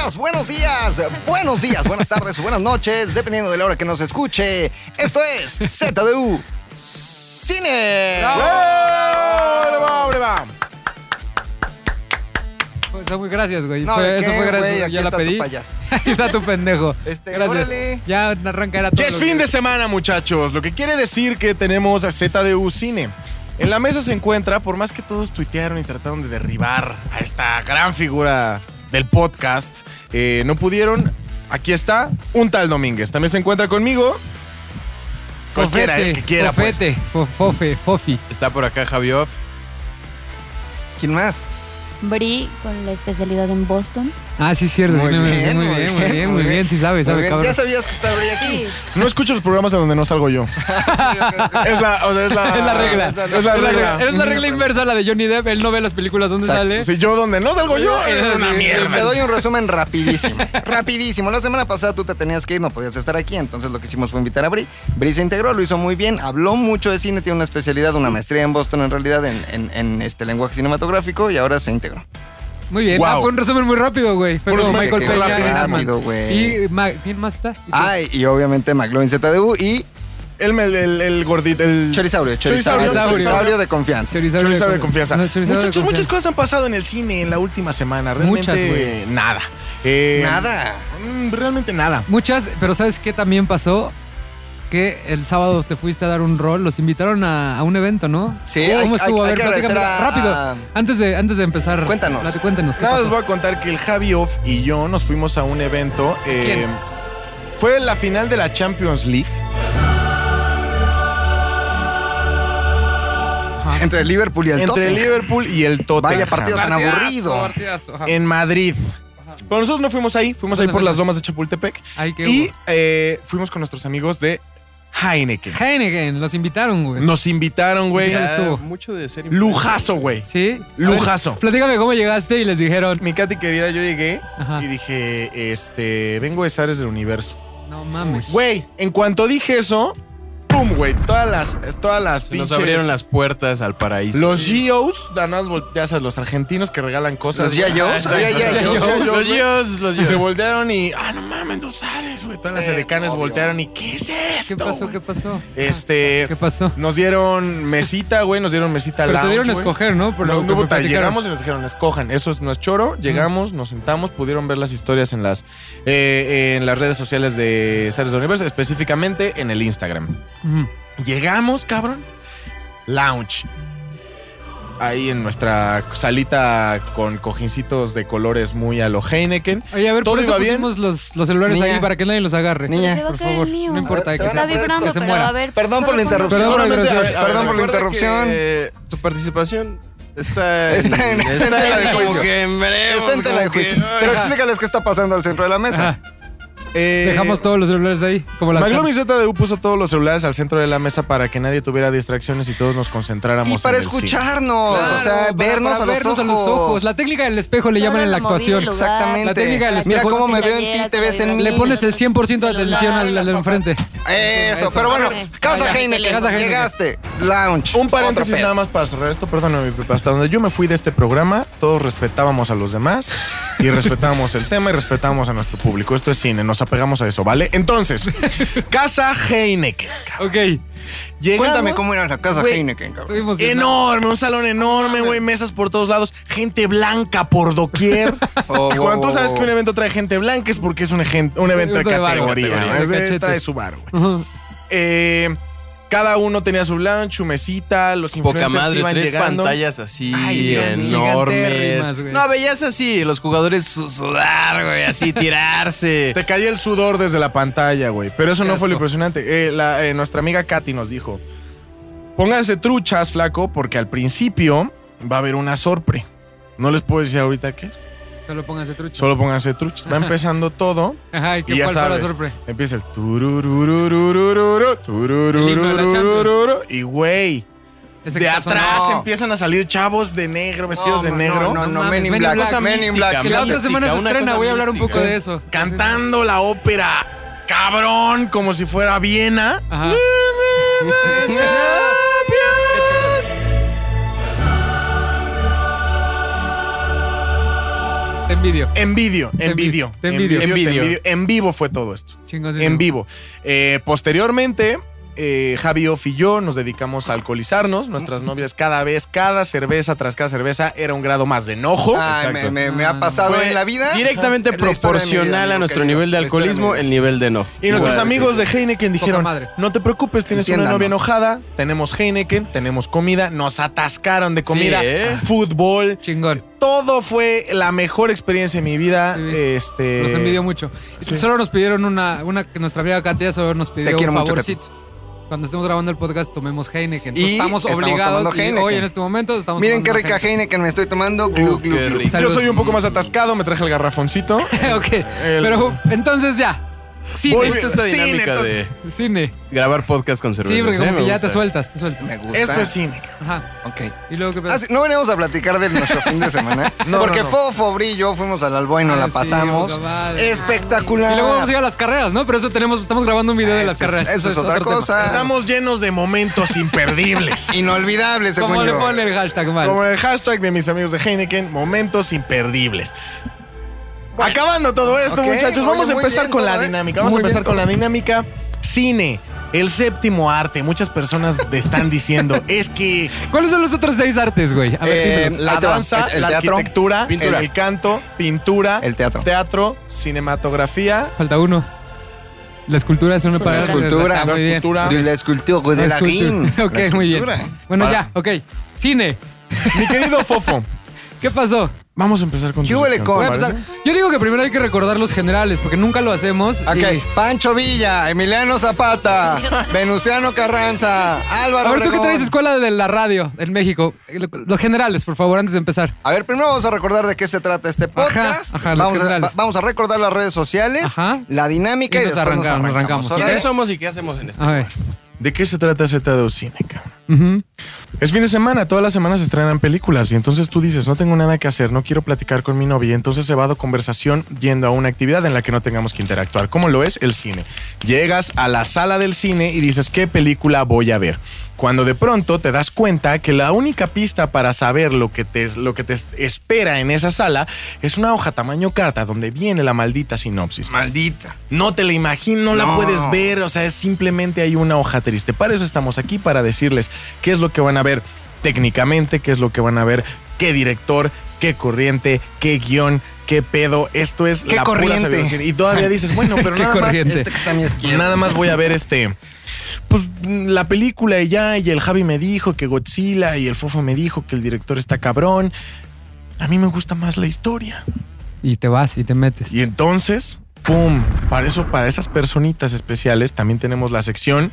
días, buenos días, buenos días, buenas tardes o buenas noches, dependiendo de la hora que nos escuche. Esto es ZDU Cine. Pues, muy gracias, güey. No, Fue- ¿de eso qué, fue gracias. güey? Aquí ya la está tu pedí. payaso. Ahí está tu pendejo. Este, gracias. órale. Ya arranca era todo. Ya es lo fin que- de semana, muchachos. Lo que quiere decir que tenemos a ZDU Cine. En la mesa se encuentra, por más que todos tuitearon y trataron de derribar a esta gran figura del podcast, eh, no pudieron. Aquí está, un tal Domínguez. También se encuentra conmigo. Cualquiera, Fofete, el que quiera, pues. Fofete, fo- fofe, fofi. Está por acá Javier. ¿Quién más? Bri con la especialidad en Boston. Ah, sí, es cierto. Muy sí, muy bien, bien, muy bien, muy bien, muy bien. Sí sabe, sabe, cabrón. Ya sabías que estaba Bri aquí. No escucho los programas en donde no salgo yo. es la, o sea, es la, Es la regla. Es la regla. Regla inversa a la de Johnny Depp. Él no ve las películas donde Exacto. sale. Si yo donde no salgo yo, es una mierda. Te doy un resumen rapidísimo. rapidísimo. La semana pasada tú te tenías que ir, no podías estar aquí. Entonces lo que hicimos fue invitar a Bri. Bri se integró, lo hizo muy bien. Habló mucho de cine, tiene una especialidad, una maestría en Boston en realidad en, en- en este lenguaje cinematográfico y ahora se integró. Muy bien. Wow. Ah, fue un resumen muy rápido, güey. Fue Un como resumen Michael que Peña. rápido, güey. ¿Y Ma- quién más está? Ay, y obviamente McLovin ZDU y El, el, el, el gordito, el Chorisaurio. Chorisaurio, Chorisaurio, Chorisaurio. Chorisaurio de confianza. Chorizaurio Chorizaurio de confianza. No, chorizaurio de Muchachos, muchas confianza. cosas han pasado en el cine en la última semana. Realmente Muchas, güey. nada. Eh, Nada. mm, Realmente nada. Muchas, pero ¿sabes qué también pasó? Que el sábado te fuiste a dar un rol, los invitaron a, a un evento, ¿no? Sí, ¿Cómo hay- estuvo? hay- a ver, hay que a- rápido. Antes de, antes de empezar. Cuéntanos. Cuéntanos, ¿qué Nada, les pasó? voy a contar que el Javi Off y yo nos fuimos a un evento. eh, ¿Quién? Fue la final de la Champions League. Entre Liverpool y el entre el Tottenham. Liverpool y el Tottenham. Vaya partido tan Partidazo, aburrido. partidazo. En Madrid. Pero nosotros no fuimos ahí, fuimos ahí ¿Dónde por las lomas de Chapultepec. Ay, qué Y eh, fuimos con nuestros amigos de Heineken. Heineken, los invitaron, güey. Nos invitaron, güey. ¿Qué tal estuvo? Mucho de ser Lujazo, güey. ¿Sí? A Lujazo. ver, platícame cómo llegaste y les dijeron. Mi Katy querida, yo llegué Ajá. y dije, este, vengo de Zares del Universo. No mames. Güey, en cuanto dije eso, pum, güey, todas las, todas las Se nos abrieron las puertas al paraíso. Los GOs, danas, ya sabes, los argentinos que regalan cosas. Los Yayos. Los Los. Gios, los Y se Gios. voltearon y, ah, no mames, dos Zares, güey. Todas las edecanes obvio. voltearon y, ¿qué es esto? ¿Qué pasó? ¿Qué pasó? Este. ¿Qué pasó? Nos dieron mesita, güey, nos dieron mesita Pero te lounge, dieron a güey. escoger, ¿no? Por No, lo que no, llegamos y nos dijeron, escojan, eso es- no es choro. Llegamos, nos sentamos, pudieron ver las historias en las, eh, en las redes sociales de Seres del Universo, específicamente en el Instagram. Llegamos, cabrón. Lounge. Ahí en nuestra salita con cojincitos de colores muy a lo Heineken. Oye, a ver, ¿Todo por eso pusimos los, los celulares Niña. ahí para que nadie los agarre. Niña. Por favor. No importa, ver, que se, Está vibrando, que se pero muera. a ver. Perdón por la interrupción. Perdón por la interrupción. Perdón por la interrupción. que tu participación está Está en- está en tela de como juicio. que en veremos, Está en tela de que- juicio. Pero explícales qué está pasando al centro de la mesa. Ajá. Eh, Dejamos todos los celulares ahí. Como la McLovin ZDU puso todos los celulares al centro de la mesa para que nadie tuviera distracciones y todos nos concentráramos Y para en el escucharnos, Claro, o sea, para- vernos, para a, los vernos ojos. a los ojos. La técnica del espejo le Solo llaman en la actuación. Exactamente. La técnica del Mira espejo. cómo me veo en ti, te ves en mí. Le pones el 100% de atención al, al de enfrente. Eso, pero bueno, Casa Heineken, Casa Heineken. llegaste, lounge. Un paréntesis nada más para cerrar esto, perdóname, Pepe. Hasta donde yo me fui de este programa, todos respetábamos a los demás y respetábamos el tema y respetábamos a nuestro público. Esto es cine, nos apegamos a eso, ¿vale? Entonces, Casa Heineken. Ok. Llegamos- Cuéntame cómo era la Casa Heineken, cabrón. Enorme, un salón enorme, güey, mesas por todos lados, gente blanca por doquier. Oh, Y wow, cuando tú sabes wow. que un evento trae gente blanca es porque es un, un evento de Evento de bar, categoría. ¿no? Es de- trae su bar, güey. Eh, cada uno tenía su lunch, su mesita, los Poca influencers madre, iban tres llegando. pantallas así Ay, Dios mío, enormes. güey. No, veías así, los jugadores su- sudar, güey, así tirarse. Te caía el sudor desde la pantalla, güey. Pero eso Qué no fue lo asco. impresionante. Eh, la- eh, nuestra amiga Katy nos dijo: Pónganse truchas, flaco, porque al principio va a haber una sorpre. No les puedo decir ahorita qué es. Solo pónganse truchos. Solo pónganse truchas. Va empezando todo. Ajá, ¿y Y qué ya la sabes. sorpresa? Empieza el tururururururu, Y güey, de atrás no. empiezan a salir chavos de negro, vestidos de negro. No, no, No Men in Black, Black. Men in Cosa Black. mística, Que la otra semana se estrena, voy a hablar un poco de eso. Cantando la ópera cabrón, como si fuera Viena. Ajá. Te envidio. Te envidio, envidio. te vídeo. envidio. En vivo fue todo esto. En vivo. Eh, posteriormente, eh, Javi Off y yo nos dedicamos a alcoholizarnos. Nuestras novias cada vez, cada cerveza tras cada cerveza era un grado más de enojo. Ay, me, me- me ha pasado Fue en la vida. Directamente vida, proporcional a nuestro querido. nivel de alcoholismo, el nivel de enojo. Y nuestros Igual, amigos sí. de Heineken dijeron, madre. no te preocupes, tienes una novia enojada, tenemos Heineken, tenemos comida, nos atascaron de comida, Sí, ¿eh? fútbol, Chingón. todo fue la mejor experiencia de mi vida. Sí. Este, Los envidio mucho. sí. Solo nos pidieron una, una que nuestra amiga Katia solo nos pidió un mucho, favorcito. Cuando estemos grabando el podcast, tomemos Heineken. Y Entonces, estamos estamos obligados. tomando y Heineken. hoy en este momento estamos Miren qué rica Heineken me estoy tomando. Uf, qué rico. Yo soy un poco más atascado, me traje el garrafoncito. ok. El- Pero entonces ya. Cine. Volvi- Esto esta Cine, dinámica entonces. de Cine. grabar podcast con cerveza. Sí, porque como ¿eh? que ya te sueltas, te sueltas. Me gusta. Esto es cine. Ajá. Ok. Y luego qué Ah, sí, no veníamos a platicar de nuestro fin de semana. No, porque no, no. Fofo, Bri y yo fuimos al Alboy y nos Ah, la pasamos. Espectacular. Y luego vamos a ir a las carreras, ¿no? Pero eso tenemos, estamos grabando un video de Eso las es- carreras. eso es otra tema. cosa. Estamos llenos de momentos imperdibles. Inolvidable, según ¿Cómo le pone el hashtag mal? Como el hashtag de mis amigos de Heineken, momentos imperdibles. Acabando todo esto, muchachos, oye, vamos a empezar bien con todo, la ¿eh? dinámica. Vamos Muy a empezar bien con la dinámica cine. El séptimo arte. Muchas personas te están diciendo, es que ¿Cuáles son los otros seis artes, güey? A ver, Eh, la danza, El- el la teatro, arquitectura, pintura. el canto, pintura, El teatro. teatro, cinematografía, Falta uno. La escultura es una La palabra. escultura, la escultura. De la escultura de la escultura. Ok, La muy bien. Bueno, Para- ya, ok. Cine. Mi querido Fofo, ¿Qué pasó? Vamos a empezar con ¿Qué tu huele sección, con? Voy ¿te a empezar. Yo digo que primero hay que recordar los generales, porque nunca lo hacemos. Ok, y- Pancho Villa, Emiliano Zapata, Venustiano Carranza, Álvaro A ver, tú que Obregón. traes escuela de la radio en México. Los generales, por favor, antes de empezar. A ver, primero vamos a recordar de qué se trata este podcast. ajá, los vamos, a, generales. va- vamos a recordar las redes sociales, Ajá. la dinámica y, Y entonces después nos arrancamos, arrancamos. arrancamos. Órale. ¿Quiénes somos y qué hacemos en este A ver. ¿De qué se trata ZDU Cine, cabrón? Es fin de semana, todas las semanas se estrenan películas y entonces tú dices, no tengo nada que hacer, no quiero platicar con mi novia, y entonces se va a conversación yendo a una actividad en la que no tengamos que interactuar, como lo es el cine. Llegas a la sala del cine y dices, ¿qué película voy a ver? Cuando de pronto te das cuenta que la única pista para saber lo que te, lo que te espera en esa sala es una hoja tamaño carta donde viene la maldita sinopsis. Maldita. No te la imagino, no, la No. puedes ver, o sea, es simplemente hay una hoja triste. Para eso estamos aquí, para decirles qué es lo que van a ver técnicamente, qué es lo que van a ver, qué director, qué corriente, qué guion, qué pedo. Esto es Qué la pura corriente. sabiduría. Y todavía dices, bueno, pero Qué nada más. Este izquierda. nada más voy a ver este. Pues la película y ya, y el Javi me dijo que Godzilla y el Fofo me dijo que el director está cabrón. A mí me gusta más la historia. Y te vas y te metes. Y entonces, ¡pum! Para eso, para esas personitas especiales, también tenemos la sección,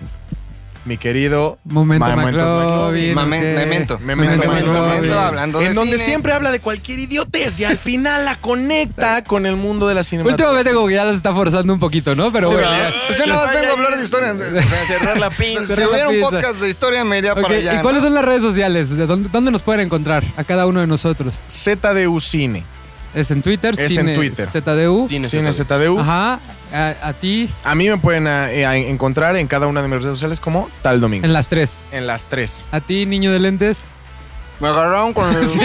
mi querido. Momento McLovin. Mame- ok. memento. Memento, Memento memento, McLovin. hablando de En donde cine. siempre habla de cualquier idiotez y al final la conecta con el mundo de la cinematografía. Últimamente como que ya las está forzando un poquito, ¿no? Pero Sí, bueno. ¿verdad? ya. Pues yo nada más vengo a hablar de historia. O sea, Cerrar la pinza. Si hubiera un podcast de historia, me iría Ok, para allá. ¿Y cuáles son las redes sociales? ¿De dónde, dónde nos pueden encontrar a cada uno de nosotros? ZDU Cine. Es en Twitter, Es en Cine Twitter. ZDU. Cine Cine ZDU. ZDU. Ajá. A, a ti A mí me pueden eh, eh, encontrar en cada una de mis redes sociales como Tal Domingo. en las tres. En las tres. A ti, niño de lentes. Me agarraron con el, Sí.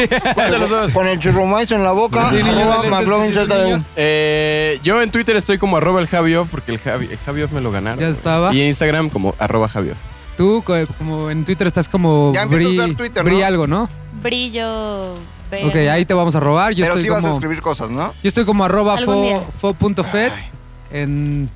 Con el chirromais en la boca. Sí, niño arroba McLovin ZDU. niño. Eh, yo en Twitter estoy como arroba el Javioff porque el, Javi, el Javioff me lo ganaron. Ya estaba. Y en Instagram como arroba Javioff. Tú, co- como en Twitter estás como Ya empieza a Bri, usar Twitter, Bri ¿no? algo, ¿no? Brillo. Verde. Ok, ahí te vamos a robar. Yo Pero estoy sí vas a como escribir cosas, ¿no? yo estoy como arroba Algún fo, día. fo.fet en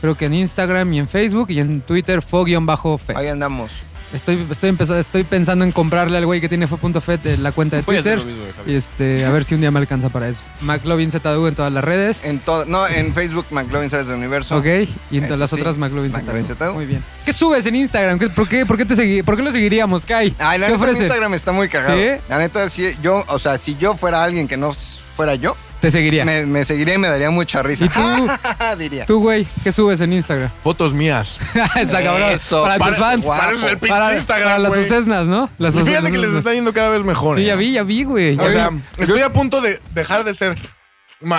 creo que en Instagram y en Facebook y en Twitter fo-fet. Ahí andamos. Estoy estoy empezando estoy pensando en comprarle al güey que tiene fo.fet eh, la cuenta de Voy a hacer Twitter. lo mismo, Y este, a ver si un día me alcanza para eso. McLovin ZDU en todas las redes. En todo, no, en Facebook, McLovin Sales del Universo. Ok, y en todas las sí. otras McLovin McLovin ZDU. ZDU. Muy bien. ¿Qué subes en Instagram? ¿Qué- por, qué, por, qué te segui- ¿Por qué lo seguiríamos, Kai? Ay, la ¿Qué neta, ofrece? Instagram está muy cagado. ¿Sí? La neta, si yo, o sea, si yo fuera alguien que no fuera yo, Te seguiría. me, me seguiría y me daría mucha risa. ¿Y tú? Diría. Tú, güey, ¿qué subes en Instagram? Fotos mías. Está cabrón. Eso, para tus fans. guapo. Parece el pinche Para, Instagram, para las güey. sucesnas, ¿no? Las Y fíjate que les está yendo cada vez mejor. Sí, ¿eh? ya vi, ya vi, güey. Ya O sea, vi. estoy a punto de dejar de ser.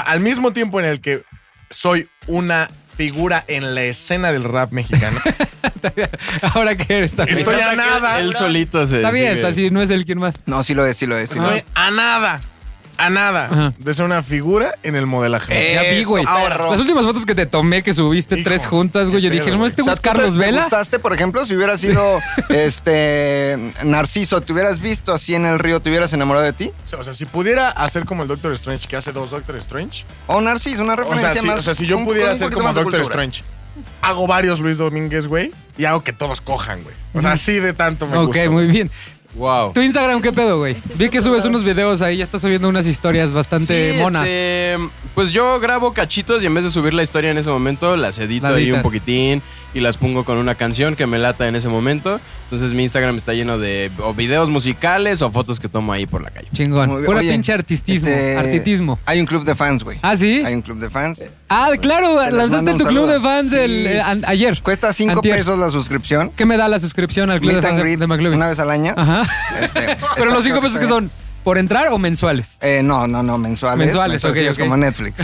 al mismo tiempo en el que soy una figura en la escena del rap mexicano. Ahora que eres también. Estoy a nada. Él solito se Está bien, está así, no es el quien más. No, sí lo es, sí lo es. sí Estoy es. a nada. A nada Ajá. de ser una figura en el modelaje. Ya vi, güey. Las últimas fotos que te tomé, que subiste Hijo, tres juntas, güey. Yo dije, no, güey. este O sea, es ¿tú te- Carlos te Vela. gustaste, por ejemplo, si hubieras sido este Narciso, te hubieras visto así en el río, te hubieras enamorado de ti? O sea, o si pudiera hacer como el Doctor Strange, que hace dos Doctor Strange. O Narciso, una O referencia sea, si, más. o sea, si yo pudiera un poquito como Doctor cultura. Strange, hago varios Luis Domínguez, güey, y hago que todos cojan, güey. O sea, así de tanto me Ok, gusta. muy bien. Wow. ¿Tu Instagram qué pedo, güey? Vi que subes unos videos ahí, ya estás subiendo unas historias bastante Sí, monas. este, pues yo grabo cachitos y en vez de subir la historia en ese momento, las edito ahí un poquitín y las pongo con una canción que me lata en ese momento. Entonces mi Instagram está lleno de o videos musicales o fotos que tomo ahí por la calle. Chingón. Pura Oye, pinche artistismo. este, Artitismo. Hay un club de fans, güey. Ah, ¿sí? Hay un club de fans. Ah, claro, Se lanzaste tu club de fans Sí. el, eh, an- ayer. Cuesta 5 Antier. pesos la suscripción. ¿Qué me da la suscripción al club Meet de fans de- greet de McLovin? una vez al año. Ajá. Este, Pero los cinco creo pesos que son, ¿por entrar o mensuales? Eh, no, no, no, mensuales. Mensuales, ok, sí, es ok. como Netflix.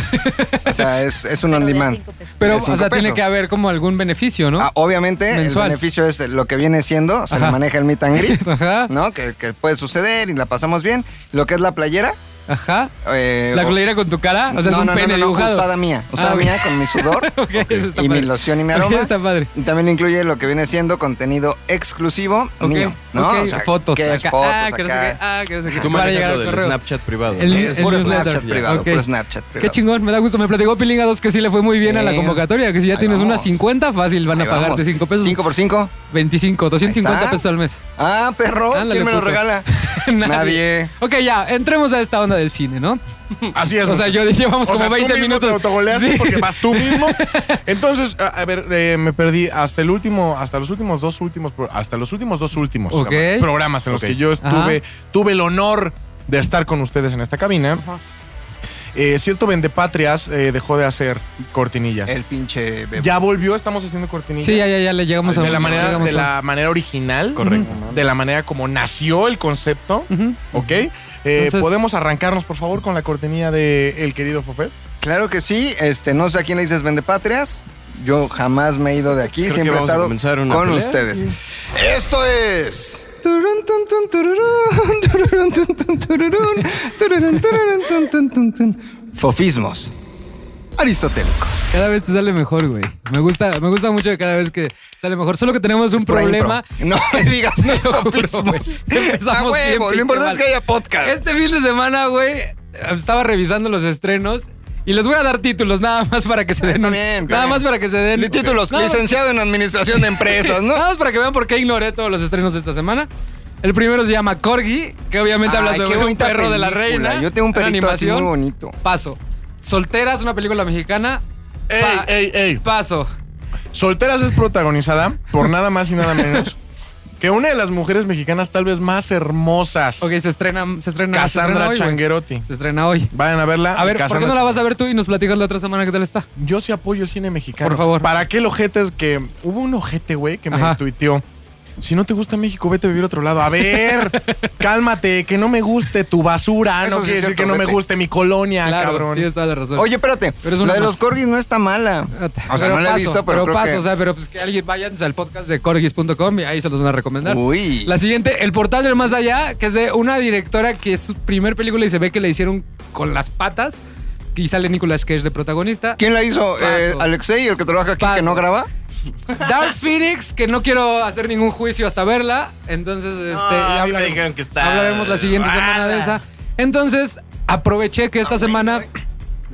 O sea, es, es un on Pero demand. Pero, De o sea, tiene que haber como algún beneficio, ¿no? Ah, obviamente, Mensual. el beneficio es lo que viene siendo, se Ajá. le maneja el meet and greet, Ajá, ¿no? Que, que puede suceder y la pasamos bien. Lo que es la playera. Ajá. eh, ¿La playera con tu cara? O sea, no, es un no, pene no, no, dibujado. usada mía. Usada Ah, mía con mi sudor. Y mi loción y mi aroma. está padre. Y también incluye lo que viene siendo contenido exclusivo mío, ¿no? ok, O sea, fotos. ¿qué es acá. fotos ah, que no sé acá? qué, ah, que no sé qué. Tú Para llegar al del correo. Snapchat privado. El- puro newsletter. Snapchat privado, puro Snapchat privado. Qué chingón, me da gusto. Me platicó Pilinga 2 que sí le fue muy bien a la convocatoria, que si ya tienes unas 50, fácil, van a pagarte vamos. 5 pesos. 5 por 5. 25, 250 está. pesos al mes. Ah, perro. Ándale, ¿Quién me lo puto. regala? Nadie. Ok, ya, entremos a esta onda del cine, ¿no? Así es. O sea, yo llevamos O como sea, 20 tú mismo minutos. Te autogoleaste Sí. porque vas tú mismo. Entonces, a, a ver, eh, me perdí hasta el último, hasta los últimos dos últimos, pro- hasta los últimos dos últimos Ok. programas en los que yo estuve, tuve el honor de estar con ustedes en esta cabina. Eh, cierto Vendepatrias eh, dejó de hacer cortinillas. El pinche bebé. Ya volvió, estamos haciendo cortinillas. Sí, ya, ya, ya le llegamos a de un- la manera, llegamos de a la manera original, Correcto. de la manera como nació el concepto, Ujú. ¿ok? Eh, Entonces- ¿Podemos arrancarnos, por favor, con la cortinilla de El querido Fofet? Claro que sí. Este, no sé a quién le dices Vendepatrias. Yo jamás me he ido de aquí. Creo Siempre he a estado con pelea. ustedes. Esto es. Fofismos aristotélicos. Cada vez te sale mejor, güey. Me gusta, me gusta mucho que cada vez que sale mejor. Solo que tenemos un problema. impro. No me digas no fofismos. Empezamos A huevo, bien, Lo importante mal. es que haya podcast. Este fin de semana, güey, estaba revisando los estrenos y les voy a dar títulos nada más para que se den. Está bien, está nada bien. más para que se den. Li- Títulos, Nada más- licenciado en administración de empresas, ¿no? Nada más para que vean por qué ignoré todos los estrenos de esta semana. El primero se llama Corgi, que obviamente habla Ay, qué sobre un perro de la reina. Yo tengo un una perrito así muy animación. bonito. Paso. Solteras, una película mexicana. ¡Ey, Pa- ey, ey! Paso. Solteras es protagonizada por nada más y nada menos que una de las mujeres mexicanas tal vez más hermosas, Ok, se estrena, se estrena, se estrena Cassandra hoy. Changuerotti. Se estrena hoy. Vayan a verla. A ver, ¿por qué Cassandra no la vas a ver tú y nos platicas la otra semana qué tal está? Yo sí apoyo el cine mexicano. Por favor. ¿Para qué el ojete es que... Hubo un ojete, güey, que me Ajá. tuiteó. Si no te gusta México, vete a vivir a otro lado. A ver, cálmate, que no me guste tu basura. Eso no sí quiere es decir cierto, que no me guste mi colonia, claro, cabrón. tienes toda la razón. Oye, espérate. Pero es la una de más. los corgis no está mala. O sea, no la he visto, pero, creo paso, que... o sea, pero pues que alguien vayan al podcast de corgis.com y ahí se los van a recomendar. Uy. La siguiente, El Portal del Más Allá, que es de una directora que es su primer película y se ve que le hicieron con las patas. Y sale Nicolas Cage de protagonista. ¿Quién la hizo? Paso. Eh, Alexei, el que trabaja aquí, Paso. que no graba. Dark Phoenix, que no quiero hacer ningún juicio hasta verla. Entonces, este, ya hablaremos- dijeron que está- hablaremos la siguiente semana de esa. Entonces, aproveché que esta semana.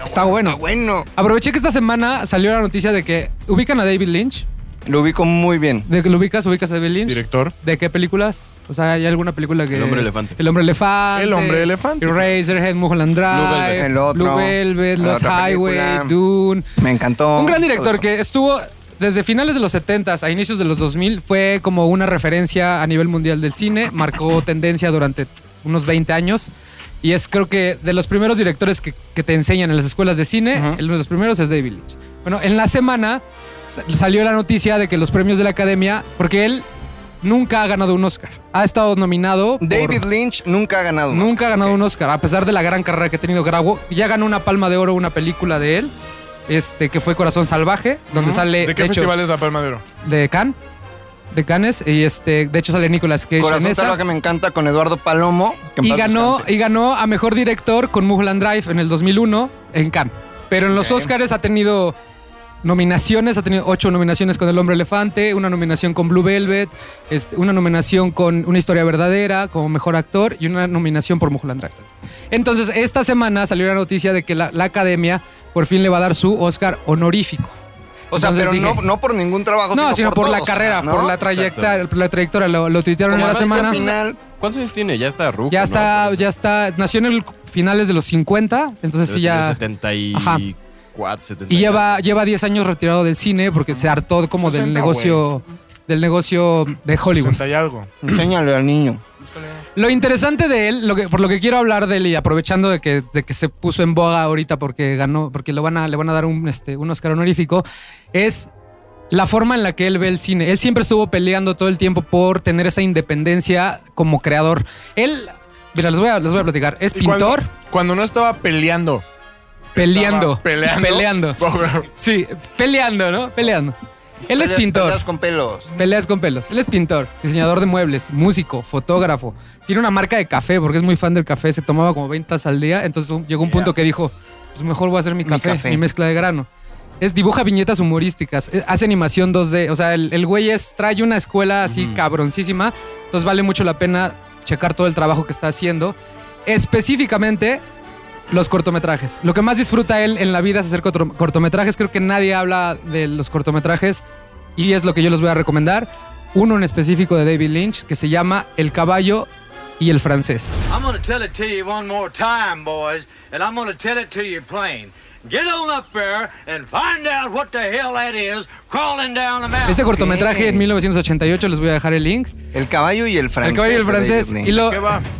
Está bueno. Bueno. Aproveché que esta semana salió la noticia de que ubican a David Lynch. Lo ubico muy bien. ¿De que lo ubicas? ¿Ubicas a David Lynch? Director. ¿De qué películas? O sea, ¿hay alguna película que. El hombre elefante. El hombre elefante. El hombre elefante. Eraserhead, Mulholland Drive. Blue Velvet. El otro. Blue Velvet, Los Highway, película. Dune. Me encantó. Un gran director que estuvo desde finales de los 70 a inicios de los 2000. Fue como una referencia a nivel mundial del cine. Marcó tendencia durante unos 20 años. Y es creo que de los primeros directores que, que te enseñan en las escuelas de cine, uno de los primeros es David Lynch. Bueno, en la semana sa- salió la noticia de que los premios de la academia, porque él nunca ha ganado un Oscar. Ha estado nominado. por- David Lynch nunca ha ganado un Nunca Oscar. ha ganado un Oscar, a pesar de la gran carrera que ha tenido. Grabó, ya ganó una palma de oro una película de él, este, que fue Corazón Salvaje, donde sale. ¿De qué hecho, festival es la Palma de Oro? de Cannes. de Cannes. Y este, de hecho sale Nicolas Cage en Corazón esa. Salvaje me encanta con Eduardo Palomo. que en Y paz ganó, descanse. y ganó a mejor director con Mulholland Drive en el 2001 en Cannes. Pero en los Ok. Oscars ha tenido nominaciones, ha tenido ocho nominaciones con El Hombre Elefante, una nominación con Blue Velvet, este, una nominación con Una Historia Verdadera como mejor actor y una nominación por Mulholland Drive. Entonces, esta semana salió la noticia de que la, la academia por fin le va a dar su Oscar honorífico. O sea, Entonces pero dije- no, no por ningún trabajo. No, sino por, la todos, carrera, ¿no? por la trayectoria, por la trayectoria. Lo, lo tuitearon en la semana. final, ¿Cuántos años tiene? Ya está Ruco, Ya ¿no? está, ya está. Nació en el finales de los 50, entonces sí ya. 74, 70. Y lleva, lleva 10 años retirado del cine porque se hartó como del 60, negocio. Del negocio de Hollywood. 60 y algo. enséñale al niño. Lo interesante de él, lo que, por lo que quiero hablar de él y aprovechando de que, de que se puso en boga ahorita porque ganó, porque le van a, le van a dar un, este, un Oscar honorífico, es la forma en la que él ve el cine. Él siempre estuvo peleando todo el tiempo por tener esa independencia como creador. Él, mira, les voy a, les voy a platicar. Es cuando- pintor, Cuando, no estaba peleando. Peleando, peleando. peleando. Sí, peleando, ¿no? Peleando. Él es Peleas- pintor. peleas con pelos. Peleas con pelos. Él es pintor, diseñador de muebles, músico, fotógrafo. Tiene una marca de café porque es muy fan del café. Se tomaba como 20 tazas al día. Entonces un- llegó un punto que dijo, pues mejor voy a hacer mi Mi café, mi, café. mezcla de grano. Es dibuja viñetas humorísticas, eh, hace animación 2D. O sea, el, el güey es, trae una escuela así cabroncísima. Entonces vale mucho la pena checar todo el trabajo que está haciendo. Específicamente los cortometrajes. Lo que más disfruta él en la vida es hacer corto- cortometrajes. Creo que nadie habla de los cortometrajes y es lo que yo les voy a recomendar. Uno en específico de David Lynch que se llama El caballo y el francés. I'm gonna tell it to you one more time, boys, and I'm gonna tell it to you plain. Get on up there and find out what the hell that is crawling down the mountain. Este cortometraje en 1988 les voy a dejar el link. El caballo y el francés. El caballo y el francés. Y lo,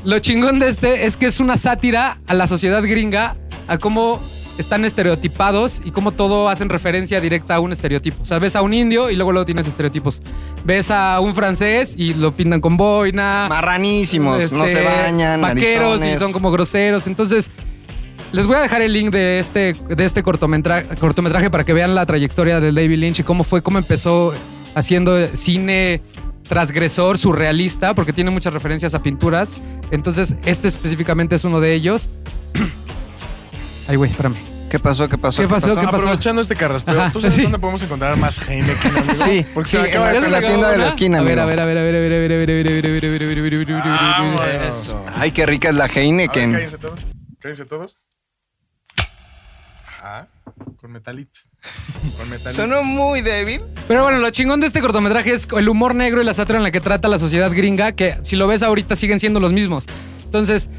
lo chingón de este es que es una sátira a la sociedad gringa, a cómo están estereotipados y cómo todo hacen referencia directa a un estereotipo. O sea, ves a un indio y luego luego tienes estereotipos. Ves a un francés y lo pintan con boina. Marranísimos, no este, se bañan. Vaqueros y narizones. son como groseros. Entonces, les voy a dejar el link de este, de este cortometra- cortometraje para que vean la trayectoria del David Lynch y cómo fue, cómo empezó haciendo cine transgresor, surrealista, porque tiene muchas referencias a pinturas. Entonces, este específicamente es uno de ellos. Ay, güey, espérame. ¿Qué pasó? ¿Qué pasó? ¿Qué pasó? ¿Qué pasó? Aprovechando este carraspeo, Ajá, ¿tú sabes sí. dónde podemos encontrar más Heineken, amigo? Sí, Porque sí, en de la- en la ¿Ya se tienda de la esquina, A ver, a amigo. ver, a ver, a ver, a ver, a ver, a ver, a ver, a ver, a ver, a ver, a ver, a ver, a ver, a ver, a ver, a ver, a ver. Eso. Ay, qué rica es la A ver, Heineken. cállense todos. Cállense todos. Ajá. Con metalito. Con metalito. Sonó muy débil. Pero bueno, lo chingón de este cortometraje es el humor negro y la sátira en la que trata la sociedad gringa, que si lo ves ahorita siguen siendo los mismos. Entonces,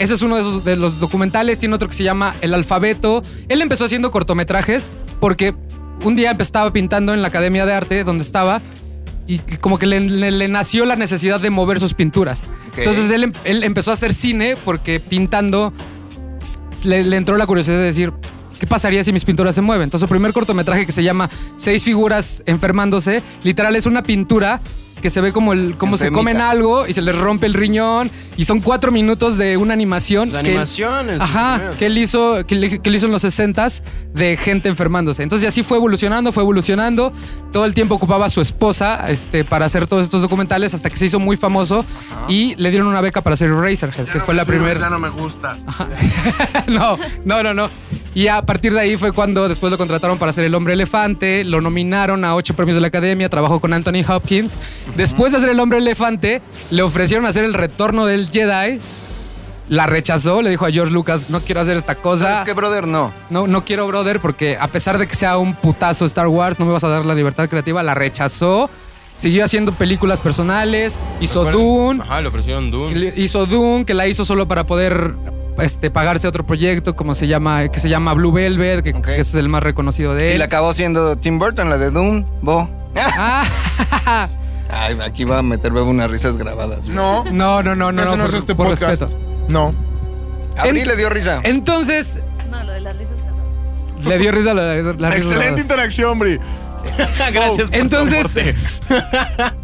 ese es uno de, esos- de los documentales. Tiene otro que se llama El Alfabeto. Él empezó haciendo cortometrajes porque un día estaba pintando en la Academia de Arte donde estaba y como que le, le- le nació la necesidad de mover sus pinturas. Entonces él, em- él empezó a hacer cine porque pintando le entró la curiosidad de decir, ¿qué pasaría si mis pinturas se mueven? Entonces, el primer cortometraje que se llama Seis figuras enfermándose, literal es una pintura que se ve como el cómo se comen algo y se les rompe el riñón y son cuatro minutos de una animación. La que- animación. es Ajá, primero. que él hizo, que, le- que él hizo en los 60s de gente enfermándose. Entonces así fue evolucionando, fue evolucionando. Todo el tiempo ocupaba a su esposa este, para hacer todos estos documentales hasta que se hizo muy famoso y le dieron una beca para hacer Razorhead, que fue la primera. Ya no me gustas. no, no, no, no. Y a partir de ahí fue cuando después lo contrataron para ser el hombre elefante, lo nominaron a ocho premios de la academia, trabajó con Anthony Hopkins. Después de hacer el hombre elefante, le ofrecieron hacer el retorno del Jedi. La rechazó, le dijo a George Lucas, no quiero hacer esta cosa. ¿Sabes qué, brother? No. No, no quiero, brother, porque a pesar de que sea un putazo Star Wars, no me vas a dar la libertad creativa. La rechazó. Siguió haciendo películas personales. Hizo ¿Recuerdan? Dune. Ajá, le ofrecieron Dune. Le- Hizo Dune, que la hizo solo para poder este, pagarse otro proyecto como se llama, que se llama Blue Velvet, que, Ok. que ese es el más reconocido de Y él. la acabó siendo Tim Burton, la de Doom, Bo. Ah, Ay, aquí va a meter bebo unas risas grabadas. No. no, no, no, no, Ese no, no es por, este por podcast. respeto. No. Abril le dio risa. Entonces, No, lo de las risas grabadas. le dio risa la, la risa Excelente grabadas. interacción, Bri. Gracias por tu Entonces, aporte.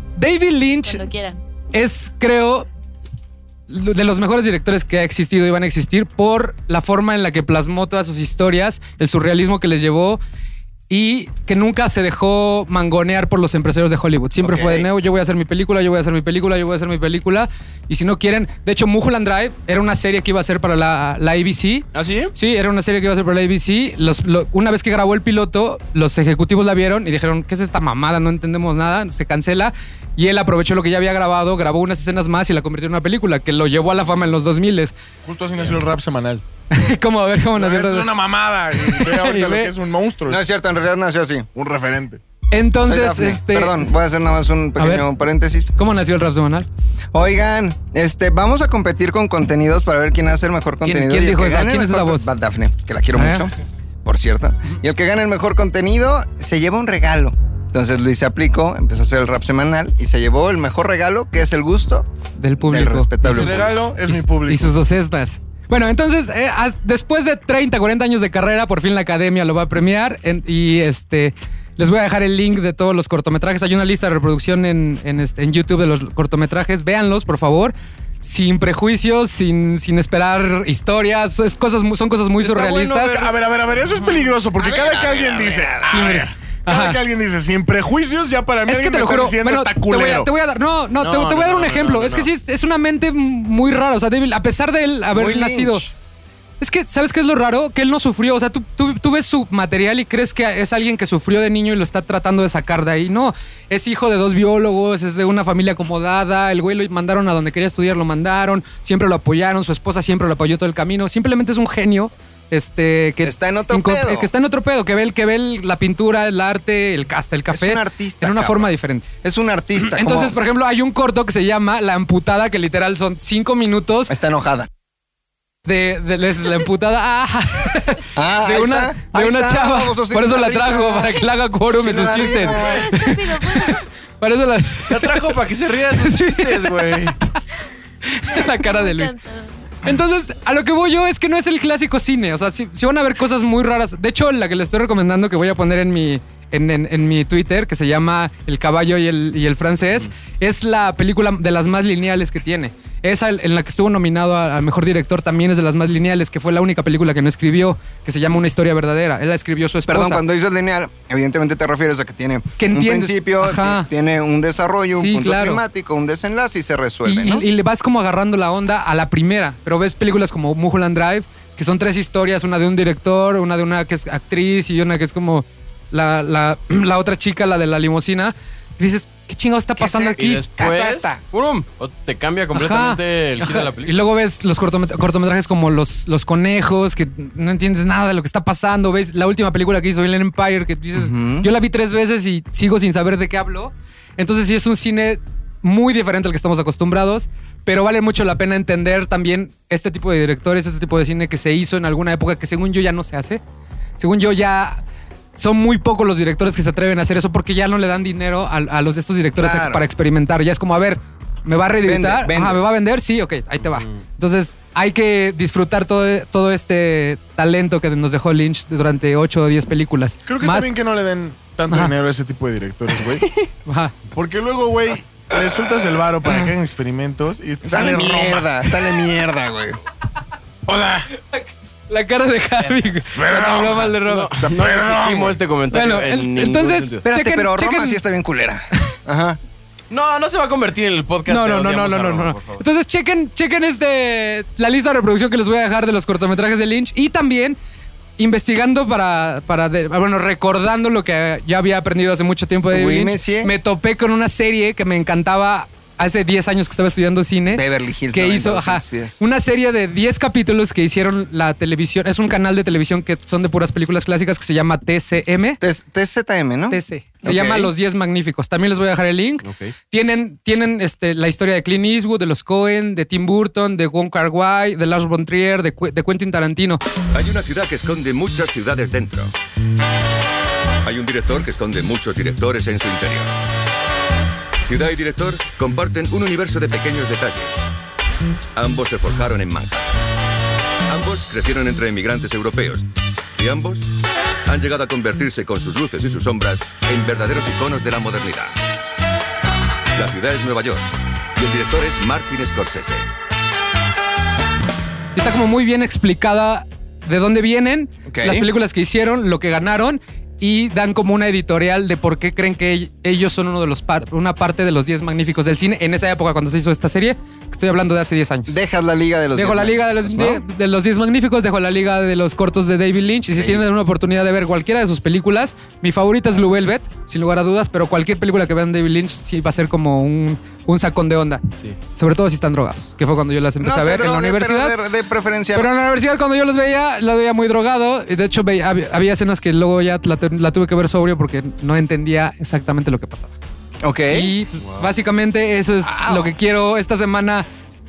David Lynch Cuando quieran. es, creo, de los mejores directores que ha existido y van a existir por la forma en la que plasmó todas sus historias, el surrealismo que les llevó y que nunca se dejó mangonear por los empresarios de Hollywood. Siempre fue de nuevo, yo voy a hacer mi película, yo voy a hacer mi película, yo voy a hacer mi película. Y si no quieren, de hecho, Mulholland Drive era una serie que iba a ser para la, la ABC. ¿Ah, sí? Sí, era una serie que iba a ser para la ABC. Los- lo- una vez que grabó el piloto, los ejecutivos la vieron y dijeron, ¿qué es esta mamada? No entendemos nada, se cancela. Y él aprovechó lo que ya había grabado, grabó unas escenas más y la convirtió en una película que lo llevó a la fama en los 2000. Justo así nació el rap semanal. ¿Cómo? A ver, ¿cómo nació es una mamada. Y ve ahorita Y lo ve- que es un monstruo. No es cierto, en realidad nació así. un referente. Entonces, Daphne. este... Perdón, voy a hacer nada más un ver. pequeño paréntesis. ¿Cómo nació el rap semanal? Oigan, este, vamos a competir con contenidos para ver quién hace el mejor ¿Quién- contenido. quién y el dijo el ¿Quién es esa voz? Va Dafne, que la quiero Ah. mucho, por cierto. Y el que gane el mejor contenido se lleva un regalo. Entonces Luis se aplicó, empezó a hacer el rap semanal y se llevó el mejor regalo, que es el gusto. Del público. respetable Y sus- El regalo es y mi su- público. Y sus ocestas. Bueno, entonces, eh, después de 30, 40 años de carrera, por fin la academia lo va a premiar. en- y este. Les voy a dejar el link de todos los cortometrajes. Hay una lista de reproducción en, en este- en YouTube de los cortometrajes. Véanlos, por favor. Sin prejuicios, sin, sin esperar historias. Es cosas, son cosas muy Está surrealistas. bueno A ver, a ver, a ver, eso es peligroso porque A ver, cada a que ver, alguien ver, dice, a a Sí, ver, mira. Cada Ajá. que alguien dice sin prejuicios, ya para mí Es que te lo juro. Bueno, te voy, a, te voy a dar. No, no, No, te, te voy a dar un no, ejemplo. no, es que sí, es, es una mente muy rara. O sea, débil, a pesar de él haber Muy nacido. Lynch. Es que, ¿sabes qué es lo raro? Que él no sufrió. O sea, tú, tú, tú ves su material y crees que es alguien que sufrió de niño y lo está tratando de sacar de ahí. No, es hijo de dos biólogos, es de una familia acomodada. El güey lo mandaron a donde quería estudiar, lo mandaron. Siempre lo apoyaron, su esposa siempre lo apoyó todo el camino. Simplemente es un genio. Este, que Está en otro pedo. Que está en otro pedo, que ve, el, que ve el- la pintura, el arte, el, hasta el café. un artista, En una cabrón. forma diferente. Es un artista. Entonces, como- por ejemplo, hay un corto que se llama La Amputada, que literal son cinco minutos Está enojada. de, de- les- la amputada. ah, Ah, de una, está, de una está, chava. vamos, Por eso la trajo, para que le haga quórum en sus chistes. Por eso la, La trajo para que se ría de sus chistes, güey. la cara de Luis. Entonces, a lo que voy yo es que no es el clásico cine. O sea, si, van a ver cosas muy raras. De hecho, la que les estoy recomendando que voy a poner en mi, en, en- en mi Twitter, que se llama El caballo y el, y el francés, es la película de las más lineales que tiene. Esa en la que estuvo nominado a, a mejor director también es de las más lineales, que fue la única película que no escribió, que se llama Una historia verdadera. Él la escribió su esposa. Perdón, cuando dices lineal, evidentemente te refieres a que tiene Que un principio, ajá. tiene un desarrollo, Sí, un punto claro. climático, un desenlace y se resuelve, y, ¿no? y le vas como agarrando la onda a la primera. Pero ves películas como Mulholland Drive, que son tres historias, una de un director, una de una que es actriz y una que es como la, la, la otra chica, la de la limusina. Y dices, ¿qué chingado está pasando aquí? Y después. ¡pum! Te cambia completamente Ajá, el ajá. de la Y película. luego ves los cortomet- cortometrajes como los, los conejos, que no entiendes nada de lo que está pasando. Ves la última película que hizo Inland Empire, que dices, Ujú. yo la vi tres veces y sigo sin saber de qué hablo. Entonces sí es un cine muy diferente al que estamos acostumbrados, pero vale mucho la pena entender también este tipo de directores, este tipo de cine que se hizo en alguna época que según yo ya no se hace. Según yo ya son muy pocos los directores que se atreven a hacer eso porque ya no le dan dinero a, a los de estos directores Claro. ex- para experimentar. Ya es como, a ver, ¿me va a reeditar? Vende, vende. Ajá, ¿me va a vender? Sí, ok, ahí te va. Entonces hay que disfrutar todo, todo este talento que nos dejó Lynch durante 8 o 10 películas. Creo que Más, está bien que no le den tanto Ajá. dinero a ese tipo de directores, güey. Ajá. Porque luego, güey, le sueltas el varo para que hagan experimentos y Sale sale Roma. mierda, sale mierda, güey. O sea, La cara de Javi. cuando habló mal de Roma. No, no legitimo este comentario Bueno, en el- entonces-. Espérate, Chequen- pero Roma chequen- sí está bien culera. Ajá. No, no se va a convertir en el podcast. No, de no, no, no, no, no, Roma, no. Entonces chequen, chequen este la lista de reproducción que les voy a dejar de los cortometrajes de Lynch y también investigando para, para de- bueno, recordando lo que ya había aprendido hace mucho tiempo de Oui, Lynch, me topé con una serie que me encantaba hace 10 años que estaba estudiando cine. Beverly Hills que hizo, ajá, 90210. una serie de 10 capítulos que hicieron la televisión. Es un canal de televisión que son de puras películas clásicas que se llama TCM. TZM, ¿no? TC. Se llama Los 10 Magníficos. También les voy a dejar el link. Tienen, tienen este, la historia de Clint Eastwood, de los Cohen, de Tim Burton, de Wong Kar Wai, de Lars von Trier, de Quentin Tarantino. Hay una ciudad que esconde muchas ciudades dentro. Hay un director que esconde muchos directores en su interior. Ciudad y director comparten un universo de pequeños detalles. Ambos se forjaron en Manhattan. Ambos crecieron entre inmigrantes europeos. Y ambos han llegado a convertirse con sus luces y sus sombras en verdaderos iconos de la modernidad. La ciudad es Nueva York y el director es Martin Scorsese. Está como muy bien explicada de dónde vienen, las películas que hicieron, lo que ganaron. Y dan como una editorial de por qué creen que ell- ellos son uno de los par- una parte de los 10 magníficos del cine en esa época cuando se hizo esta serie. que Estoy hablando de hace 10 años. Dejas la liga de los Dejo diez la liga de los, ¿no? de, de los 10 magníficos, dejo la liga de los cortos de David Lynch. Y si tienen una oportunidad de ver cualquiera de sus películas, mi favorita es Blue Velvet, sin lugar a dudas, pero cualquier película que vean David Lynch sí va a ser como un, un sacón de onda. Sí. Sobre todo si están drogados, que fue cuando yo las empecé No a ver en la universidad. pero de, de preferencia. Pero en la universidad cuando yo los veía, los veía muy drogado. Y de hecho veía- había, había escenas que luego ya la, la tuve que ver sobrio porque no entendía exactamente lo que pasaba. ok. Y pues, básicamente eso es Wow. lo que quiero esta semana.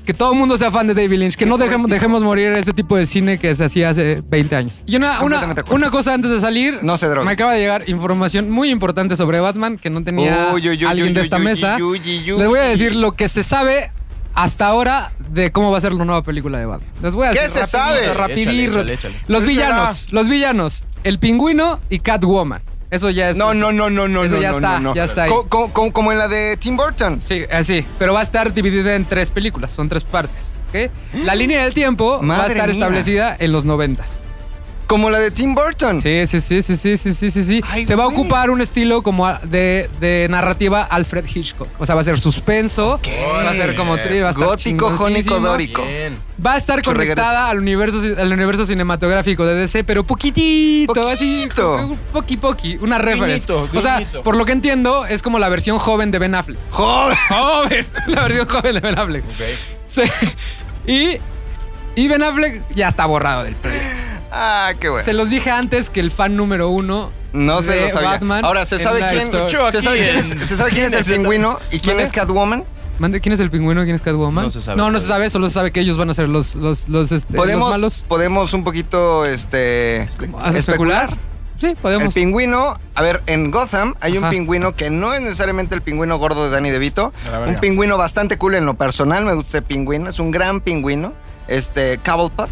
Que todo el mundo sea fan de David Lynch. Que no dejemos, dejemos morir este tipo de cine que se hacía hace 20 años. Y una, una, una cosa antes de salir. No se droguen. Me acaba de llegar información muy importante sobre Batman que no tenía Uy, uy, uy, alguien uy, de esta uy, mesa. uy, uy, uy, Les voy a decir lo que se sabe hasta ahora de cómo va a ser la nueva película de Batman. Les voy a ¿Qué decir se rapidito, sabe? rapidito. Échale, échale, échale. Los ¿Qué villanos, los villanos, el pingüino y Catwoman. Eso ya es. No, no, no, no, no, Eso no, ya no, está, no, no. ya está ahí. Co- co- co- como en la de Tim Burton. Sí, así. Pero va a estar dividida en tres películas, son tres partes. ¿ok? La línea del tiempo va a estar mía. establecida en los noventas. Como la de Tim Burton. Sí, sí, sí, sí, sí, sí, sí, sí. sí. Se va a ocupar un estilo como de, de narrativa Alfred Hitchcock. O sea, va a ser suspenso, va a ser como thriller, va a estar Gótico, jónico, dórico. Va a estar conectada al universo, al universo cinematográfico de DC, pero poquitito, así, Poquito. un poqui poqui, una referencia. O sea, por lo que entiendo, es como la versión joven de Ben Affleck. Joder. ¡Joven! La versión joven de Ben Affleck. Ok. Sí. Y, y Ben Affleck ya está borrado del proyecto. Ah, qué bueno. Se los dije antes que el fan número uno No se de lo sabía. Batman Ahora, ¿se sabe quién. ¿se sabe quién es, se sabe quién es el pingüino y quién ¿Mande? es Catwoman? Mande, ¿Quién es el pingüino? ¿Quién es Catwoman? No se sabe No, no se sabe, solo se sabe que ellos van a ser los, los, los, este, los Podemos, malos. podemos un poquito este, ¿A especular? Sí, El podemos. pingüino, a ver, en Gotham hay un pingüino que no es necesariamente el pingüino gordo de Danny DeVito. Un pingüino bastante cool en lo personal, me gusta ese pingüino, es un gran pingüino. Este, Cobblepot.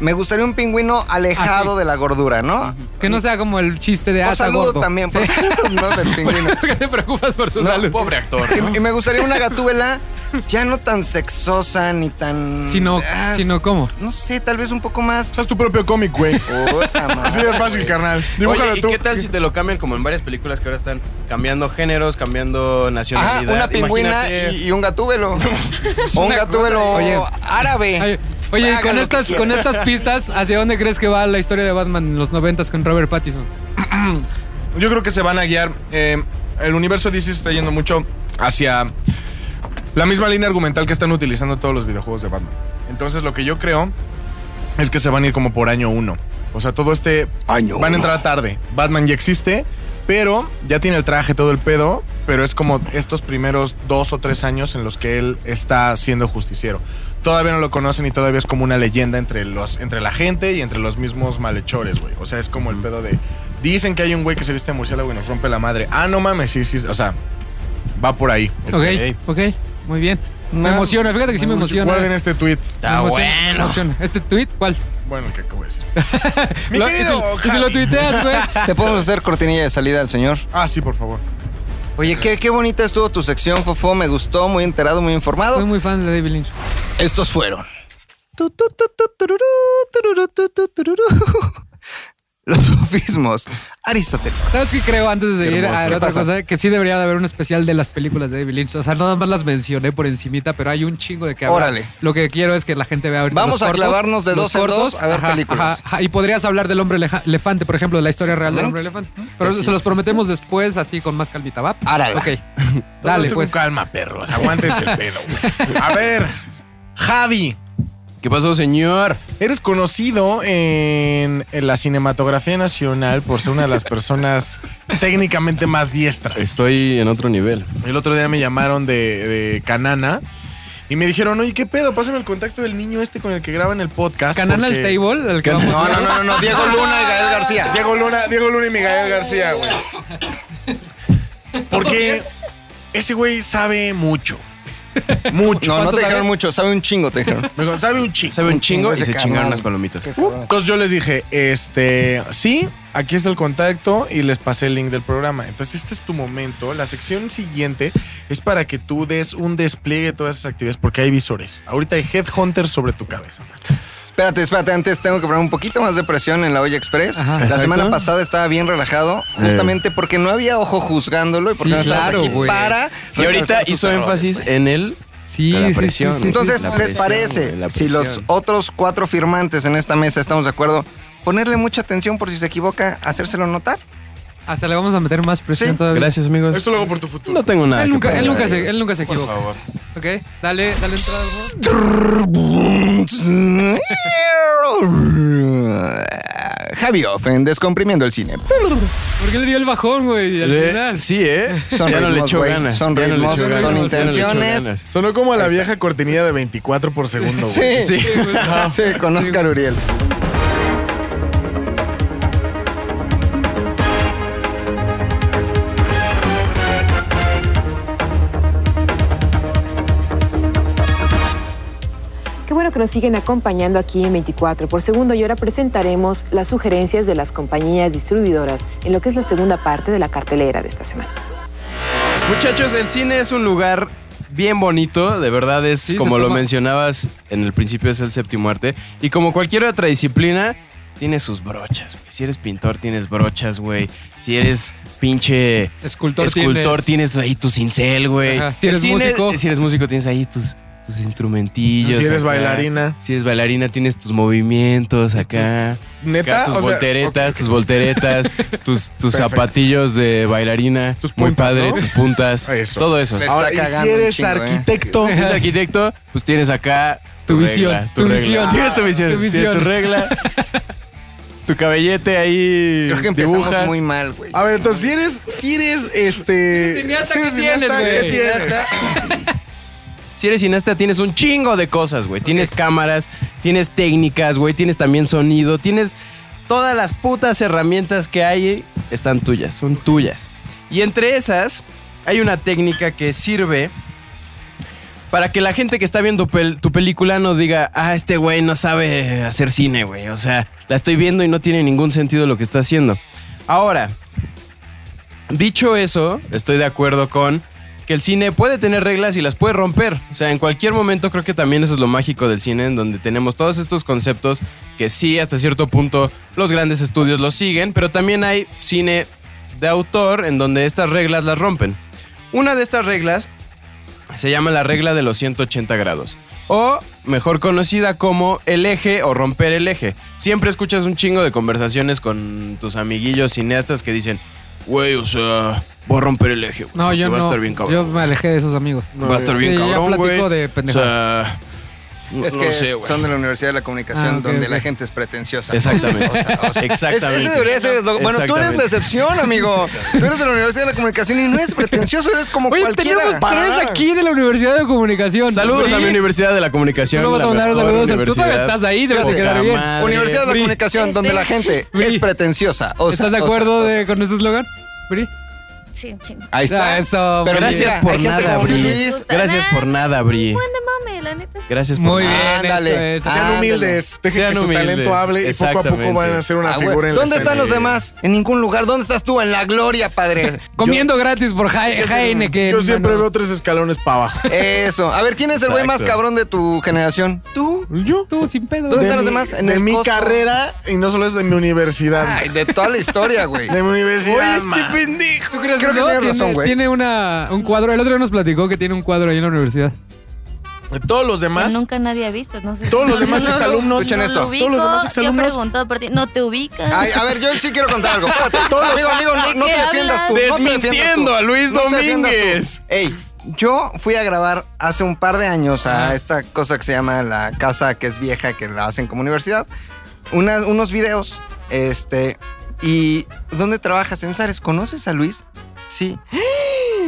Me gustaría un pingüino alejado Ah, de la gordura, ¿no? Que no sea como el chiste de Por asa salud gordo. también, por Sí. salud, ¿no? Del pingüino. ¿Por qué te preocupas por su No, salud? Pobre actor. Y, y me gustaría una gatúbela ya no tan sexosa ni tan. Sino, Ah, sino ¿cómo? No sé, tal vez un poco más. Haz tu propio cómic, güey. Puta madre, Así de fácil, güey. carnal. Dibújalo Oye, ¿y tú. qué tal si te lo cambian como en varias películas que ahora están cambiando géneros, cambiando Ajá, nacionalidad? una pingüina Imagínate- y, y un gatúbelo. o un una gatúbelo. Oye. árabe. Ay, Oye, con lo que estas, con estas pistas, ¿hacia dónde crees que va la historia de Batman en los noventas con Robert Pattinson? Yo creo que se van a guiar. eh, el universo DC se está yendo mucho hacia la misma línea argumental que están utilizando todos los videojuegos de Batman. Entonces, lo que yo creo es que se van a ir como por año uno. O sea, todo este. Año Van a uno. entrar tarde. Batman ya existe, pero ya tiene el traje, todo el pedo. Pero es como estos primeros dos o tres años en los que él está siendo justiciero. Todavía no lo conocen y todavía es como una leyenda entre, los, entre la gente y entre los mismos malhechores, güey. O sea, es como el pedo de. Dicen que hay un güey que se viste de murciélago y nos rompe la madre. Ah, no mames, sí, sí. O sea, va por ahí. Ok, ok, muy bien. Me Ah, emociona, fíjate que sí me emociona. Guarden este tweet. Me Está me bueno. emociona. ¿Este tweet? ¿Cuál? Bueno, el que acabo de decir. Mi Lo- querido y si, y si lo tuiteas, güey. ¿Le podemos hacer cortinilla de salida al señor? Ah, sí, por favor. Oye, qué, qué bonita estuvo tu sección, Fofo. Me gustó, muy enterado, muy informado. Soy muy fan de David Lynch. Estos fueron. Los sofismos aristotélicos. ¿Sabes qué creo antes de Qué ir hermoso. a la ¿Qué otra pasa? cosa? Que sí debería de haber un especial de las películas de David Lynch. O sea, nada más las mencioné por encimita, pero hay un chingo de que hablar. Órale. Lo que quiero es que la gente vea ahorita Vamos los a cortos, clavarnos de dos en dos a ver películas. ajá. Y podrías hablar del hombre elefante, por ejemplo, de la historia real del hombre elefante. Pero sí se los prometemos después, así con más calmita, ¿va? Árala. Ok. Dale, pues. Con calma, perros. Aguántense el pedo. güey. A ver, Javi. ¿Qué pasó, señor? Eres conocido en, en la cinematografía nacional por ser una de las personas técnicamente más diestras. Estoy en otro nivel. El otro día me llamaron de, de Canana y me dijeron, oye, ¿qué pedo? Pásame el contacto del niño este con el que graban el podcast. Canal al porque- table, el que No, no, no, no, no. Diego Luna y Gael García. Diego Luna, Diego Luna y Miguel García, güey. Porque ese güey sabe mucho. Mucho. No, no ¿Cuánto te dijeron mucho, sabe un chingo, te dijeron. Me dijo, sabe un chico. Sabe un chingo y se chingaron unas palomitas. Entonces yo les dije, este, sí, aquí está el contacto y les pasé el link del programa. Entonces este es tu momento. La sección siguiente es para que tú des un despliegue de todas esas actividades porque hay visores. Ahorita hay headhunters sobre tu cabeza. Espérate, espérate, antes tengo que poner un poquito más de presión en la olla express. Ajá. La Exacto. semana pasada estaba bien relajado, justamente porque no había ojo juzgándolo y porque Sí, no estabas claro, aquí güey. para Y ahorita hizo énfasis en el Sí, La presión. sí, sí. Entonces, La ¿les presión, parece, la si los otros cuatro firmantes en esta mesa estamos de acuerdo, ponerle mucha atención por si se equivoca, hacérselo notar? Ah, se le vamos a meter más presión Sí. todavía. Gracias, amigos. Esto lo hago por tu futuro. No tengo nada Él que nunca, él perder. nunca se, él nunca se Por equivoca. favor. Ok, dale, dale entrada. Javi Off en Descomprimiendo el Cine. ¿Por qué le dio el bajón, güey? Al Eh, final. Sí, ¿eh? Son ya no le ritmos, echó güey. ganas. Son ya no le ritmos, echó son ganas, ya no le echó intenciones. ganas. Sonó como la Ahí está. vieja cortinilla de 24 por segundo, güey. Sí, Sí. sí, con Oscar Uriel. Nos siguen acompañando aquí en 24 por segundo y ahora presentaremos las sugerencias de las compañías distribuidoras en lo que es la segunda parte de la cartelera de esta semana. Muchachos, el cine es un lugar bien bonito, de verdad es Sí, como lo toma- mencionabas en el principio es el séptimo arte y como cualquier otra disciplina tiene sus brochas, güey. Si eres pintor tienes brochas, güey. Si eres pinche Escultor, escultor tienes. tienes ahí tu cincel, güey. Ajá. Si eres músico. si eres músico tienes ahí tus tus instrumentillos. Si eres acá. bailarina. Si eres bailarina tienes tus movimientos acá. ¿Neta? Acá tus O sea, volteretas, tus volteretas, tus, tus zapatillos de bailarina. Tus Muy puntas, padre, ¿no? tus puntas. Eso. Todo eso. Ahora, y si eres chingo, ¿eh? arquitecto, Si eres arquitecto, pues tienes acá Tu visión, regla, tu visión. Tienes tu visión, Tu tienes visión. tu regla. tu cabellete ahí. Creo que empezamos dibujas. muy mal, güey. A ver, entonces, si eres, si eres, este... cineasta, si eres ¿qué tienes, cineasta, güey? ¿qué tienes? Si eres cineasta, tienes un chingo de cosas, güey. Tienes cámaras, tienes técnicas, güey. Tienes también sonido. Tienes todas las putas herramientas que hay. Están tuyas, son tuyas. Y entre esas, hay una técnica que sirve para que la gente que está viendo pel- tu película no diga, ah, este güey no sabe hacer cine, güey. O sea, la estoy viendo y no tiene ningún sentido lo que está haciendo. Ahora, dicho eso, estoy de acuerdo con que el cine puede tener reglas y las puede romper. O sea, en cualquier momento creo que también eso es lo mágico del cine, en donde tenemos todos estos conceptos que sí, hasta cierto punto los grandes estudios los siguen, pero también hay cine de autor en donde estas reglas las rompen. Una de estas reglas se llama la regla de los 180 grados. O mejor conocida como el eje o romper el eje. Siempre escuchas un chingo de conversaciones con tus amiguillos cineastas que dicen, güey, o sea, voy a romper el eje. güey, No, yo va no. a estar bien cabrón. yo me alejé de esos amigos. va a estar bien Sí, ya cabrón, güey. platico de O pendejadas. sea, no, Es no que sé, güey. son de la Universidad de la Comunicación Ah, donde la gente es pretenciosa. Exactamente. O sea, o sea, Exactamente. Ese, ese debería ser eslogan. Bueno, tú eres Exactamente. decepción, amigo. Tú eres de la Universidad de la Comunicación y no eres pretencioso, eres como Oye, cualquiera. tenemos tres aquí de la Universidad de Comunicación. Saludos a mi Universidad de la Comunicación. No vas a la mandar saludos. Tú todavía estás ahí, debe Fíjate, quedar la bien. madre. Universidad de la. Comunicación, donde la gente Bri. es pretenciosa. O sea, ¿Estás de o acuerdo o de- con ese eslogan? Bri? Sí, un chingo. Ahí está. Ah, eso, Pero Bri. Gracias por hay gente nada, como Bri. Luis. Gracias por nada, Bri. La neta. Gracias por Muy bien, Ándale. eso es. Sean Ándale. humildes, dejen Sean que su humildes. talento hable y poco a poco Exactamente. van a ser una Ah, güey. figura en la ¿Dónde están los demás? En ningún lugar. ¿Dónde estás tú? En la gloria, padre. Comiendo gratis por Ja- Heineken. Yo siempre mano. veo tres escalones para abajo. Eso. A ver, ¿quién es el güey más Exacto. cabrón de tu generación? ¿Tú? ¿Yo? Tú sin pedo. ¿Dónde de están los mi- demás? En de el mi Costco. carrera y no solo es de mi universidad. Ay, de toda la historia, güey. de mi universidad. Oye, man. este pendejo. ¿Tú crees Creo que eso? tienes tiene, razón, güey. tiene una, un cuadro. El otro día nos platicó que tiene un cuadro ahí en la universidad. Todos los Que demás. nunca nadie ha visto. No sé Todos los demás no, no, exalumnos. Escuchen no esto. Lo ubico, Todos los demás Yo he exalumnos. preguntado por ti. No te ubicas. Ay, a ver, yo sí quiero contar algo. Espérate. amigo, amigo, no, ¿De no qué te defiendas tú. No te defiendas tú. A Luis No. Domínguez. Ey, yo fui a grabar hace un par de años a esta cosa que se llama la casa que es vieja, que la hacen como universidad. Unas- unos videos. Este. ¿Y dónde trabajas en Sares? ¿Conoces a Luis? Sí.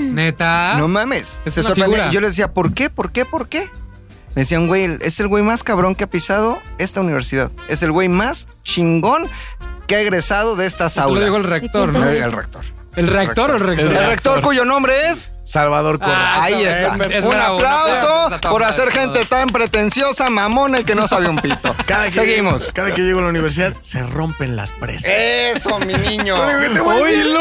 Neta. No mames. Es Se yo les decía, ¿por qué? ¿Por qué? ¿Por qué? Me decían, güey, es el güey más cabrón que ha pisado esta universidad. Es el güey más chingón que ha egresado de estas Te lo aulas. digo el rector, ¿Y ¿no? el rector. ¿El reactor o el rector? El rector cuyo nombre es Salvador. Ah, Ahí es- está. es un bravo, aplauso por hacer gente tan pretenciosa, mamona y que no sabe un pito. Cada que Seguimos. Llego, cada que llego a la universidad se rompen las presas. Eso, mi niño. ¿qué te voy a decir?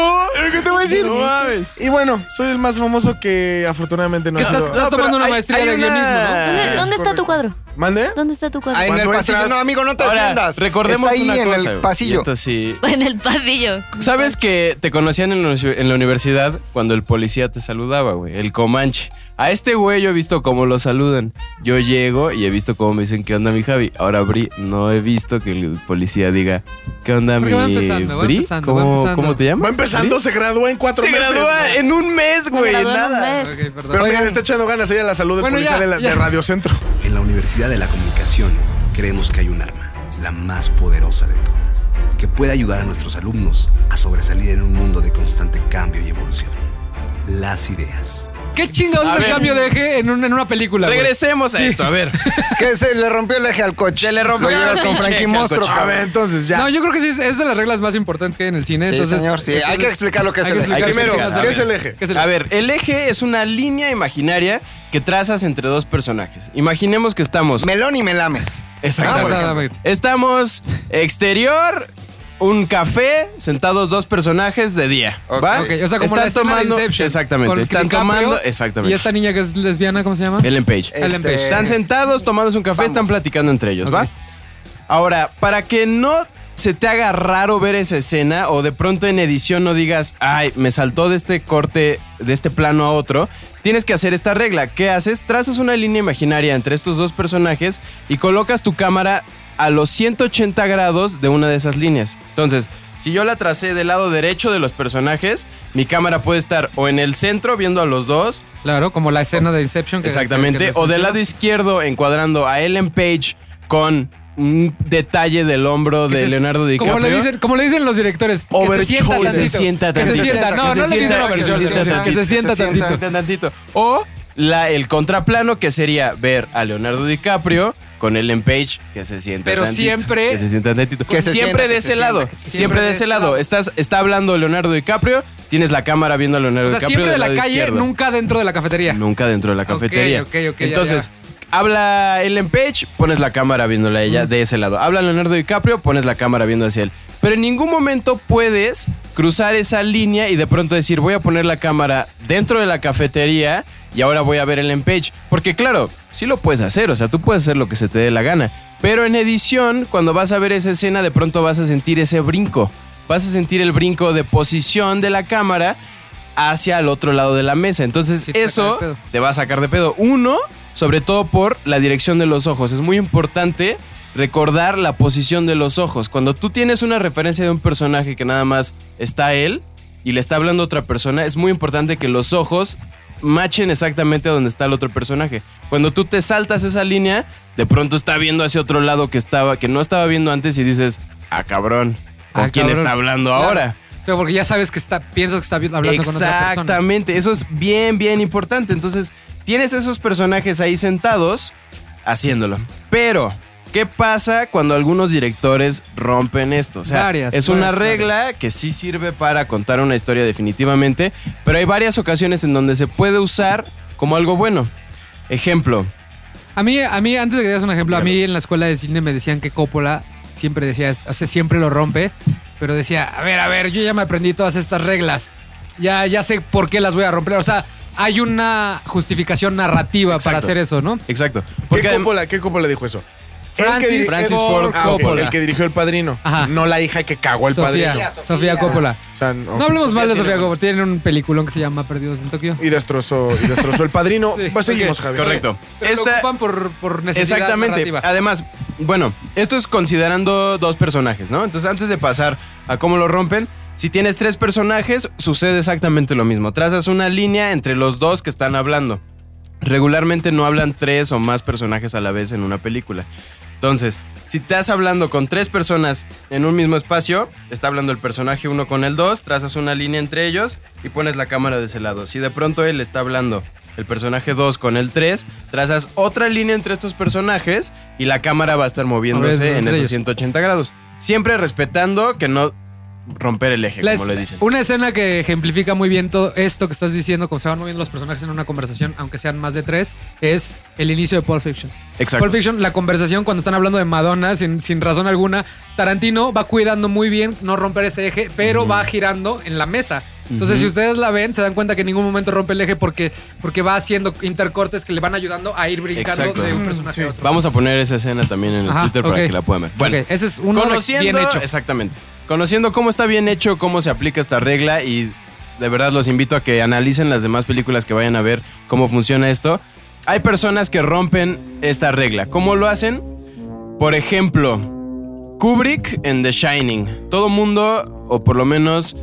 ¿Qué te voy a decir? No mames. Y bueno, soy el más famoso que afortunadamente no ha estás, sido- estás tomando una hay- maestría hay de una- guionismo, ¿no? ¿Dónde, Sí, es dónde está tu cuadro? ¿Mande? ¿Dónde está tu cuadro? Ah, en el Cuando pasillo. entras- No, amigo, no te Ahora, ofendas. recordemos Está ahí una en cosa. el güey, pasillo. esto sí. En el pasillo. ¿Sabes que te conocían en la, universi- en la universidad cuando el policía te saludaba, güey? El Comanche. A este güey yo he visto cómo lo saludan. Yo llego y he visto cómo me dicen, ¿qué onda, mi Javi? Ahora, Bri, no he visto que el policía diga, ¿qué onda, mi va empezando, va Bri? empezando, va ¿Cómo, empezando. ¿Cómo te llamas? Va empezando, ¿Bri? se gradúa en cuatro Se meses. gradúa ¿no? en un mes, güey. Nada. mes. Pero mira, Oigan. le está echando ganas ahí a la salud de Bueno, policía ya, de, la- de Radio Centro. En la Universidad de la Comunicación creemos que hay un arma, la más poderosa de todas, que puede ayudar a nuestros alumnos a sobresalir en un mundo de constante cambio y evolución. Las ideas. ¿Qué chingados A es el ver. cambio de eje en, un- en una película, güey? Regresemos a esto, a ver. Que se le rompió el eje al coche. Se le rompió Lo llevas el con pinche Frankie al Monstruo, coche. A ver, cabrón. entonces ya. No, yo creo que sí es, es de las reglas más importantes que hay en el cine. Sí, entonces, señor, sí. Hay que explicar lo que es hay el que eje. explicar Primero, qué chingados ¿qué es el eje? ¿Qué es el A ver, el eje es una línea imaginaria que trazas entre dos personajes. Imaginemos que estamos. Melón y melames. Exacto. Ah, por Exactamente. Estamos exterior, un café, sentados dos personajes de día. ¿va? Ok, o sea, como la escena de Inception. Exactamente. con Están DiCaprio tomando. Exactamente. Y esta niña que es lesbiana, ¿cómo se llama? Ellen Page. Ellen Este, Page. Están sentados, tomándose un café, Vamos. están platicando entre ellos. ¿va? Ahora, para que no se te haga raro ver esa escena o de pronto en edición no digas, ay, me saltó de este corte, de este plano a otro, tienes que hacer esta regla. ¿Qué haces? Trazas una línea imaginaria entre estos dos personajes y colocas tu cámara a los 180 grados de una de esas líneas. Entonces, si yo la tracé del lado derecho de los personajes, mi cámara puede estar o en el centro viendo a los dos, Claro, como la escena de Inception. que- Exactamente. que- que les o del lado izquierdo encuadrando a Ellen Page con un detalle del hombro de se- Leonardo DiCaprio. Como le dicen, como le dicen los directores, que se Over sienta shoulder. tantito. Se sienta Que se tantito. sienta. No, no se le dicen sienta, que se tantito, que se sienta. tantito. Tantito. O la, el contraplano que sería ver a Leonardo DiCaprio con Ellen Page que se sienta Pero tantito, siempre- que se sienta tantito. Que se siempre sienta, de que ese se lado, sienta, que se siempre de ese lado. Estás está hablando Leonardo DiCaprio, tienes la cámara viendo a Leonardo O sea, DiCaprio siempre de la calle, izquierdo. nunca dentro de la cafetería. Nunca dentro de la cafetería. ok, ok, ya, Entonces, ya. habla Ellen Page, pones la cámara viéndola a ella de ese lado. Habla Leonardo DiCaprio, pones la cámara viendo hacia él. Pero en ningún momento puedes cruzar esa línea y de pronto decir, voy a poner la cámara dentro de la cafetería y ahora voy a ver Ellen Page. Porque claro, sí lo puedes hacer, o sea, tú puedes hacer lo que se te dé la gana. Pero en edición, cuando vas a ver esa escena, de pronto vas a sentir ese brinco. Vas a sentir el brinco de posición de la cámara hacia el otro lado de la mesa. Entonces, Sí, te saca eso te va a sacar de pedo. Uno, sobre todo por la dirección de los ojos. Es muy importante recordar la posición de los ojos. Cuando tú tienes una referencia de un personaje que nada más está él y le está hablando a otra persona, es muy importante que los ojos machen exactamente donde está el otro personaje. Cuando tú te saltas esa línea, de pronto está viendo hacia otro lado que estaba que no estaba viendo antes y dices, "Ah, cabrón, ¿con Ah, quién cabrón. está hablando Claro. ahora?" O sea, porque ya sabes que está, piensas que está hablando con otra persona. Exactamente, eso es bien, bien importante. Entonces, tienes esos personajes ahí sentados haciéndolo. Pero, ¿qué pasa cuando algunos directores rompen esto? O sea, Varias, es una varias, regla que sí sirve para contar una historia definitivamente, pero hay varias ocasiones en donde se puede usar como algo bueno. Ejemplo, A mí, a mí, antes de que digas un ejemplo, a mí en la escuela de cine me decían que Coppola siempre decía, o sea, siempre lo rompe, pero decía, a ver, a ver, yo ya me aprendí todas estas reglas. Ya, ya sé por qué las voy a romper. O sea, hay una justificación narrativa para hacer eso, ¿no? exacto. ¿Qué Coppola, ¿Qué Coppola dijo eso? El que Francis, Ford Ah, ok, Coppola. el que dirigió El Padrino. Ajá. No la hija que cagó El Sofía, Padrino. Sofía Coppola. O sea, No hablemos mal de tiene- Sofía Coppola. Tienen un peliculón que se llama Perdidos en Tokio. Y destrozó, y destrozó El Padrino. Sí, pues seguimos, ok. Javi. Correcto. Se preocupan por, por necesidad Exactamente. narrativa. Además, bueno, esto es considerando dos personajes, ¿no? Entonces, antes de pasar a cómo lo rompen, si tienes tres personajes, sucede exactamente lo mismo. Trazas una línea entre los dos que están hablando. Regularmente no hablan tres o más personajes a la vez en una película. Entonces, si estás hablando con tres personas en un mismo espacio, está hablando el personaje uno con el dos, trazas una línea entre ellos y pones la cámara de ese lado. Si de pronto él está hablando el personaje 2 con el 3, trazas otra línea entre estos personajes y la cámara va a estar moviéndose A ver, en esos ellos. 180 grados. Siempre respetando que no romper el eje, La como es- le dicen. Una escena que ejemplifica muy bien todo esto que estás diciendo, como se van moviendo los personajes en una conversación, aunque sean más de tres, es el inicio de Pulp Fiction. Exacto. Pulp Fiction, la conversación cuando están hablando de Madonna sin, sin razón alguna, Tarantino va cuidando muy bien no romper ese eje, pero va girando en la mesa. Entonces, si ustedes la ven, se dan cuenta que en ningún momento rompe el eje porque, porque va haciendo intercortes que le van ayudando a ir brincando Exacto. de un personaje a otro. Vamos a poner esa escena también en el Ajá, Twitter ok. para que la puedan ver. Bueno, Ok, ese es uno conociendo, bien hecho. Exactamente. Conociendo cómo está bien hecho, cómo se aplica esta regla y de verdad los invito a que analicen las demás películas que vayan a ver cómo funciona esto. Hay personas que rompen esta regla. ¿Cómo lo hacen? Por ejemplo, Kubrick en The Shining. Todo mundo, o por lo menos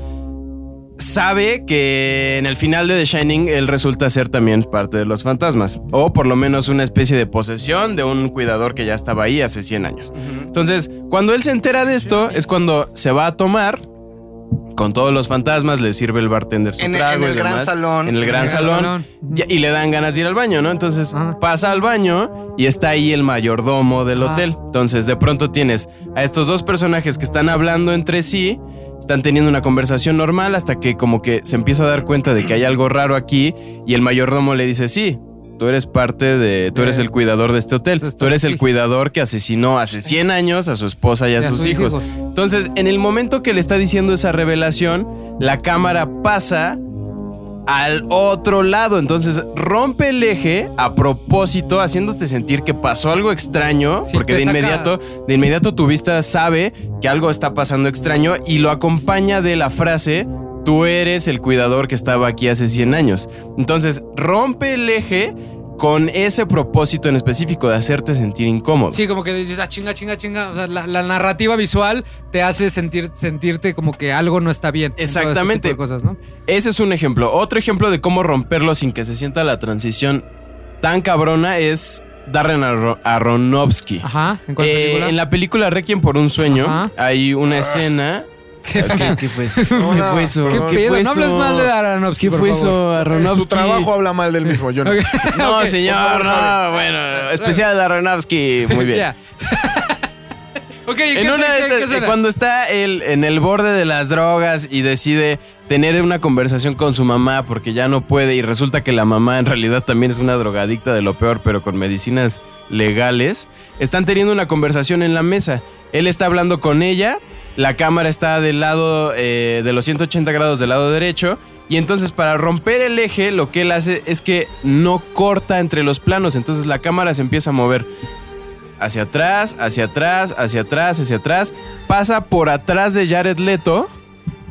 sabe que en el final de The Shining él resulta ser también parte de los fantasmas. O por lo menos una especie de posesión de un cuidador que ya estaba ahí hace 100 años. Entonces, cuando él se entera de esto, es cuando se va a tomar con todos los fantasmas, le sirve el bartender su En el- trago en y el gran demás. salón. En el gran En el salón. y le dan ganas de ir al baño, ¿no? Entonces Ajá. pasa al baño y está ahí el mayordomo del Ajá. hotel. Entonces de pronto tienes a estos dos personajes que están hablando entre sí, están teniendo una conversación normal hasta que como que se empieza a dar cuenta de que hay algo raro aquí y el mayordomo le dice, sí, tú eres parte de, tú eres el cuidador de este hotel, tú eres el cuidador que asesinó hace 100 años a su esposa y a, sus hijos. Entonces, en el momento que le está diciendo esa revelación, la cámara pasa al otro lado. Entonces rompe el eje a propósito, haciéndote sentir que pasó algo extraño, Sí, porque de inmediato, de inmediato tu vista sabe que algo está pasando extraño y lo acompaña de la frase. Tú eres el cuidador que estaba aquí hace 100 años. Entonces, rompe el eje con ese propósito en específico de hacerte sentir incómodo. Sí, como que dices, ah, chinga, chinga, chinga. O sea, la, la narrativa visual te hace sentir, sentirte como que algo no está bien. en todo este Exactamente. tipo de cosas, ¿no? Ese es un ejemplo. Otro ejemplo de cómo romperlo sin que se sienta la transición tan cabrona es Darren Aro- Aronofsky. Ajá. ¿En cuál Eh, película? en la película Requiem por un sueño Ajá. hay una escena. ¿Qué, qué fue eso? ¿Qué no, fue eso? ¿Qué ¿Qué No hables mal de Aronofsky, ¿Qué fue eso, Aronofsky? Su trabajo habla mal del mismo, yo no. No, Ok. señor, no. Bueno, especial de Aronofsky. Muy bien. Ya. ok, ¿y qué En una de estas, qué escena? cuando está él en el borde de las drogas y decide tener una conversación con su mamá porque ya no puede y resulta que la mamá en realidad también es una drogadicta de lo peor, pero con medicinas legales, están teniendo una conversación en la mesa. Él está hablando con ella, la cámara está del lado eh, de los 180 grados del lado derecho. Y entonces para romper el eje lo que él hace es que no corta entre los planos. Entonces la cámara se empieza a mover hacia atrás, hacia atrás, hacia atrás, hacia atrás, pasa por atrás de Jared Leto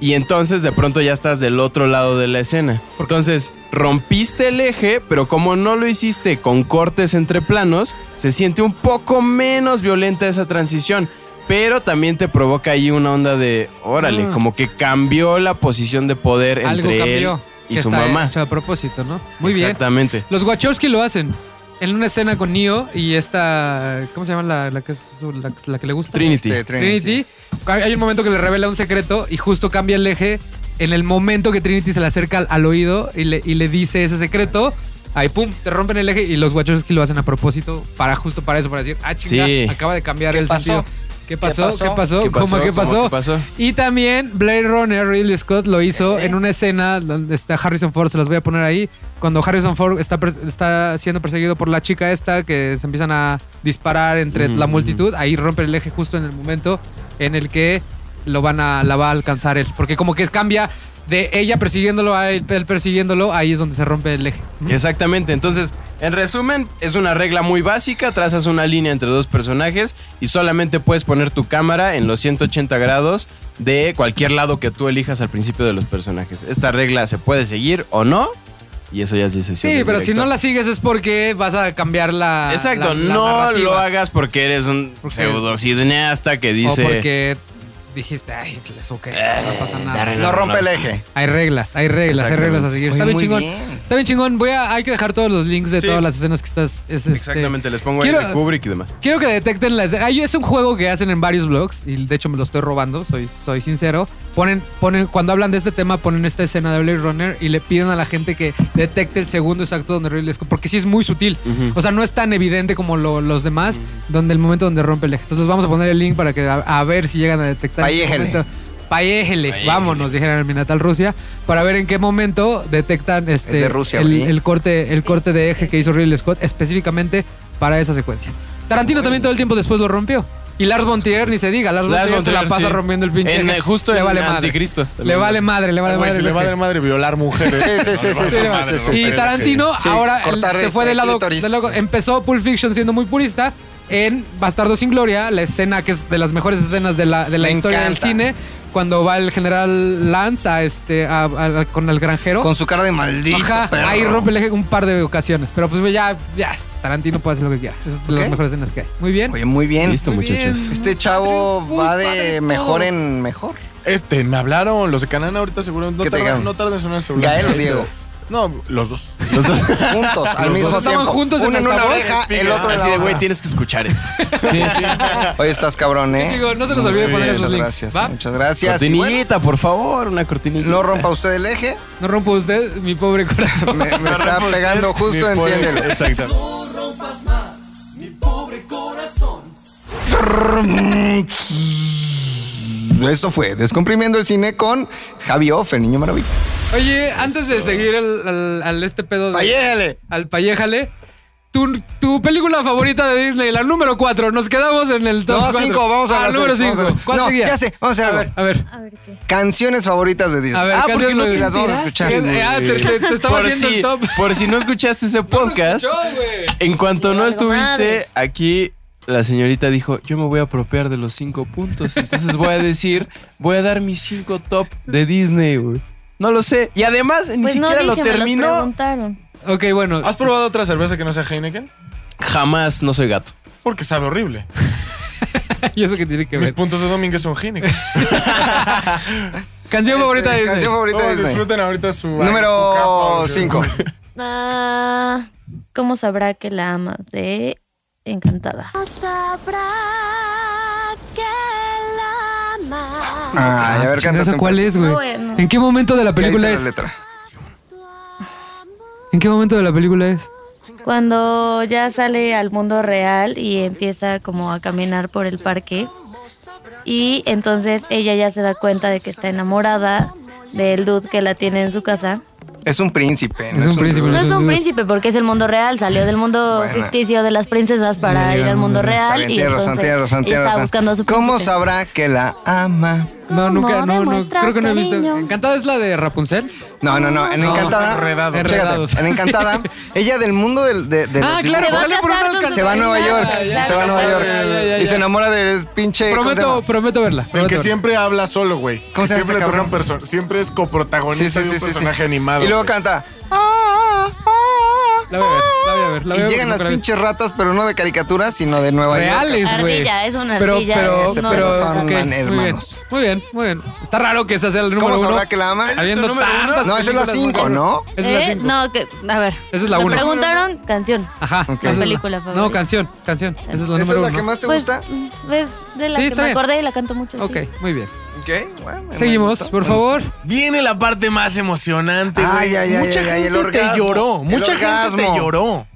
y entonces de pronto ya estás del otro lado de la escena. Entonces rompiste el eje, pero como no lo hiciste con cortes entre planos, se siente un poco menos violenta esa transición. Pero también te provoca ahí una onda de, órale, Ah. como que cambió la posición de poder Algo entre cambió. él y que su está mamá. hecho a propósito, ¿no? Muy bien. Exactamente. Los Wachowski lo hacen. En una escena con Neo y esta. ¿Cómo se llama la, la que, es su- la, la que le gusta? Trinity. Este, Trinity. Hay un momento que le revela un secreto y justo cambia el eje. En el momento que Trinity se le acerca al, al oído y le, y le dice ese secreto, ahí pum, te rompen el eje y los Wachowski lo hacen a propósito para justo para eso, para decir, ah, chinga, Sí. acaba de cambiar ¿Qué el pasó? sentido. ¿Qué pasó? ¿Qué pasó? ¿Qué ¿Cómo pasó? qué ¿Cómo pasó? qué pasó? Y también Blade Runner, Ridley Scott lo hizo en una escena donde está Harrison Ford, se los voy a poner ahí. Cuando Harrison Ford está, está siendo perseguido por la chica esta, que se empiezan a disparar entre la Ujú. multitud, ahí rompe el eje justo en el momento en el que lo van a, la va a alcanzar él. Porque como que cambia de ella persiguiéndolo a él, él persiguiéndolo, ahí es donde se rompe el eje. Exactamente. Entonces, en resumen, es una regla muy básica. Trazas una línea entre dos personajes y solamente puedes poner tu cámara en los 180 grados de cualquier lado que tú elijas al principio de los personajes. Esta regla se puede seguir o no. Y eso ya es decisión. Sí, pero si no la sigues es porque vas a cambiar la. Exacto, la- la no narrativa. lo hagas porque eres un pseudo cineasta que dice. O porque dijiste, ay, es ok, no pasa nada. No rompe el eje. Hay reglas, hay reglas, hay reglas a seguir. Está bien muy chingón. bien. Está bien chingón. Voy a, hay que dejar todos los links de Sí. todas las escenas que estás. es, este, Exactamente, les pongo ahí Quiero- de Kubrick y demás. Quiero que detecten la escena. Ay, Es un juego que hacen en varios blogs y de hecho me lo estoy robando, soy, soy sincero. Ponen, ponen, cuando hablan de este tema, ponen esta escena de Blade Runner y le piden a la gente que detecte el segundo exacto donde Ridley Scott, porque sí es muy sutil. O sea, no es tan evidente como lo- los demás, donde el momento donde rompe el eje. Entonces les vamos a poner el link para que a, a ver si llegan a detectar. Ahí en qué éjele. momento. Payéjele, vámonos, dijeron en mi natal Rusia, para ver en qué momento detectan este Es de Rusia, el, corte, el corte de eje que hizo Ridley Scott específicamente para esa secuencia. Tarantino también todo el tiempo después lo rompió. Y Lars von Trier ni se diga, Lars, Lars von Trier se la pasa sí. rompiendo el pinche En, justo le en vale madre. Anticristo. Le vale madre, le vale madre. si le eje. va de madre violar mujeres. Sí, sí, sí, sí, sí, sí, sí, Y. Tarantino Sí, ahora se fue este del lado, clítoris. del lado- Empezó Pulp Fiction siendo muy purista. En Bastardo sin Gloria, la escena que es de las mejores escenas de la, de la Me historia del cine, cuando va el general Lance a este, a- a- con el granjero. Con su cara de maldito Ajá, perro. ahí rompe el eje un par de ocasiones. Pero pues ya, ya, Tarantino puede hacer lo que quiera. Es de las Ok. mejores escenas que hay. Muy bien. Oye, muy bien. Listo, Muy bien. muchachos. Este chavo va padre de todo. mejor en mejor. Este, me hablaron los de Canana ahorita seguro. No ¿Qué te tardan, dijeron? no tardan en sonar el celular. ¿Gael o Diego? No, los dos. Juntos, al Los mismo dos. tiempo. Estaban juntos en Uno en una oreja, el otro en Así la de, güey, tienes que escuchar esto. Oye, estás cabrón, ¿eh? Chico, no se nos olvide Sí, poner esos muchas links. gracias, ¿va? muchas gracias. Bueno, Cortinillita, por favor, una cortinilla. no rompa usted el eje. No rompa usted mi pobre corazón. Me, me está pegando justo, Mi pobre- entiéndelo. Esto fue Descomprimiendo el Cine con Javi Off, el niño maravilla. Oye, antes de seguir al, al- al este pedo de, ¡Vayéjale! al payéjale, tu, tu película favorita de Disney, la número 4, nos quedamos en el top No, cuatro. cinco, vamos a ah, las número seis, vamos a 5. ver. ¿Cuál No, seguía? ya sé, vamos a A ver, a ver. A ver qué. Canciones favoritas de Disney. A ver, Ah, porque canciones no te las vamos a escuchar. Ah, te, te- te estaba por haciendo si, el top. Por si no escuchaste ese podcast, No, güey. en cuanto no estuviste aquí, la señorita dijo, yo me voy a apropiar de los cinco puntos. Entonces voy a decir, voy a dar mis cinco top de Disney, güey. No lo sé. Y además, ni Pues no siquiera dije, lo me terminó. preguntaron. Ok, bueno. ¿Has probado otra cerveza que no sea Heineken? Jamás no soy gato. Porque sabe horrible. ¿Y eso qué tiene que Mis ver? puntos de Domínguez son Heineken. Canción favorita de Este, Disney. Canción favorita de Oh, Disney. disfruten ahorita su... Número Coca, 5. Ah, ¿Cómo sabrá que la ama? De Encantada. Ay, a ver, canta. ¿Esa cuál es, güey? Bueno. ¿En qué momento de la película la es? letra? ¿En qué momento de la película es? Cuando ya sale al mundo real y empieza como a caminar por el parque. Y entonces ella ya se da cuenta de que está enamorada del dude que la tiene en su casa. Es un príncipe. no Es un príncipe. No es un príncipe porque es el mundo real, salió del mundo Bueno. ficticio de las princesas para ir al mundo llegamos. Está real bien, y tiene razón, entonces tiene razón, ella tiene está razón. buscando a su ¿Cómo príncipe. sabrá que la ama? No, nunca, ¿Cómo no, no, creo que no he visto. cariño? ¿Encantada es la de Rapunzel? No, no, no. En No, Encantada. enredados. Chécate, Enredados. En Encantada, ella del mundo del, de, de Ah, los claro, Se va a sale por una. Se va a Nueva York. Ya, ya, se va a Nueva ya, York. ya, ya, ya, Y se enamora del pinche. ¿cómo se Prometo, llama? prometo verla. El prometo que verla. siempre habla solo, güey. ¿Cómo se llama siempre este toca cabrón? un perso- Siempre es coprotagonista Sí, sí, de un sí, sí, sí. personaje animado. Y luego güey. canta. "Ah, ah, La voy a ver, la voy a ver. La Y voy a ver llegan las pinches ratas, pero no de caricatura, sino de Nueva Reales, York. güey. Ardilla, es una Pero, ardilla. pero, pero, pedo son ok, man- muy bien. hermanos. Muy bien, muy bien. Está raro que ese sea el número ¿Cómo uno. sabrá que la ama? Habiendo número uno? tantas No, esa es la cinco, ¿no? Esa es la ¿Eh? cinco. No, que, a ver. Esa es la Me uno. preguntaron canción. Ajá. Ok. esa es la- película favorita. No, canción, canción. Esa es la ¿Esa es número la uno. que más te Pues, gusta? mm, es de la Sí, que me bien. acordé y la canto mucho. sí. Ok, muy bien. Ok, bueno, me Seguimos, gustó, por favor. Viene la parte más emocionante, güey. Ay, ay, ay, Mucha ay, ay, el gente te lloró. El Mucha gente te lloró.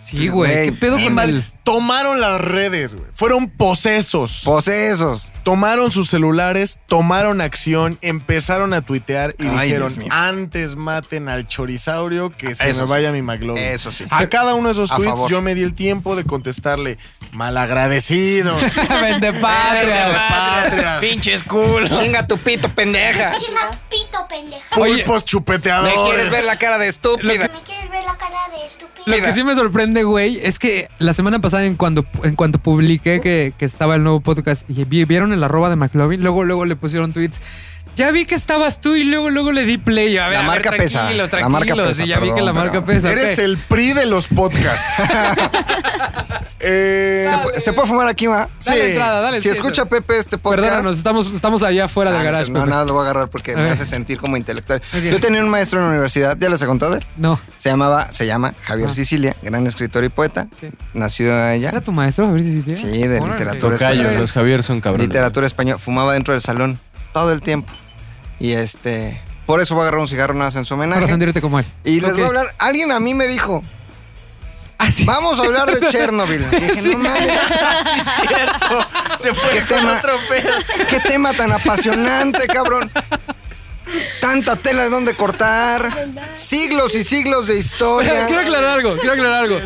Sí, güey. Güey, ¿Qué pedo Y con el...? tomaron las redes, güey. Fueron posesos. Posesos. tomaron sus celulares, tomaron acción, empezaron a tuitear y Ay, dijeron, antes maten al chorisaurio que se Eso me sí. vaya mi McLovin. Eso sí. A cada uno de esos A tweets favor. yo me di el tiempo de contestarle, malagradecido. Vende patria. patrias. Pinches cool. Chinga tu pito, pendeja. Pendeja. Oye, Pulpos ¿Me quieres ver la cara de estúpida? ¿Me quieres ver la cara de estúpido? Lo que sí me sorprende, güey, es que la semana pasada, en cuando en cuanto publiqué que, que estaba el nuevo podcast y vi- vieron el arroba de McLovin, luego, luego le pusieron tweets. Ya vi que estabas tú y luego, luego le di play. A ver, La a ver, marca pesa. tranquilos, La marca pesa, Y ya vi que la marca pesa. Eres el PRI de los podcasts. Eh. ¿Se puede fumar aquí, ma? Dale Sí. entrada, dale. Si sí, escucha eso. Pepe este podcast. Perdónanos, estamos, estamos allá afuera Ah, del no, garage. no, Pepe. nada, lo voy a agarrar porque A me ver. hace sentir como intelectual. Yo tenía un maestro en la universidad, ¿ya les he contado él? No. Se llamaba, se llama Javier Ah. Sicilia, gran escritor y poeta. Sí. Nacido allá. ¿Era tu maestro? A ver si sí. Sí, de literatura Tocayo, española. los Javier son cabrones. Literatura española. Fumaba dentro del salón todo el tiempo. Y este. Por eso voy a agarrar un cigarro nada más en su Para homenaje. sentirte como él. Y les voy a hablar. Alguien a mí me dijo. Vamos a hablar de Chernobyl. Dije, no mames, Sí, es cierto. Se fue ¿Qué tema? otro pedo. qué tema tan apasionante, cabrón. Tanta tela de dónde cortar. Siglos y siglos de historia. Quiero aclarar algo, quiero aclarar algo.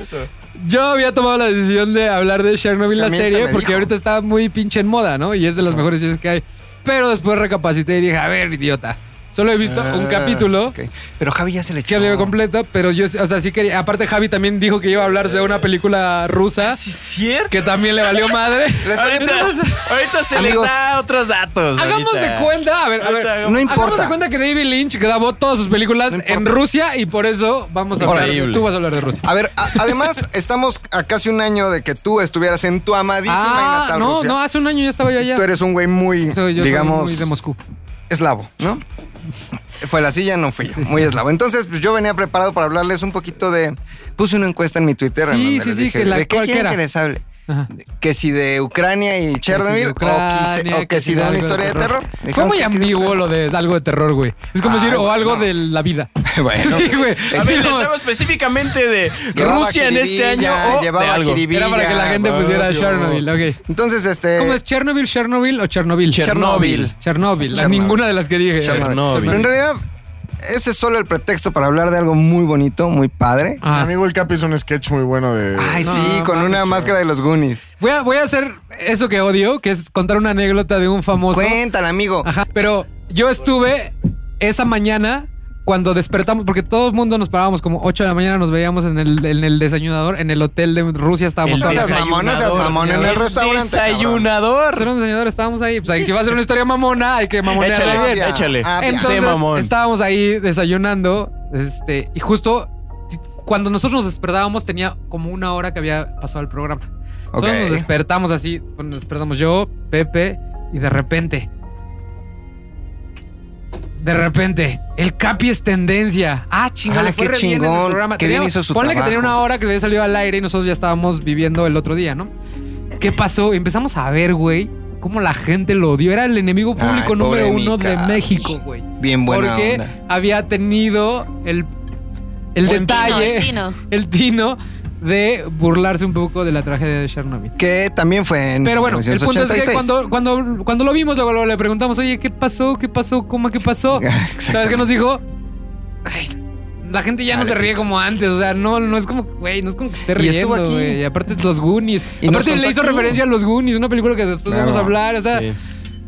Yo había tomado la decisión de hablar de Chernobyl, la se serie, porque dijo. ahorita está muy pinche en moda, ¿no? Y es de las mejores series que hay. Pero después recapacité y dije, a ver, idiota. Solo he visto un Ah, capítulo. ok. Pero Javi ya se le Que echó. lo completo, pero yo, o sea, sí quería. Aparte, Javi también dijo que iba a hablar de una película rusa Sí, es cierto. que también le valió madre. Ahorita, Entonces, ahorita se Amigos, les da otros datos. Hagamos ahorita. de cuenta, a ver, a ver, Ahorita hagamos- No hagamos importa. de cuenta que David Lynch grabó todas sus películas No en Rusia y por eso vamos a hablar. de- Increíble. tú vas a hablar de Rusia. A ver, a- además, estamos a casi un año de que tú estuvieras en tu amadísima y Ah, natal no, Rusia. no, hace un año ya estaba yo allá. Tú eres un güey muy, Soy- yo soy digamos, muy de Moscú. Eslavo, ¿no? Fue la silla, no fui yo, muy eslavo. Entonces, pues, yo venía preparado para hablarles un poquito de... Puse una encuesta en mi Twitter en Sí, donde sí, les sí, dije, que la ¿de qué quieren que les hable? Ajá. Que si de Ucrania y Chernobyl o, Ucrania, quise- o que, si de una historia de terror. Fue muy de ambiguo lo de algo de terror, güey. Es como Ah, decir, o algo de la vida. Bueno, Sí, güey. A ver, hablo específicamente de Llevaba Rusia en este año o de llevaba algo. Era para que la gente pusiera obvio. Chernobyl, ok. Entonces, este... ¿Cómo es Chernobyl, Chernobyl o Chernobyl? Chernobyl. Chernobyl. Ninguna de las que dije. Chernobyl. Chernobyl. Pero en realidad, ese es solo el pretexto para hablar de algo muy bonito, muy padre. Mi Ah. amigo el Capi hizo un sketch muy bueno de. Ay, No, sí, con una máscara de los Goonies. Voy a, voy a hacer eso que odio, que es contar una anécdota de un famoso. Cuéntala, amigo. Ajá. Pero yo estuve esa mañana cuando despertamos, porque todo el mundo nos parábamos como 8 de la mañana, nos veíamos en el, en el desayunador, en el hotel de Rusia, estábamos todos. mamón, mamón en el El restaurante. Desayunador. Desayunador, estábamos ahí. Pues ahí, si va a ser una historia mamona, hay que mamonearla Échale, bien. échale. Ah. Entonces, mamón. estábamos ahí desayunando, este, y justo cuando nosotros nos despertábamos tenía como una hora que había pasado el programa. Nosotros Ok. nos despertamos así, nos despertamos yo, Pepe, y de repente, de repente, el Capi es tendencia. Ah, chingada, Ah, fue qué re bien en el chingón, programa. qué bien hizo su ponle que tenía una hora que había salido al aire y nosotros ya estábamos viviendo el otro día, ¿no? ¿Qué pasó? Empezamos a ver, güey, cómo la gente lo odió. Era el enemigo Ay, público número uno de. México, güey. Bien buena Porque onda. había tenido el, el El detalle, tino, el tino. el tino de burlarse un poco de la tragedia de Chernobyl. Que también fue en Pero bueno, el punto es que 1986. cuando, cuando, cuando lo vimos, luego, luego le preguntamos, oye, ¿qué pasó? ¿Qué pasó? ¿Cómo qué pasó? ¿Sabes qué nos dijo? Ay, la gente ya no se ríe como antes, o sea, no, no es como, güey, no es como que esté riendo, güey. Y aparte los Goonies. Y aparte le hizo aquí. referencia a los Goonies, una película que después Claro. vamos a hablar, o sea, Sí.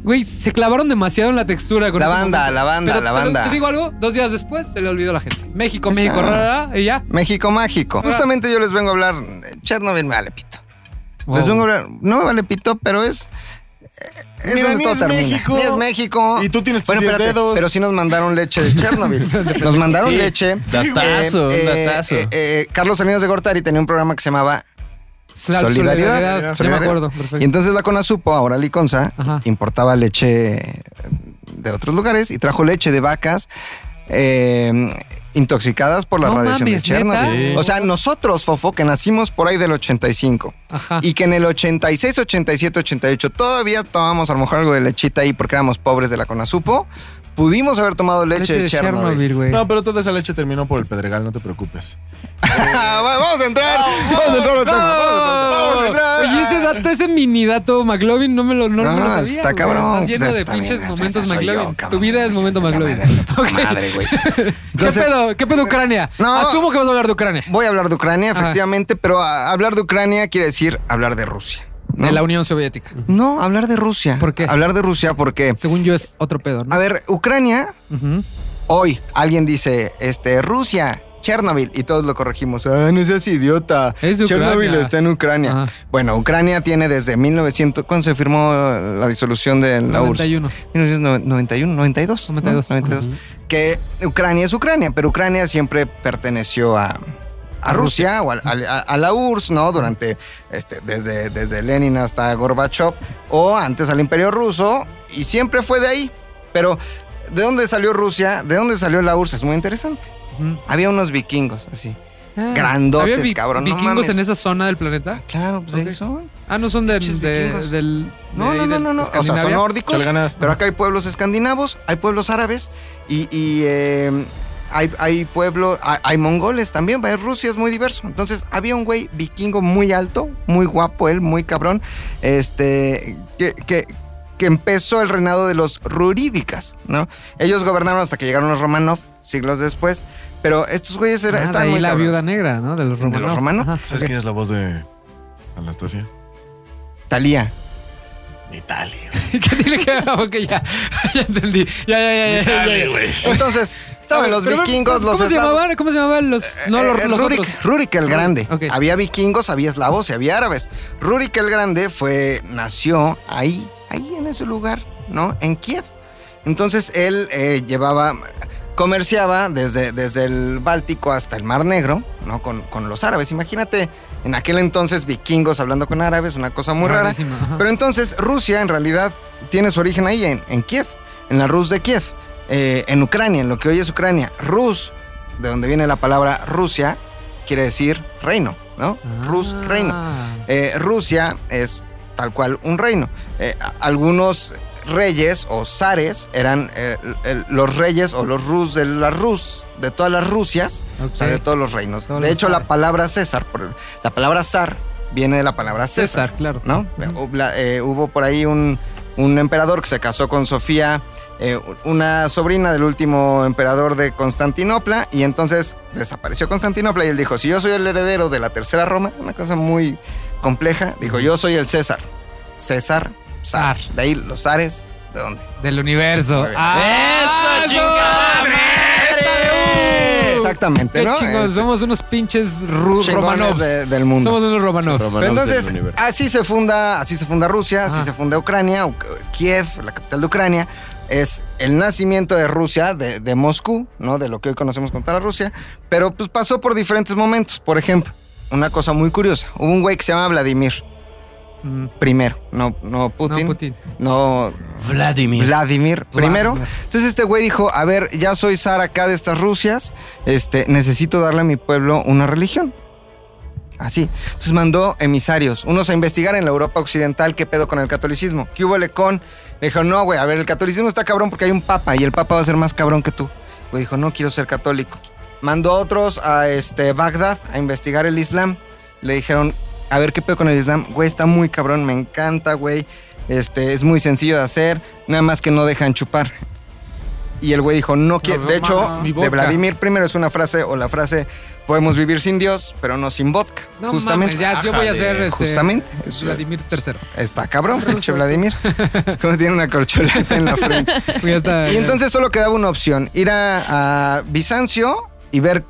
Güey, se clavaron demasiado en la textura con La banda, momento. la banda, Pero- la pero banda. Te digo algo, dos días después se le olvidó a la gente. México, Está. México, rara, y ya. México mágico. Justamente yo les vengo a hablar. Chernobyl me vale pito. Les vengo a hablar. No me vale pito, pero es. Es Mira, donde todo es termina. México. Es México. Y tú tienes tus Bueno, espérate, dedos. Pero sí nos mandaron leche de Chernobyl. nos mandaron Sí, leche. datazo, un datazo. eh, eh, Carlos Salinas de Gortari tenía un programa que se llamaba Sal- Solidaridad. Ya me Solidaridad. acuerdo, perfecto. Y entonces la Conasupo, ahora Liconza, Ajá. importaba leche de otros lugares y trajo leche de vacas eh, intoxicadas por la No radiación mames, de Chernobyl. O sea, nosotros, Fofo, que nacimos por ahí del 85 Ajá. y que en el 86, 87, 88 todavía tomamos a lo mejor algo de lechita ahí porque éramos pobres de la Conasupo, pudimos haber tomado leche, de Chernobyl. güey. No, pero toda esa leche terminó por el pedregal, no te preocupes. vamos a entrar. Vamos a entrar vamos a entrar, vamos a entrar. Oye, ese dato, ese mini dato McLovin, no me lo, no, No, me lo sabía. está güey. cabrón. Estás lleno Pues de pinches bien, momentos yo, McLovin. tu vida es momento McLovin. madre, güey. ¿Qué pedo? ¿Qué pedo Ucrania? No. Asumo que vas a hablar de Ucrania. Voy a hablar de Ucrania, Ajá. efectivamente, pero a- hablar de Ucrania quiere decir hablar de Rusia. ¿No? De la Unión Soviética. No, hablar de Rusia. ¿Por qué? Hablar de Rusia porque, Según yo es otro pedo, ¿no? a ver, Ucrania, hoy alguien dice, este, Rusia, Chernobyl, y todos lo corregimos. Ah, no seas idiota. Es Ucrania. Chernobyl está en Ucrania. Ajá. Bueno, Ucrania tiene desde 1900, ¿cuándo se firmó la disolución de la URSS? 91. 1991, 92. ¿no? 92. 92. Que Ucrania es Ucrania, pero Ucrania siempre perteneció a, a Rusia o a, a- a la URSS, ¿no? Durante, este, desde, desde Lenin hasta Gorbachev, o antes al Imperio Ruso, y siempre fue de ahí. Pero, ¿de dónde salió Rusia? ¿De dónde salió la URSS? Es muy interesante. Había unos vikingos, así. Ah, Grandotes, ¿había vi- cabrón, no vikingos mames. en esa zona del planeta? Claro, pues Ok. ahí son. Ah, no son de- del No, de no, no, no, no. O sea, son nórdicos. Pero acá hay pueblos escandinavos, hay pueblos árabes y, y, eh, hay, hay pueblos, hay, hay mongoles también, Rusia es muy diverso. Entonces había un güey vikingo muy alto, muy guapo él, muy cabrón, este, que, que, que empezó el reinado de los Rurídicas, ¿no? Ellos gobernaron hasta que llegaron los Romanov, siglos después, pero estos güeyes era, Ah, de estaban ahí muy la cabrones. viuda negra, ¿no? De los romanos. los romanos? Ajá, ¿Sabes quién es la voz de Anastasia? Talía. Italia. ¿Qué tiene que ver? Ok, ya. Ya entendí. Ya, ya, ya. ya, ya, ya. güey. Entonces, estaban los Pero, vikingos, los ¿Cómo se llamaban? ¿Cómo se llamaban los.? No, los, Eh, los Rurik, otros. Rurik el Grande. Ok. Había vikingos, había eslavos y había árabes. Rurik el Grande fue, nació ahí, ahí en ese lugar, ¿no? En Kiev. Entonces él eh, llevaba, comerciaba desde, desde el Báltico hasta el Mar Negro, ¿no? Con, con los árabes. Imagínate en aquel entonces vikingos hablando con árabes, una cosa muy rara. Ajá. Pero entonces Rusia en realidad tiene su origen ahí, en, en Kiev, en la Rus de Kiev, eh, en Ucrania, en lo que hoy es Ucrania. Rus, de donde viene la palabra Rusia, quiere decir reino, ¿no? Rus, Ah. reino. Eh, Rusia es tal cual un reino. Eh, algunos reyes o zares eran eh, el- los reyes o los rus de la Rus, de todas las Rusias, o sea, de todos los reinos. Todos de hecho, la palabra César, la palabra zar, viene de la palabra César. César, claro. ¿no? Eh, hubo por ahí un, un emperador que se casó con Sofía, eh, una sobrina del último emperador de Constantinopla, y entonces desapareció Constantinopla y él dijo, si yo soy el heredero de la tercera Roma, una cosa muy compleja, dijo, yo soy el César. César, zar. De ahí los zares, ¿de dónde? Del universo. ¡Ah, ¡Eso, chingada madre! Exactamente, Qué ¿no? chingos, Este, somos unos pinches de- del mundo. Somos unos del entonces, así se funda, así se funda Rusia, así se funda Ucrania, Uc- Kiev, la capital de Ucrania, es el nacimiento de Rusia, de, de Moscú, ¿no? De lo que hoy conocemos como la Rusia, pero pues pasó por diferentes momentos. Por ejemplo, una cosa muy curiosa, hubo un güey que se llama Vladimir Mm, primero, no, no Putin, No, Putin. no Vladimir. Vladimir primero. Vladimir. Entonces este güey dijo, a ver, ya soy zar acá de estas Rusias, este, necesito darle a mi pueblo una religión. Así. Entonces mandó emisarios, unos a investigar en la Europa Occidental qué pedo con el catolicismo. ¿Qué hubo con? Le dijo, no, güey, a ver, el catolicismo está cabrón porque hay un papa y el papa va a ser más cabrón que tú. Güey dijo, no quiero ser católico. Mandó a otros a este, Bagdad a investigar el Islam. Le dijeron, a ver qué pedo con el Islam. Güey, está muy cabrón, me encanta, güey. Este, es muy sencillo de hacer, nada más que no dejan chupar. Y el güey dijo, no quiero. De hecho, de. Vladimir primero es una frase, o la frase, podemos vivir sin Dios, pero no sin vodka. No justamente. mames, ya, yo voy a ser este, Justamente. Es- Vladimir III. Está cabrón, pinche Vladimir. Como tiene una corcholata en la frente. Pues ya está, Y ya. entonces solo quedaba una opción, ir a, a Bizancio y ver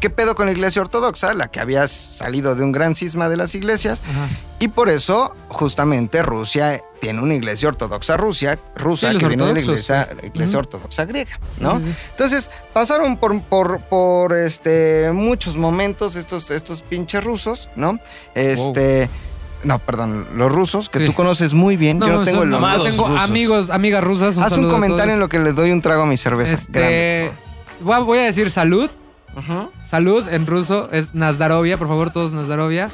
qué pedo con la iglesia ortodoxa, la que había salido de un gran cisma de las iglesias. Ajá. Y por eso, justamente, Rusia tiene una iglesia ortodoxa rusia, rusa Sí, los que viene de la iglesia, ortodoxa griega, ¿no? Sí, sí. Entonces, pasaron por, por, por, este, muchos momentos estos, estos pinches rusos, ¿no? Este. No, perdón, los rusos, que Sí. tú conoces muy bien. No, yo no tengo el yo tengo rusos. amigos, amigas rusas. Haz un comentario en lo que le doy un trago a mi cerveza. Grande, Este, a, voy a decir salud. Salud en ruso es Nazdarovia, por favor, todos Nazdarovia.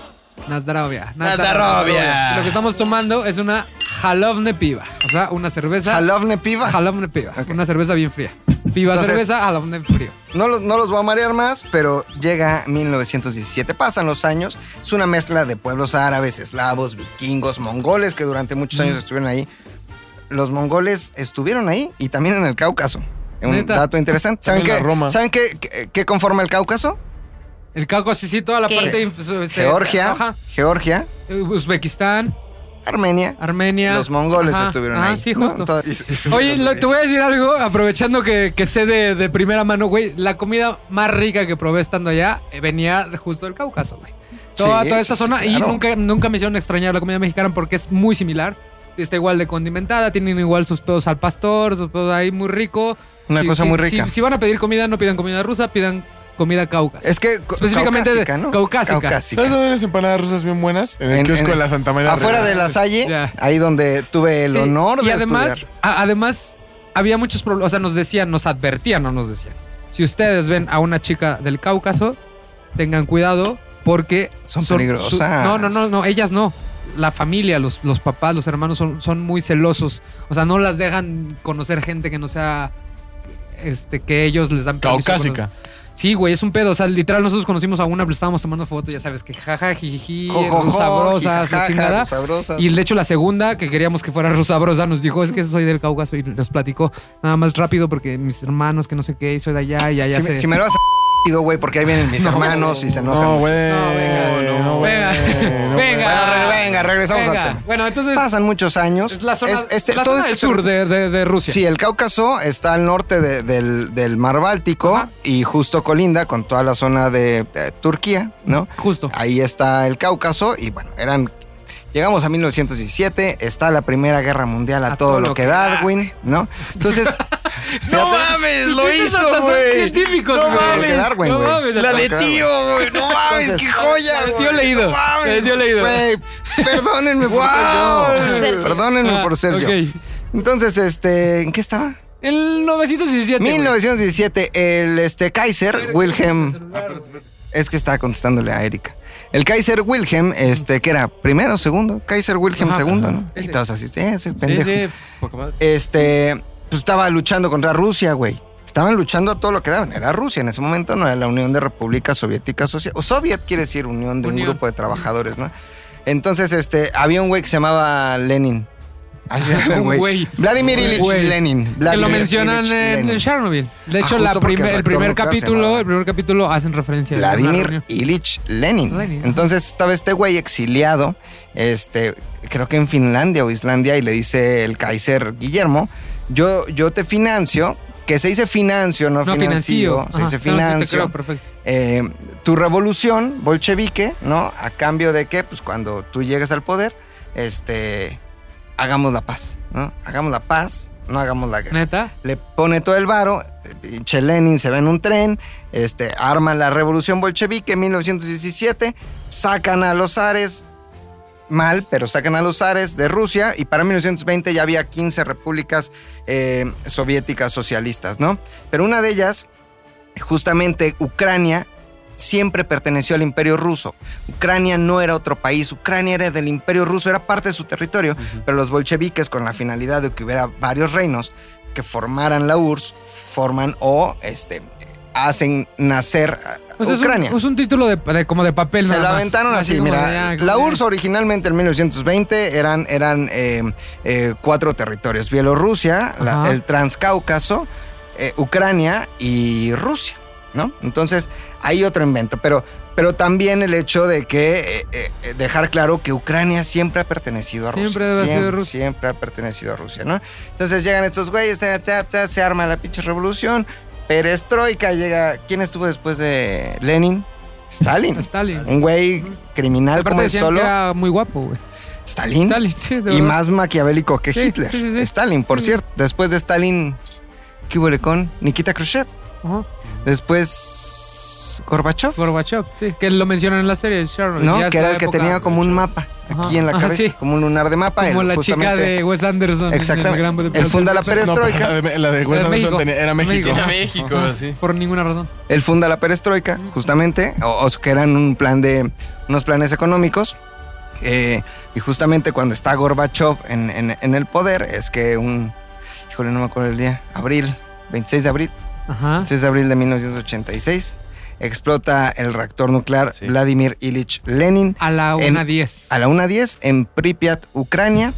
Nazdarovia. Nazdarovia. Lo que estamos tomando es una Halovne Piva. O sea, una cerveza. Jalovne piva. Halovne Piva. Una cerveza bien fría. Piva Entonces- cerveza, Halovne frío. No los, no los voy a marear más, pero llega 1917. Pasan los años. Es una mezcla de pueblos árabes, eslavos, vikingos, mongoles que durante muchos años estuvieron ahí. Los mongoles estuvieron ahí y también en el Cáucaso. Un ¿Neta? dato interesante. ¿Saben, qué, Roma. ¿saben qué, qué- qué conforma el Cáucaso? El Cáucaso, sí, toda la ¿Qué? parte. este, Georgia, ajá. Georgia, Uzbekistán, Armenia. Armenia. Los mongoles Ajá, estuvieron ajá, ahí. Sí, ¿no? justo. Oye, lo- te voy a decir algo, aprovechando que, que sé de, de primera mano, güey. La comida más rica que probé estando allá eh, venía justo del Cáucaso, güey. Toda, Sí, toda esta sí, zona. sí, Y nunca, nunca me hicieron extrañar la comida mexicana porque es muy similar. Está igual de condimentada, tienen igual sus pedos al pastor, sus pedos ahí muy rico. Una Si- cosa si- muy rica. Si, si van a pedir comida, no pidan comida rusa, pidan comida cáucasa. Es que Específicamente de- caucásica, ¿no? caucásica. Caucásica. ¿Sabes dónde hay unas empanadas rusas bien buenas? En el En- kiosco en- de la Santa María. Afuera de la Salle, Ya. ahí donde tuve el Sí, honor de y además, estudiar. a- además había muchos problemas, o sea, nos decían, nos advertían, no nos decían. Si ustedes ven a una chica del Cáucaso, tengan cuidado porque Son peligrosas. no, no, no, no, ellas no. La familia, los, los papás, los hermanos son, son muy celosos. O sea, no las dejan conocer gente que no sea este, que ellos les dan. Caucásica. Sí, güey, es un pedo. O sea, literal, nosotros conocimos a una, pero estábamos tomando fotos, ya sabes, que jaja, jiji, Jojojo, rusabrosas, la chingada. rusabrosas. Y de hecho, la segunda, que queríamos que fuera rusabrosa, nos dijo, es que soy del Cáucaso y nos platicó nada más rápido porque mis hermanos, que no sé qué, soy de allá y allá Si, se... me- si me lo vas a güey, porque ahí vienen mis hermanos y se enojan. No, güey. No, venga, no, venga, no, venga. Venga, regresamos Venga. tema. Bueno, entonces Pasan muchos años. es la zona, Es- este- la todo zona del este sur de, de- de Rusia. Sí, el Cáucaso está al norte de- del, del mar Báltico Ajá. y justo colinda con toda la zona de eh, Turquía, ¿no? Justo. Ahí está el Cáucaso y bueno, eran... Llegamos a 1917, está la Primera Guerra Mundial a, todo, lo que Darwin, ¿no? Entonces, No mames, lo hizo, güey. No mames. Darwin, no mames. La de tío, güey. No mames, Entonces, qué joya, La de tío leído. No mames. La de tío leído. güey, perdónenme por ser yo. Perdónenme Ah, por ser yo. Entonces, este, ¿en qué estaba? El 917. güey. 1917, el este Kaiser Wilhelm. Es que estaba contestándole a Erika. El Kaiser Wilhelm, este, que era primero, segundo, Kaiser Wilhelm Ajá, segundo. ¿no? Y todos así, sí, ese pendejo. sí. poca madre. Este, pues estaba luchando contra Rusia, güey. Estaban luchando a todo lo que daban. Era Rusia en ese momento, no era la Unión de Repúblicas Soviéticas Social. O Soviet quiere decir unión de un grupo de trabajadores, ¿no? Entonces, este, había un güey que se llamaba Lenin. Así güey. güey. Vladimir Ilich güey. Lenin. Que lo mencionan Ilich en, Lenin. Chernobyl. De Ah, hecho, la el primer capítulo, el primer capítulo hacen referencia Vladimir. Ilich Lenin. Lenin. Entonces estaba este güey exiliado, este, creo que en Finlandia o Islandia, y le dice el Kaiser Guillermo, yo, yo te financio, que se dice financio, no, No, financio, se dice no, sí financio. creo, perfecto. eh, tu revolución bolchevique, ¿no? A cambio de que, pues cuando tú llegues al poder, este, hagamos la paz, ¿no? Hagamos la paz, no hagamos la guerra Neta. le pone todo el varo, pinche Lenin se ve en un tren, este, arma la revolución bolchevique en 1917, sacan a los zares, mal, pero sacan a los zares de Rusia y para 1920 ya había 15 repúblicas eh, soviéticas socialistas, ¿no? Pero una de ellas, justamente Ucrania, siempre perteneció al imperio ruso. Ucrania no era otro país, Ucrania era del imperio ruso, era parte de su territorio, pero los bolcheviques con la finalidad de que hubiera varios reinos que formaran la URSS, forman o este, hacen nacer a- O sea, es un- Ucrania. Es un, título de, de- como de papel, Se nada lo más. aventaron así, mira. ya, la URSS originalmente en 1920 eran, eran eh, eh, cuatro territorios. Bielorrusia, la- el Transcáucaso, eh, Ucrania y Rusia, ¿no? Entonces, hay otro invento. Pero, pero también el hecho de que eh, eh, dejar claro que Ucrania siempre ha pertenecido a Rusia. Siempre haber sido siempre, Rusia. siempre ha pertenecido a Rusia, ¿no? Entonces llegan estos güeyes, se arma la pinche revolución. Perestroika llega. ¿Quién estuvo después de Lenin? Stalin. Stalin. Un güey criminal como él solo. que era muy guapo, güey. Stalin. Stalin, sí, de y más maquiavélico que Sí, Hitler. sí. Stalin, por cierto. Después de Stalin, ¿qué hubo con Nikita Khrushchev? Ajá. Después, Gorbachev. Gorbachev, sí. Que lo mencionan en la serie Chernobyl. ¿No? Que era el que época. tenía como un mapa aquí Ajá. en la Ajá, cabeza, sí. como un lunar de mapa. Como Él la chica de Wes Anderson. en el Exactamente. Gran Budapest Él funda la Hotel. No, perestroika. la de- la de Wes Era Anderson México. tenía- era México. Era México, Ajá. sí. Por ninguna razón. Él funda la perestroika, justamente, o, o que eran un plan de, unos planes económicos. eh, y justamente cuando está Gorbachev en, en- en el poder, es que un, híjole, no me acuerdo el día, abril, 26 de abril, Ajá. 26 de abril de 1986, explota el reactor nuclear Sí. Vladimir Ilich Lenin A la En- 1.10. a la 1.10 en Pripyat, Ucrania.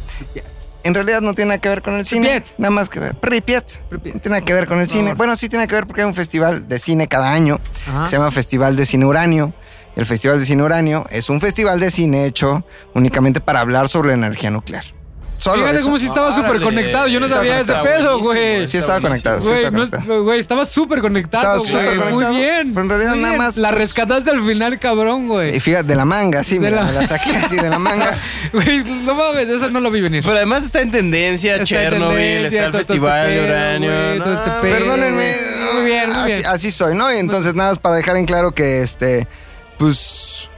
En realidad no tiene nada que ver con el cine. Pripyat. Nada más que ver. Pripyat. Pripyat. No tiene nada que ver con el cine. Bueno, sí tiene que ver porque hay un festival de cine cada año. Ajá. Se llama Festival de Cine Uranio. El Festival de Cine Uranio es un festival de cine hecho únicamente para hablar sobre la energía nuclear. Solo Fíjate eso. como si estaba súper conectado. Yo no Sí, sabía ese pedo, güey. Sí estaba conectado. sí Güey, estaba no es- conectado. güey, estaba súper conectado, Estaba súper güey. conectado, Muy bien. pero en realidad nada más, La pues- rescataste al final, cabrón, Y güey. fíjate, de la manga, sí, De mira, la- me la saqué así de la manga. Güey, no mames, eso no lo vi venir. Pero además está en tendencia Está en Chernobyl, tendencia, está el todo este Festival de Uranio. todo este pedo. Perdónenme. Muy bien, muy así, bien. así soy, ¿no? Y entonces, nada más para dejar en claro que este, pues.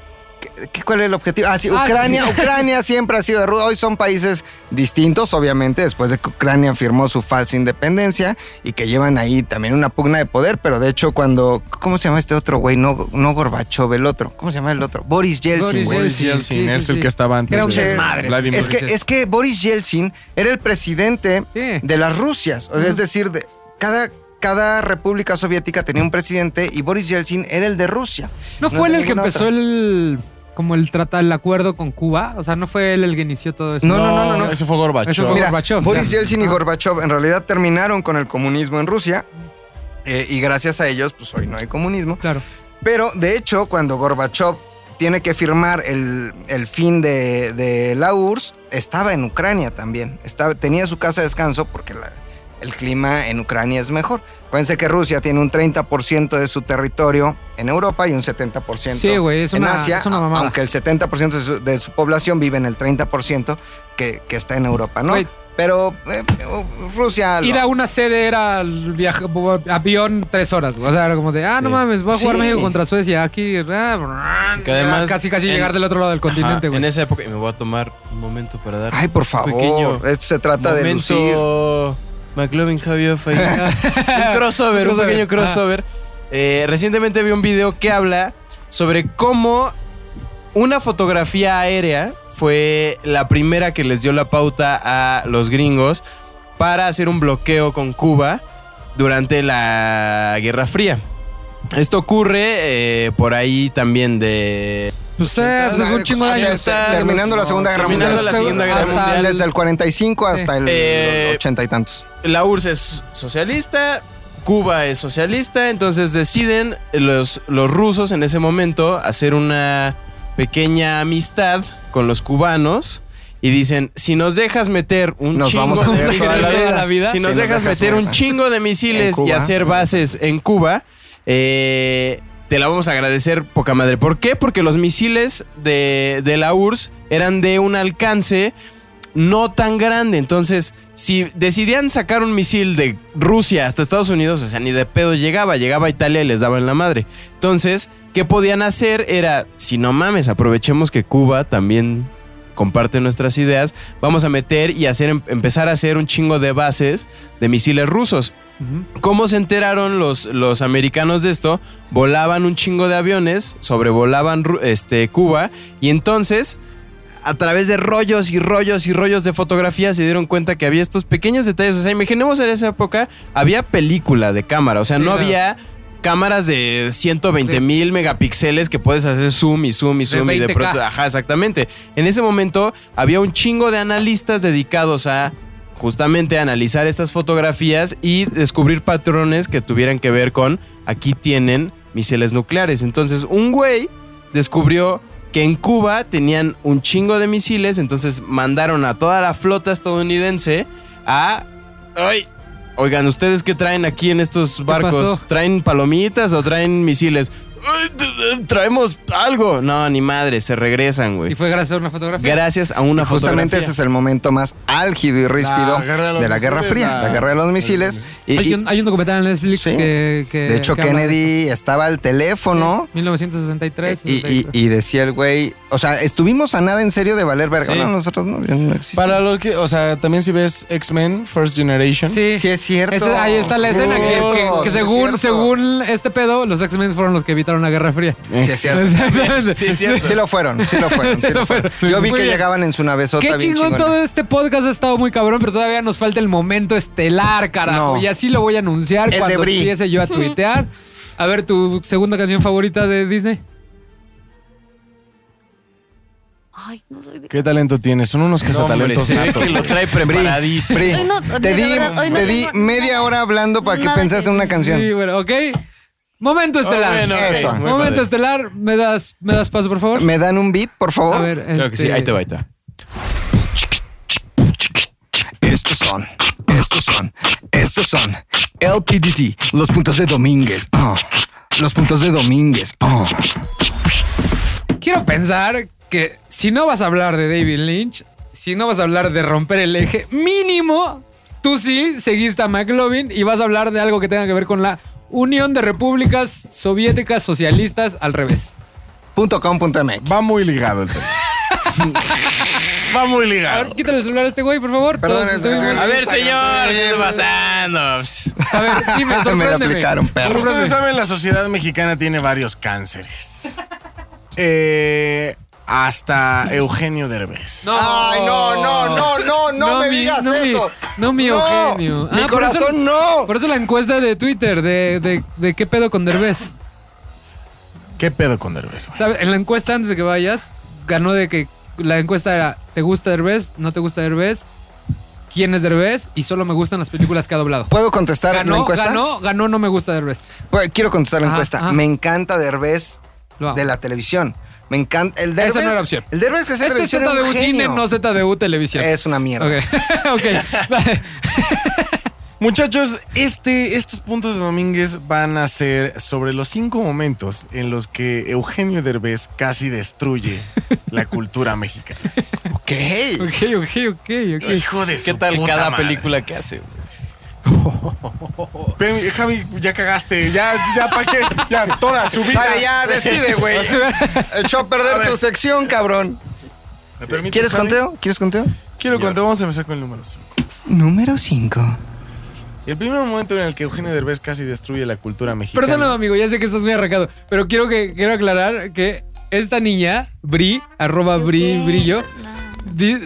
¿Qué- qué- ¿Cuál es el objetivo? Ah, sí, Ah, Ucrania, sí. Ucrania siempre ha sido de Rusia. Hoy son países distintos, obviamente, después de que Ucrania firmó su falsa independencia y que llevan ahí también una pugna de poder. Pero de hecho, cuando. ¿Cómo se llama este otro güey? No, no Gorbachev, el otro. ¿Cómo se llama el otro? Boris Yeltsin, Boris güey. Boris Yeltsin, Yeltsin, sí, sí, es el sí. que estaba antes. Era un de- desmadre. Vladimir. Es que, es que Boris Yeltsin era el presidente Sí. de las Rusias. O sea, es decir, de cada, cada república soviética tenía un presidente y Boris Yeltsin era el de Rusia. ¿No fue él el que empezó otra. el. Como el trata el acuerdo con Cuba? O sea, ¿no fue él el que inició todo eso? No, no, no, no, no. Ese fue Gorbachev. Ese fue Mira, Gorbachev, Boris ya. Yeltsin y Ah. Gorbachev en realidad terminaron con el comunismo en Rusia eh, y gracias a ellos, pues hoy no hay comunismo. Claro. Pero de hecho, cuando Gorbachev tiene que firmar el, el fin de, de la URSS, estaba en Ucrania también. Estaba, tenía su casa de descanso porque la- el clima en Ucrania es mejor. Acuérdense que Rusia tiene un 30% de su territorio en Europa y un 70% Sí, es en una- Asia, es una mamada. aunque el 70% de su, de su población vive en el 30% que, que está en Europa, ¿no? Pero eh, Rusia... lo- Ir a una sede era viaje, avión tres horas. güey. O sea, era como de, ah, no Sí. mames, voy a jugar Sí. México contra Suecia. Aquí, ah, Que además casi, casi en- llegar del otro lado del continente, güey. En esa época, y me voy a tomar un momento para dar Ay, por favor, pequeño esto se trata de lucir. McLovin Javier un crossover, un pequeño crossover. Eh, recientemente vi un video que habla sobre cómo una fotografía aérea fue la primera que les dio la pauta a los gringos para hacer un bloqueo con Cuba durante la Guerra Fría. Esto ocurre eh, por ahí también de... Pues, eh, pues es un chingo de años. desde- terminando la Segunda Guerra Terminando Mundial. la Segunda Guerra Hasta Mundial. Desde el 45 hasta el Eh, 80 y tantos. la URSS es socialista, Cuba es socialista, entonces deciden los, los rusos en ese momento hacer una pequeña amistad con los cubanos y dicen, si nos dejas meter un Nos chingo vamos a de toda la misiles, vida. si nos dejas dejas meter un chingo de misiles y hacer bases en Cuba, eh, te la vamos a agradecer poca madre. ¿Por qué? Porque los misiles de, de la URSS eran de un alcance no tan grande. Entonces, si decidían sacar un misil de Rusia hasta Estados Unidos, o sea, ni de pedo llegaba. Llegaba a Italia y les daba en la madre. Entonces, ¿qué podían hacer? Era, si no mames, aprovechemos que Cuba también comparte nuestras ideas. Vamos a meter y hacer, em- empezar a hacer un chingo de bases de misiles rusos. ¿Cómo se enteraron los, los americanos de esto? Volaban un chingo de aviones, sobrevolaban este, Cuba y entonces a través de rollos y rollos y rollos de fotografías se dieron cuenta que había estos pequeños detalles. O sea, imaginemos en esa época había película de cámara, o sea, Sí, no claro. había cámaras de 120 mil megapíxeles que puedes hacer zoom y zoom y De zoom y de 20K. pronto... Ajá, exactamente. En ese momento había un chingo de analistas dedicados a justamente analizar estas fotografías y descubrir patrones que tuvieran que ver con aquí tienen misiles nucleares. Entonces, un güey descubrió que en Cuba tenían un chingo de misiles, entonces mandaron a toda la flota estadounidense a... ¡Ay! Oigan, ¿ustedes qué traen aquí en estos barcos? ¿Traen palomitas o traen misiles? "Ay, t- t- Traemos algo. No, ni madre, se regresan, Y güey. fue gracias a una fotografía. Gracias a una Justamente fotografía. ese es el momento más álgido y ríspido La de la Guerra Fría, la- la guerra de los misiles. Y- hay, y, un, hay un documental en Netflix Sí. que, que- de hecho, que habla de Kennedy estaba al teléfono eso. 1963. y, y- 63. y decía el güey, o sea, estuvimos a nada en serio de valer verga. Sí. No, nosotros no, ya no. Para lo que, o sea, también si ves X-Men First Generation. Sí. Sí, es cierto. Ese- ahí está la escena que, que- que Sí, es según, según este pedo, los X-Men fueron los que evitaron la Guerra Fría. Sí, es cierto. sí, Sí lo fueron, sí lo fueron. sí lo fueron. Yo vi que bien. llegaban en su navezota Qué bien chingón todo este podcast ha estado muy cabrón, pero todavía nos falta el momento estelar, carajo. No. Y así lo voy a anunciar El cuando empiece yo a tuitear. A ver, tu segunda canción favorita de Disney. Ay, no soy de... ¿Qué talento tienes? Son unos No, cazatalentos natos. que lo trae preparadísimo. No, te di, verdad, no media hora hablando para que que en una canción. Sí, bueno, ok. Momento estelar. Oh, bueno, ok, Eso. muy Momento padre. estelar. ¿Me das, ¿Me das paso, por favor? ¿Me dan un beat, por favor? A ver, Creo que sí, este, ahí te va, ahí te va. Estos son, estos son, estos son LPDT, los puntos de Domínguez. Oh, los puntos de Domínguez. Oh. Quiero pensar que si no vas a hablar de David Lynch, si no vas a hablar de romper el eje, mínimo tú sí seguiste a McLovin y vas a hablar de algo que tenga que ver con la Unión de Repúblicas Soviéticas Socialistas al revés. Punto com punto MX. Va muy ligado el tema. Va muy A ligado. ver, quítale el celular a este güey, por favor. Perdón, Todos es- estuvimos- es- A ver, señor, ¿qué está pasando? A ver, dime, Me la sorpréndeme. aplicaron, perro. Ustedes saben, la sociedad mexicana tiene varios cánceres. Eh, hasta Eugenio Derbez. No. Ay, no, no, no, no, no, me mi, digas no, mi, eso. no mi No, Eugenio. mi Ah, por eso- corazón no. Por eso la encuesta de Twitter de, de, de qué pedo con Derbez. ¿Qué pedo con Derbez. En la encuesta antes de que vayas, ganó de que la encuesta era ¿te gusta Derbez? ¿No te gusta Derbez? ¿Quién es Derbez? Y solo me gustan las películas que ha doblado. ¿Puedo contestar la Ganó, encuesta? ganó, ganó, no me gusta Derbez. Pues, Quiero contestar la Ajá, encuesta. ajá. Me encanta Derbez de la televisión. Me encanta. El Derbez. Esa no era opción. El Derbez que Este es ZDU Cine, no ZDU Televisión. Es una mierda. Ok, ok. Vale. Muchachos, este, estos puntos de Domínguez van a ser sobre los cinco momentos en los que Eugenio Derbez casi destruye la cultura mexicana. Ok. Ok, ok, ok, ok. Hijo de ¿Qué su tal puta cada madre. película que hace? Javi, ya cagaste. Ya, ya, ¿para qué? Ya, toda su vida. Sale ya, despide, güey. Echó a perder A tu sección, cabrón. ¿Me permites, ¿Quieres Javi? conteo? ¿Quieres conteo? Quiero conteo. Vamos a empezar con el número 5. Número 5. El primer momento en el que Eugenio Derbez casi destruye la cultura mexicana. Perdóname, amigo, ya sé que estás muy arrancado, pero quiero que quiero aclarar que esta niña, Bri, arroba Bri, Brillo,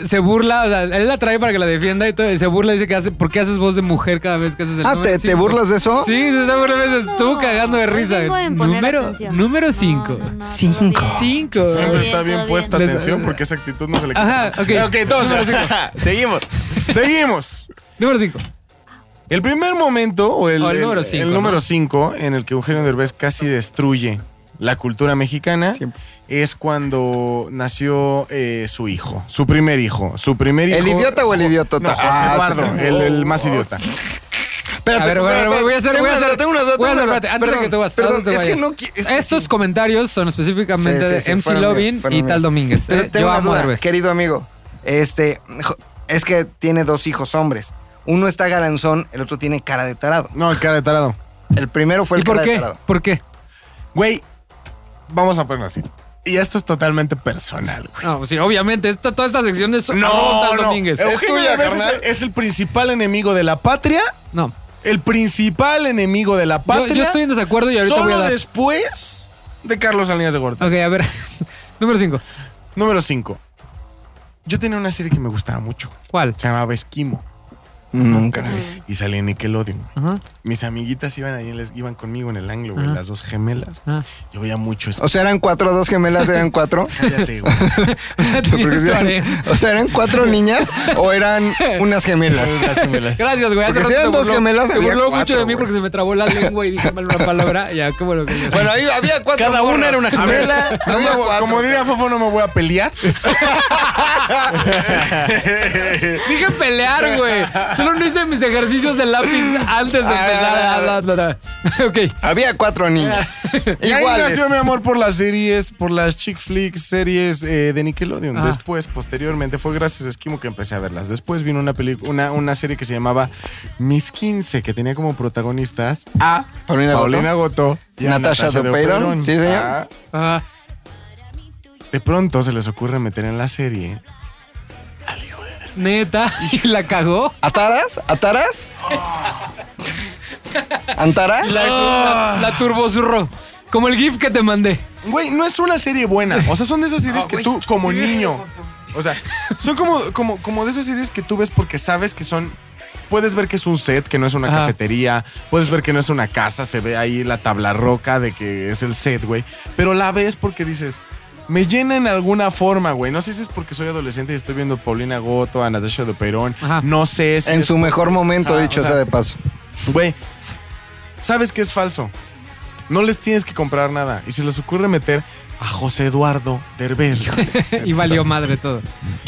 se burla, o sea, él la trae para que la defienda y todo, y se burla y dice que hace, ¿por qué haces voz de mujer cada vez que haces el Ah, ¿te, te cinco?" burlas de eso? Sí, se está burlando, se estuvo No, cagando de risa. Número, atención. número 5. No, no, no, Cinco. todo bien. 5. Siempre está bien puesta bien. atención porque esa actitud no se le quita. Ajá, ok. Ok, entonces, Seguimos. seguimos. Número 5. El primer momento, o el, O el número cinco, el ¿no? número 5, en el que Eugenio Derbez casi destruye la cultura mexicana, Siempre. es cuando nació eh, su hijo, su primer hijo. Su primer hijo. ¿El idiota o el idiotota? No, Ah, Eduardo, sí. el, el más idiota. Espérate, A ver, espérate, voy a hacer, tengo voy a una hacer, duda, tengo una duda, voy a hacer, espérate, antes de que te vas, perdón, ¿a dónde te es que no qui- es que Estos sí. comentarios son específicamente Sí, sí, de MC fueron míos, Lovin fueron y míos. Tal Domínguez. Pero Eh, tengo Yo una amo a duda, querido amigo. Este, es que tiene dos hijos hombres. Uno está galanzón, el otro tiene cara de tarado. No, el cara de tarado. El primero fue ¿Y el por cara de tarado. ¿Por qué? Güey, vamos a ponerlo así. Y esto es totalmente personal, güey. No, sí, obviamente. Esta, toda esta sección es No, Tal no. Domínguez. Eugenio Es tuya, Derbez es, es el principal enemigo de la patria. No. El principal enemigo de la Yo, patria. yo estoy en desacuerdo y ahorita solo voy a dar. después de Carlos Salinas de Gorta. Ok, a ver. Número 5. Número 5. Yo tenía una serie que me gustaba mucho. ¿Cuál? Se llamaba Esquimo. Nunca la vi. Y salía en Nickelodeon. Ajá. Mis amiguitas iban ahí, les, iban conmigo en el ángulo, güey. Ajá. Las dos gemelas. Ah. Yo veía mucho eso. O sea, eran cuatro, dos gemelas eran cuatro. Cállate, güey. O sea, eran cuatro niñas o eran unas gemelas. Las gemelas. Gracias, güey. Porque si eran dos burló- gemelas, Se burló cuatro, mucho de mí güey. porque se me trabó la lengua y dije mal una palabra. Ya, qué bueno que Bueno, ahí había cuatro. Cada una morras. era una gemela. No Había me voy- cuatro. como diría Fofo, no me voy a pelear. Dije pelear, güey. Solo no hice mis ejercicios de lápiz antes de Ah, empezar. ah, Ah, ah. Había cuatro niñas. Y ahí nació mi amor por las series, por las chick flicks, series eh, de Nickelodeon. Ajá. Después, posteriormente, fue gracias a Esquimo que empecé a verlas. Después vino una, peli- una, una serie que se llamaba Mis 15, que tenía como protagonistas a Paulina Paulina Goto y a Natasha Natasha. Sí, señor. Ah, Ah, de pronto se les ocurre meter en la serie neta. Y la cagó. ¿Ataras? ¿Ataras? ¿Antara? Y la, la, la turbozurró. Como el GIF que te mandé. Güey, no es una serie buena. O sea, son de esas series que tú, como niño. O sea, son como, como, como de esas series que tú ves porque sabes que son. Puedes ver que es un set, que no es una Ajá. cafetería. Puedes ver que no es una casa. Se ve ahí la tabla roca de que es el set, güey. Pero la ves porque dices. Me llena en alguna forma, güey. No sé si es porque soy adolescente y estoy viendo a Paulina Goto, a Natasha de Perón. Ajá. No sé si. En es su mejor momento, Ajá, dicho o sea, sea de paso. Güey, sabes que es falso. No les tienes que comprar nada. Y se les ocurre meter a José Eduardo Derbez. Y valió madre todo.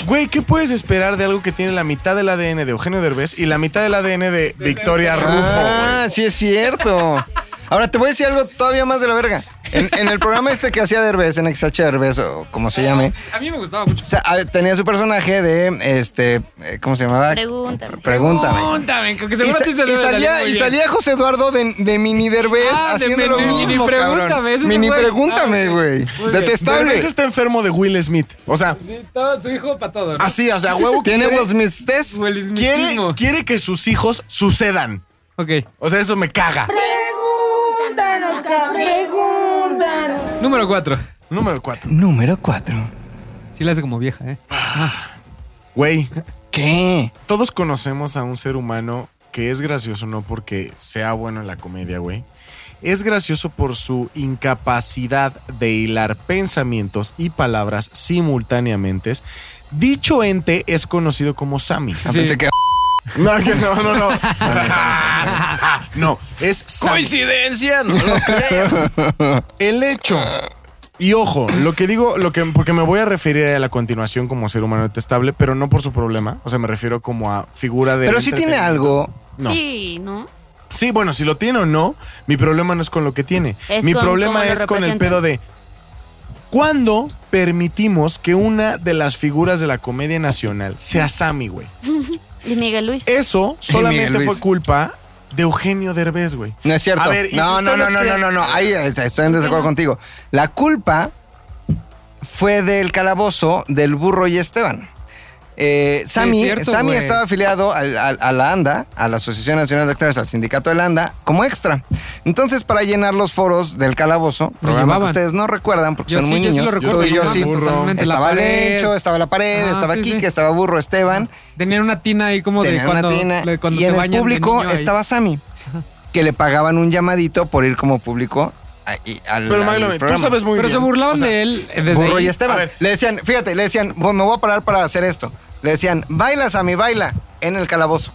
Güey, ¿qué puedes esperar de algo que tiene la mitad del ADN de Eugenio Derbez y la mitad del ADN de Victoria Rufo? Ah, sí es cierto. Ahora te voy a decir algo todavía más de la verga. En, en el programa este que hacía Derbez, en XH Derbez, o como se llame, A mí me gustaba mucho. o sea, a- tenía su personaje de, este, eh, ¿cómo se llamaba? Pregúntame. Pregúntame. Pregúntame, que Y, sa- y salía, y salía José Eduardo de, de Mini Derbez Ah, de haciendo lo Mini- mismo, Mini cabrón. Pregúntame, Mini pregúntame, Ah, güey. Detestable. Derbez está enfermo de Will Smith. O sea, Sí, todo, su hijo para todo, ¿no? así, o sea, huevo. ¿Tiene Will Smith test? Will quiere, quiere que sus hijos sucedan. Ok. O sea, eso me caga. Número 4. Número 4. Número 4. Sí la hace como vieja, ¿eh? Güey, ¿Qué? Todos conocemos a un ser humano que es gracioso no porque sea bueno en la comedia, güey. Es gracioso por su incapacidad de hilar pensamientos y palabras simultáneamente. Dicho ente es conocido como Sammy. Ah, Pensé que No, que no, no, no. no, es. ¿Coincidencia? No lo creo. El hecho. Y ojo, lo que digo, lo que, porque me voy a referir a la continuación como ser humano detestable, pero no por su problema. O sea, me refiero como a figura de. Pero sí tiene algo. No. Sí, ¿no? Sí, bueno, si lo tiene o no, mi problema no es con lo que tiene. Es mi con problema es con el pedo de. ¿Cuándo permitimos que una de las figuras de la comedia nacional sea Sammy, güey? Y Miguel Luis. Eso solamente Luis. fue culpa de Eugenio Derbez, güey. No es cierto. A ver, ¿y no, si no, no, no, no, no, no. Ahí es- estoy en desacuerdo contigo. La culpa fue del calabozo del burro y Esteban. Eh, Sammy, es cierto, Sammy estaba afiliado al- al- a, la ANDA, a la Asociación Nacional de Actores, al sindicato de la ANDA, como extra. Entonces, para llenar los foros del calabozo, programa que ustedes no recuerdan porque Yo son sí, muy yo sí niños, lo recuerdo. tú y yo yo sí. burro. totalmente. La Estaba. Lecho, estaba la pared, Ah, estaba sí, Kike, sí. estaba burro Esteban. Tenían una tina ahí como de cuando, una tina, de cuando y te en el bañan de público estaba Sammy, que le pagaban un llamadito por ir como público y- al, Pero tú sabes muy Pero bien. se burlaban O sea, de él desde Burro ahí. y Esteban. A. Le decían, fíjate, le decían, "Bueno, me voy a parar para hacer esto. Le decían, baila Sammy, baila en el calabozo.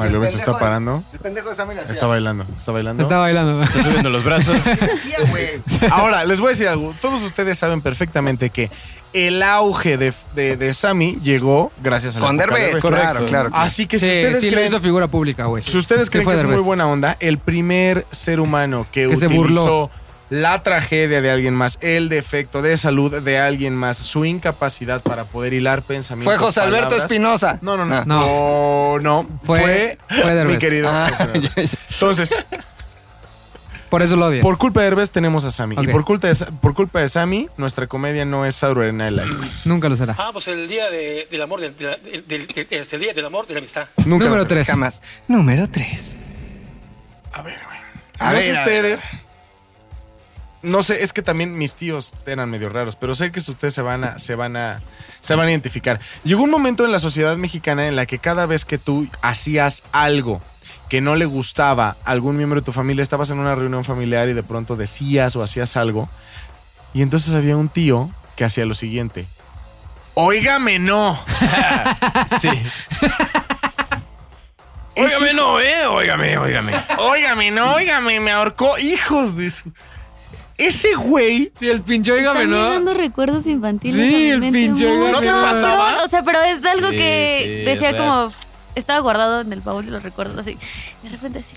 El se está parando. El pendejo de hacía. Está bailando. Está bailando. Está bailando. Está subiendo los brazos. Ahora, les voy a decir algo. Todos ustedes saben perfectamente que el auge de, de, de Sammy llegó gracias a la Con Derbez, claro, claro. claro. Así que si sí, ustedes sí lo creen, hizo figura pública, güey. si ustedes Sí creen fue que es muy buena onda, el primer ser humano que, Que se utilizó burló. la tragedia de alguien más, el defecto de salud de alguien más, su incapacidad para poder hilar pensamientos. Fue José Alberto palabras. Espinosa. No, no, no. Ah. No, no. Fue, Fue- fue Derbez. mi querido. Ah. Entonces, Por eso lo odia. por culpa de Derbez tenemos a Sammy. Y por culpa, de, por culpa de Sammy, nuestra comedia no es Saturday Night Live. Nunca lo será. Ah, pues el día de- del amor, del, del- del- del- este día del amor, de la amistad. Nunca Número va a ser. 3. Jamás. Número 3. A ver, güey. A ver, a ver, ustedes. No sé, es que también mis tíos eran medio raros, pero sé que ustedes se van a, se van a, se van a identificar. Llegó un momento en la sociedad mexicana en la que cada vez que tú hacías algo que no le gustaba a algún miembro de tu familia, estabas en una reunión familiar y de pronto decías o hacías algo, y entonces había un tío que hacía lo siguiente. Óigame, no. Sí. Óigame, no, ¿eh? Óigame, óigame. Óigame, no, óigame, me ahorcó. Hijos de su. Ese güey. Sí, el pinche, oígame, Están ¿no? dando recuerdos infantiles. Sí, el pinche. ¿No te pasaba? O sea, pero es algo Sí, que sí, decía como. Estaba guardado en el baúl de los recuerdos así. De repente así.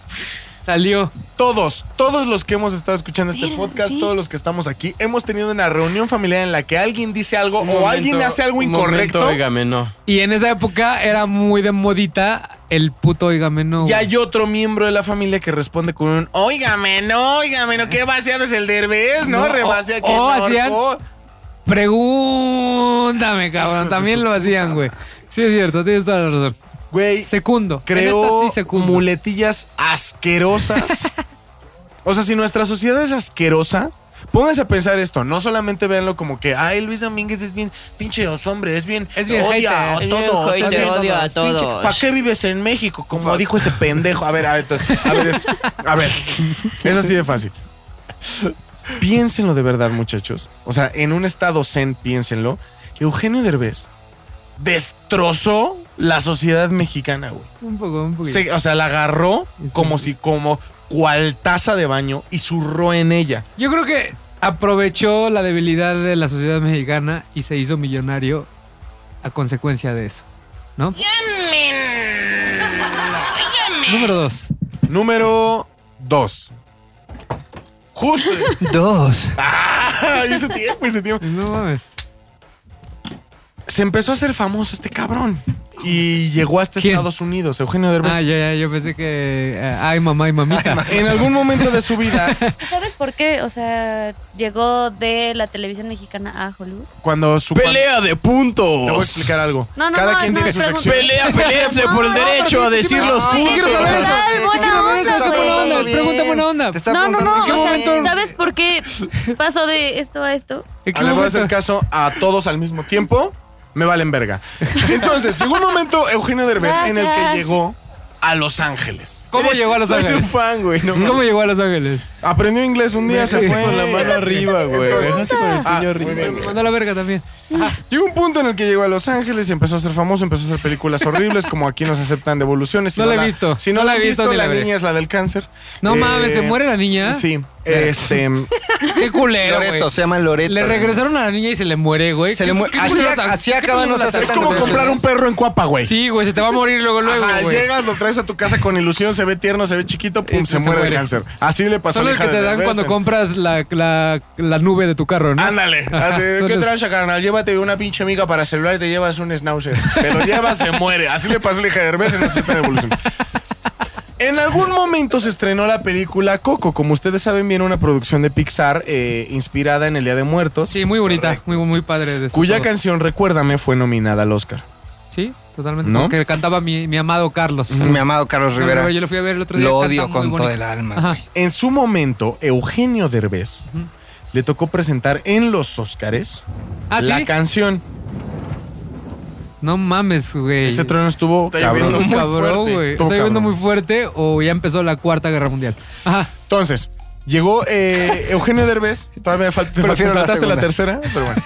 Salió. Todos, todos los que hemos estado escuchando este Mira, podcast, sí. todos los que estamos aquí, hemos tenido una reunión familiar en la que alguien dice algo Un o momento, alguien hace algo incorrecto. momento, óigame, no. Y en esa época era muy de modita el puto oígame, no. y hay otro miembro de la familia que responde con un Óigame, no, óigame, no, qué vaciado es el derbez, ¿no? No, Rebase o- aquí. o no, hacían- ahorcó". Pregúntame, cabrón. También lo hacían, güey. Sí, es cierto, tienes toda la razón. Güey, creó esta sí muletillas asquerosas. o sea, si nuestra sociedad es asquerosa, pónganse a pensar esto. No solamente véanlo como que, ay, Luis Domínguez es bien pinche hombre, es bien. Es bien odia hater. a bien odia a. ¿Para qué vives en México? Como dijo ese pendejo. A ver, a ver, entonces, a ver, es, a ver. Es así de fácil. Piénsenlo de verdad, muchachos. O sea, en un estado zen, piénsenlo. Eugenio Derbez destrozó la sociedad mexicana, güey. Un poco, un poquito. Se- o sea, la agarró como si, como cual taza de baño y zurró en ella. Yo creo que aprovechó la debilidad de la sociedad mexicana y se hizo millonario a consecuencia de eso, ¿no? Número dos. Número dos. Justo. Dos. ¡Ah! Ese tiempo, ese tiempo. No mames. Se empezó a hacer famoso este cabrón. Y llegó hasta ¿Quién? Estados Unidos, Eugenio Derbez. Ah, ya, ya, yo pensé que. eh, ay, mamá y mamita. En algún momento de su vida, ¿Sabes por qué? O sea, llegó de la televisión mexicana a Hollywood. cuando su. Pelea de puntos. Te voy a explicar algo. No, no, Cada no, quien no, tiene su sección. Pelea, peleense por el derecho a decir los quiero puntos. saber eso. Ay, Sí buena quiero saber onda, eso. Es güey. buena onda. Es pregunta buena onda. No, no, no. ¿Sabes por qué pasó de esto a esto? ¿En qué Ah, le voy a hacer caso a todos al mismo tiempo. Me valen verga. Entonces, llegó un momento, Eugenio Derbez, en el que llegó a Los Ángeles. ¿Cómo llegó a Los Soy Ángeles? un fan, güey. No ¿Cómo llegó a Los Ángeles? Aprendió inglés un día, se fue con la mano arriba, güey. Entonces- Dejaste con el Ah, puño muy arriba. bien. Me mandó a la verga también. Llegó un punto en el que llegó a Los Ángeles y empezó a ser famoso, empezó a hacer películas horribles, como aquí nos aceptan devoluciones. Si No la he visto, Si no, la he visto, ni la la veré. niña es la del cáncer. No Eh, mames, ¿se muere la niña? Sí. Este, Qué culero, güey. Loreto, se llama Loreto. Le regresaron a la niña y se le muere, güey. Se ¿Qué- le muere. qué Así así acaban los es como comprar un perro en cuapa, güey. Sí, güey, se te va a morir luego, luego, Ajá, güey. llegas, lo traes a tu casa con ilusión, se ve tierno, se ve chiquito, pum, Eh, se, se muere de cáncer. Así le pasó Son a la hija que te de dan cuando en- compras la, la, la nube de tu carro, ¿no? Ándale, así, ¿qué trancha, carnal? Llévate una pinche amiga para celular y te llevas un schnauzer. Te lo llevas, se muere. Así le pasó a la hija de Derbez en la de evolución. En algún momento se estrenó la película Coco. Como ustedes saben, viene una producción de Pixar eh, inspirada en el Día de Muertos. Sí, muy bonita, muy, muy padre. De Cuya todo. canción, recuérdame, fue nominada al Oscar. Sí, totalmente. ¿No? Porque cantaba mi, mi amado Carlos. Mi amado Carlos Rivera. Yo lo fui a ver el otro día. Lo odio con todo el alma. En su momento, Eugenio Derbez le tocó presentar en los Oscars ¿Ah, la sí? canción. No mames, güey. Ese trueno estuvo Está cabrón. lloviendo Muy muy cabrón, fuerte. güey. ¿Está lloviendo muy fuerte o ya empezó la Cuarta Guerra Mundial? Ajá. Entonces, llegó eh, Eugenio Derbez. Todavía me falta, Prefiero la saltaste la, segunda. tercera, pero bueno.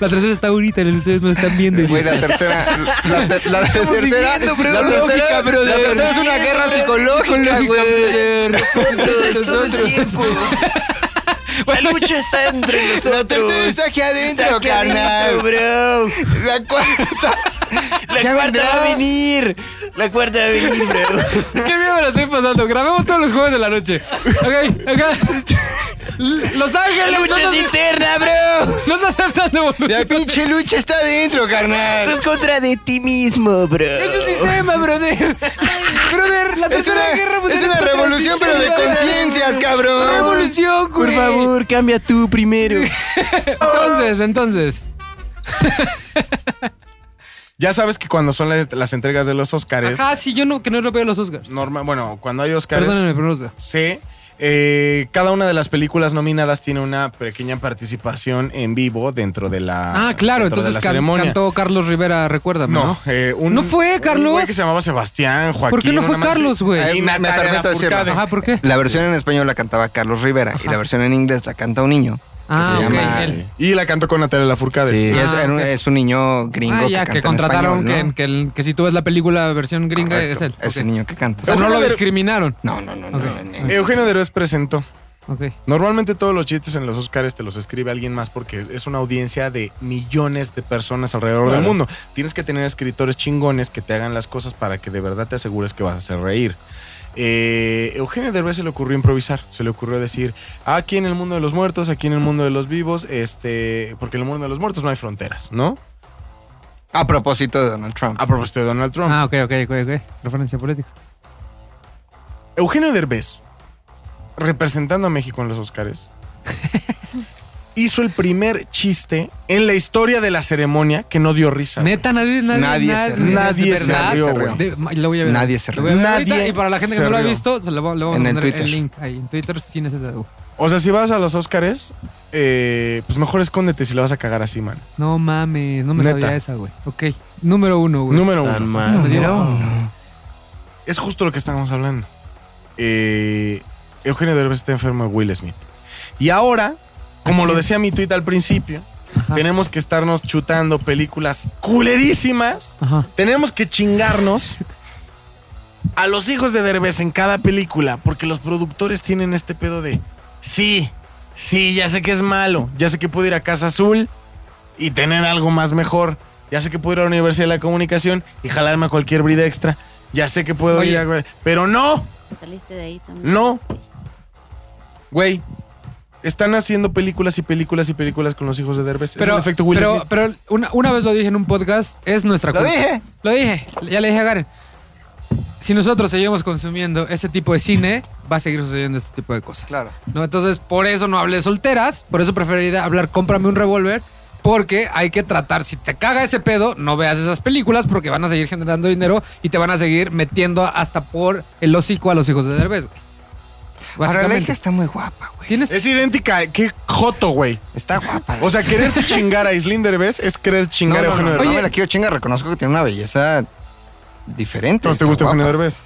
La tercera está bonita, ustedes no la están viendo. Güey, la tercera. La, te- la tercera. bro, la lógica, tercera, la tercera es una guerra psicológica, güey. Nosotros, nosotros. La lucha está entre nosotros. La tercera está aquí adentro, carnal. bro. La cuarta. La cuarta va a venir. La cuarta va a venir, bro. Qué bien me la estoy pasando. Grabemos todos los jueves de la noche. Ok, acá. Los Ángeles. La lucha no es interna, bro. No se aceptan devoluciones. La pinche lucha está adentro, carnal. Estás contra de ti mismo, bro. Es un sistema, brother. Brother, la Es tercera una, guerra mundial es una revolución, pero de conciencias, cabrón. Revolución, Por güey. favor, cambia tú primero. Entonces, entonces. Ya sabes que cuando son las, las entregas de los Oscars, Ajá, sí, yo no, que no lo veo los Oscars. norma, bueno, cuando hay Oscars, Perdónenme, pero no los veo. sé, eh, cada una de las películas nominadas tiene una pequeña participación en vivo dentro de la Ah, claro, entonces la can- ceremonia. cantó Carlos Rivera, recuérdame, ¿no? No, eh, un, ¿No fue, un Carlos? güey que se llamaba Sebastián, Joaquín. ¿Por qué no fue Carlos, güey? Ahí me, me permito decirlo. Ajá, ¿por qué? La versión en español la cantaba Carlos Rivera y la versión en inglés la canta un niño. Ah, se llama- él. Y la cantó con Natalia Lafourcade. Sí. Y es, Ah, es un niño gringo Ah, ya, que, que, canta en contrataron español, ¿no? que, que, el- que si tú ves la película versión gringa Correcto, es él. Es el niño que canta. O sea, no lo discriminaron. No, no, no, no. Ok. no, no. Eugenio Derbez presentó. Ok. Normalmente todos los chistes en los Oscars te los escribe alguien más porque es una audiencia de millones de personas alrededor del mundo. Tienes que tener escritores chingones que te hagan las cosas para que de verdad te asegures que vas a hacer reír. Eh, Eugenio Derbez se le ocurrió improvisar, se le ocurrió decir, aquí en el mundo de los muertos, aquí en el mundo de los vivos, este, porque en el mundo de los muertos no hay fronteras, ¿no? A propósito de Donald Trump. A propósito de Donald Trump. Ah, ok, ok, ok, ok. Referencia política. Eugenio Derbez, representando a México en los Oscars, hizo el primer chiste en la historia de la ceremonia que no dio risa. güey. Neta, nadie, nadie, Nadie se rió. Nadie se rió, güey. De- ma- lo voy a ver. Nadie se Lo voy ver Nadie ahorita, y para la gente que no lo ha rió. visto, se lo, En a el poner el, Twitter. link ahí. En Twitter sin ese dedo. O sea, si vas a los Oscars, eh, pues mejor escóndete si la vas a cagar así, man. No mames, no me Neta. sabía esa, güey. Ok. Número uno, güey. Número uno. mal. Número uno. Es justo lo que estábamos hablando. Eh, Eugenio Derbez está enfermo de Will Smith. Y ahora, como lo decía mi tweet al principio, Ajá. tenemos que estarnos chutando películas culerísimas. Ajá. Tenemos que chingarnos a los hijos de Derbez en cada película, porque los productores tienen este pedo de, sí, sí, ya sé que es malo, ya sé que puedo ir a Casa Azul y tener algo más mejor, ya sé que puedo ir a la Universidad de la Comunicación y jalarme a cualquier brida extra, ya sé que puedo Oye. ir a... Pero no, Saliste de ahí también. no, güey. Están haciendo películas y películas y películas con los hijos de Derbez. es Pero, el efecto Will pero, Smith. pero una, una vez lo dije en un podcast, es nuestra Lo culpa. dije. Lo dije, ya le dije a Garen. Si nosotros seguimos consumiendo ese tipo de cine, va a seguir sucediendo este tipo de cosas. Claro. ¿no? Entonces, por eso no hablé de solteras, por eso preferiría hablar cómprame un revólver, porque hay que tratar, si te caga ese pedo, no veas esas películas porque van a seguir generando dinero y te van a seguir metiendo hasta por el hocico a los hijos de Derbez. güey. Ahora la básicamente. hija está muy guapa, güey. Tienes Es idéntica. Qué joto, güey. Está guapa. O sea, quererte chingar a Islín Derbez es querer no, chingar no, a no, Eugenio no, Derbez. me la quiero chingar. Reconozco que tiene una belleza diferente. ¿No te gusta. Eugenio Derbez?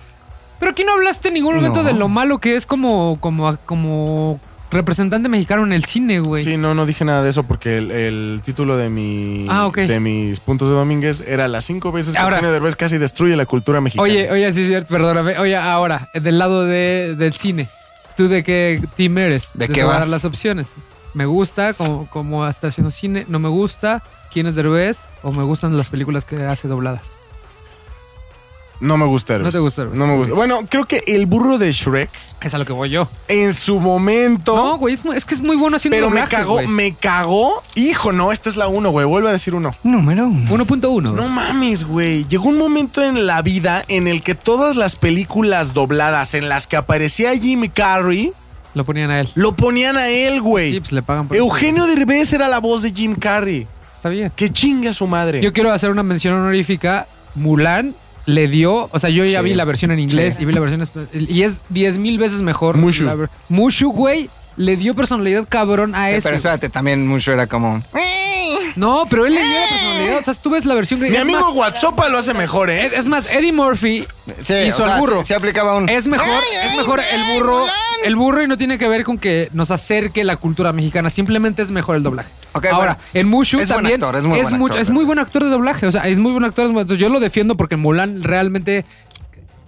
Pero aquí no hablaste en ningún momento No. de lo malo que es como, como, como representante mexicano en el cine, güey. Sí, no, no dije nada de eso porque el, el título de mi Ah, ok. de mis puntos de Domínguez era las cinco veces que Ahora- Eugenio Derbez casi destruye la cultura mexicana. Oye, oye, sí es cierto, perdóname. Oye, ahora, del lado de, del cine, ¿tú de qué team eres? ¿De qué vas? dar las opciones. Me gusta como, como está haciendo cine, no me gusta, quién es Derbez o me gustan las películas que hace dobladas. No me gusta Derbez. No te gusta Derbez. No me gusta. Bueno, creo que el burro de Shrek Es a lo que voy yo. en su momento No, güey, es, que es muy bueno haciendo pero me cagó, güey. me cagó. Hijo, no, esta es la uno, güey. Vuelve a decir uno. Número uno. 1.1. No mames, güey. Llegó un momento en la vida en el que todas las películas dobladas en las que aparecía Jim Carrey Lo ponían a él. lo ponían a él, güey. Sí, pues le pagan por eso, Eugenio Derbez era la voz de Jim Carrey. Está bien. Que chingue a su madre. Yo quiero hacer una mención honorífica. Mulan le dio, o sea, yo ya Sí. vi la versión en inglés Sí. y vi la versión espa- y es 10 mil veces mejor. Mushu. Mushu, güey, le dio personalidad cabrón a Sí, ese. pero espérate, también mucho era como. No, pero él le dio la personalidad. O sea, tú ves la versión Mi es amigo WhatsApp lo hace mejor, ¿eh? es, es más, Eddie Murphy Sí, hizo o sea, el burro. Se, se aplicaba un. Es mejor, Ay, es mejor ay, el burro. El burro y no tiene que ver con que nos acerque la cultura mexicana. Simplemente es mejor el doblaje. Ok, Ahora, bueno. en Mushu Es buen también actor, es muy buen mucho- actor, es muy buen actor de doblaje. O sea, es muy buen actor. Entonces, yo lo defiendo porque Mulan realmente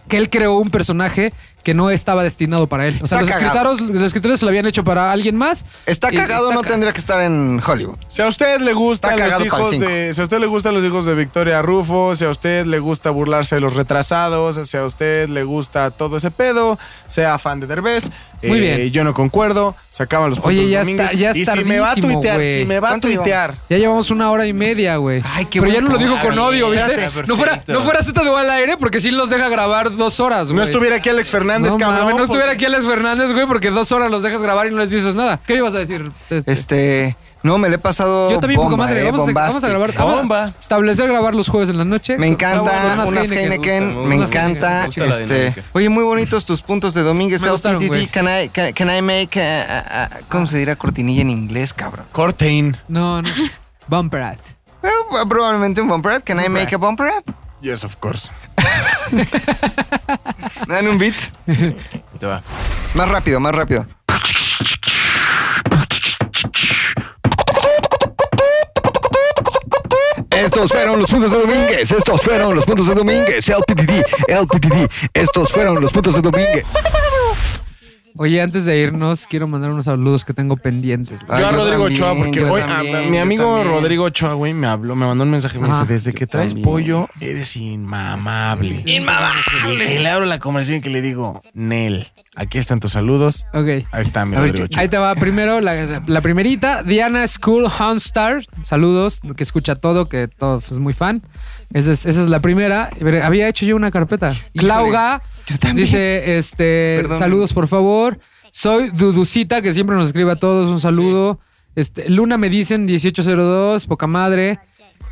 que él creó un personaje que no estaba destinado para él. O sea, los escritores, los escritores se lo habían hecho para alguien más. Está cagado, está no ca- tendría que estar en Hollywood. Si a usted le gustan Está los hijos de, si a usted le gustan los hijos de Victoria Rufo, si a usted le gusta burlarse de los retrasados, si a usted le gusta todo ese pedo, sea fan de Derbez, Muy eh, bien. yo no concuerdo, se acaban los puntos Oye, ya está- ya y si me va a tuitear, güey. si me va a ¿Cuánto tuitear, Ya llevamos una hora y media, güey. Ay, qué Pero ya no lo digo con odio, ¿viste? Espérate, No fuera, no fuera Z de igual al aire porque sí los deja grabar dos horas, güey. no estuviera aquí Alex Fernández, No, cabrón. mames, no estuviera aquí Alex Fernández, güey, porque dos horas los dejas grabar y no les dices nada. ¿Qué ibas a decir? Este, Este. No, me le he pasado. yo también, bomba, madre. eh, Vamos, a, vamos a grabar. vamos a Bomba. establecer grabar los jueves en la noche. Me encanta Con unas Heineken, me gusta, me me gusta. encanta. Este, oye, muy bonitos tus puntos de Domínguez. Me gustaron. Can I, can, can I make. a- a- a- ¿Cómo se dirá cortinilla en inglés, cabrón? Cortain. No, no. Bumper ad. Eh, probablemente un bumper ad. Can I make a bumper ad? Yes, of course. ¿Me dan un beat? Te va. Más rápido, más rápido. Estos fueron los puntos de Domínguez. Estos fueron los puntos de Domínguez. LPTD, LPTD. Estos fueron los puntos de Domínguez. Oye, antes de irnos, quiero mandar unos saludos que tengo pendientes. güey. Yo a Rodrigo también, Ochoa, porque yo hoy también, a- mi yo amigo también. Rodrigo Ochoa, güey, me habló, me mandó un mensaje me Ajá. dice, desde que traes también. pollo, eres inmamable. Inmamable. Y que le abro la conversación y que le digo, Nel, aquí están tus saludos. Ok. Ahí está mi ver, Rodrigo ahí te va primero la, la primerita, Diana School Houndstar. Saludos, que escucha todo, que todo es muy fan. Esa es, esa es la primera. Había hecho yo una carpeta. Clauga yo también. dice, este, Perdón. saludos por favor. Soy Duducita, que siempre nos escribe a todos, un saludo. Este, Luna me dicen 1802, poca madre.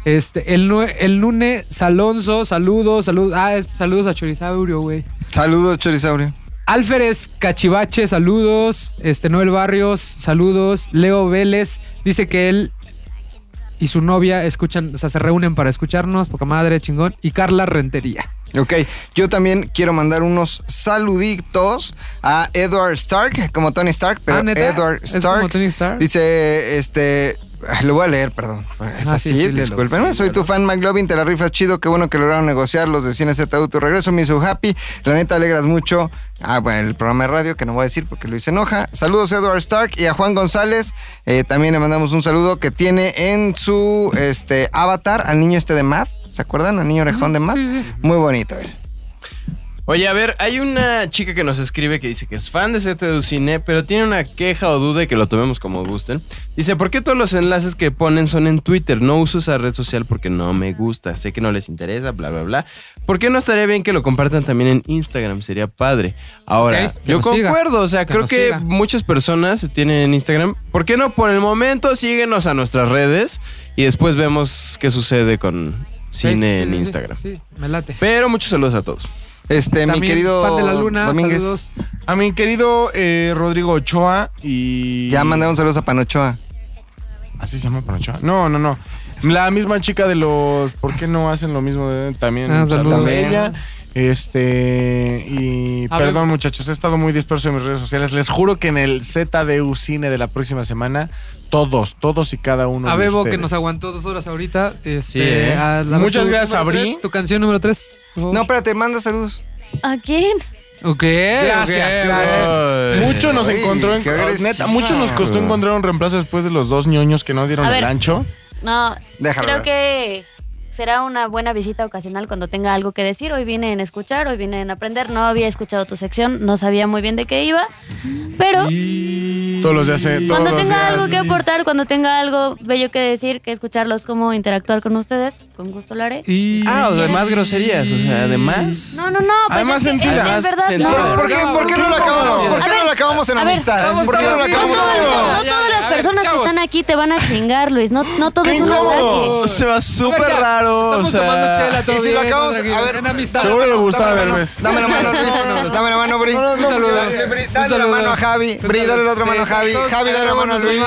Este, el, el lunes Alonso, saludos, saludos. Ah, es- saludos a Chorizaurio, güey. Saludos, Chorizaurio. Alférez Cachivache, saludos. Este, Noel Barrios, saludos. Leo Vélez dice que él y su novia escuchan, o sea, se reúnen para escucharnos, poca madre, chingón. Y Carla Rentería. Ok, yo también quiero mandar unos saluditos a Edward Stark, como Tony Stark, pero Ah. Edward ¿Es Stark. como Tony Stark? Dice, este. ah, Lo voy a leer, perdón. Es Ah, sí, así, sí, sí, Soy léelo. tu fan, McLovin. Te la rifas chido. Qué bueno que lograron negociar los de Cine ZU. Tu regreso me hizo happy. La neta, alegras mucho. Ah, bueno, el programa de radio, que no voy a decir porque Luis se enoja. Saludos a Edward Stark y a Juan González. Eh, también le mandamos un saludo que tiene en su este, avatar al niño este de Math. ¿Se acuerdan? Al niño orejón de sí. Muy bonito él. Oye, a ver, hay una chica que nos escribe que dice que es fan de CTU Cine, pero tiene una queja o duda y que lo tomemos como gusten. Dice, ¿por qué todos los enlaces que ponen son en Twitter? No uso esa red social porque no me gusta. Sé que no les interesa, bla, bla, bla. ¿Por qué no estaría bien que lo compartan también en Instagram? Sería padre. Ahora, yo siga. concuerdo, o sea, Que creo que siga. muchas personas tienen Instagram. ¿Por qué no por el momento síguenos a nuestras redes y después vemos qué sucede con cine Sí, en sí, Instagram? Sí, me late. Pero muchos saludos a todos. Este, mi También querido fan de la luna, Domínguez. saludos. A mi querido eh, Rodrigo Ochoa y. Ya mandamos saludos a Panochoa. ¿Así se llama Panochoa? No, no, no. La misma chica de los. ¿Por qué no hacen lo mismo de también? Ah, saludos a ella. Este. Y. A perdón, ver. muchachos, he estado muy disperso en mis redes sociales. Les juro que en el ZDU Cine de la próxima semana, todos, todos y cada uno. A de Bebo, que nos aguantó dos horas ahorita. Este, Sí, ¿eh? a la- Muchas gracias, número Abri. tres, Tu canción número 3. No, espérate, manda saludos. ¿A quién? Ok. Gracias, ok, gracias. Mucho nos Ay, encontró en neta, mucho nos costó encontrar un reemplazo después de los dos ñoños que no dieron A el ver. ancho. No, Déjalo creo ver. que será una buena visita ocasional cuando tenga algo que decir. Hoy vine en escuchar, hoy vine en aprender. No había escuchado tu sección, no sabía muy bien de qué iba. Pero Todos los días. todos cuando los tenga días. algo que aportar, cuando tenga algo bello que decir, que escucharlos, cómo interactuar con ustedes, con gusto lo haré. Y... Ah, o de más groserías, o sea, además. No, no, no. Pues Además, es que, sentida. Además, verdad, no. ¿Por qué, por qué no lo acabamos? ¿Por qué no lo acabamos en amistad? ¿Por qué no lo acabamos todas, en no las personas que están aquí te van a chingar, Luis. No, no todo es un ataque. Se va súper A Estamos o sea, tomando chela todo Y si lo bien, acabamos, tranquilo, a ver, en amistad. Seguro le gustaba Dame la ver, mano, ¿ves? Dame la mano, Luis. Dame la mano, Bri. Dale, Bri, Un Dale la mano a Javi. Bri, dale la otra mano a Javi. Javi, dale la mano a Luis.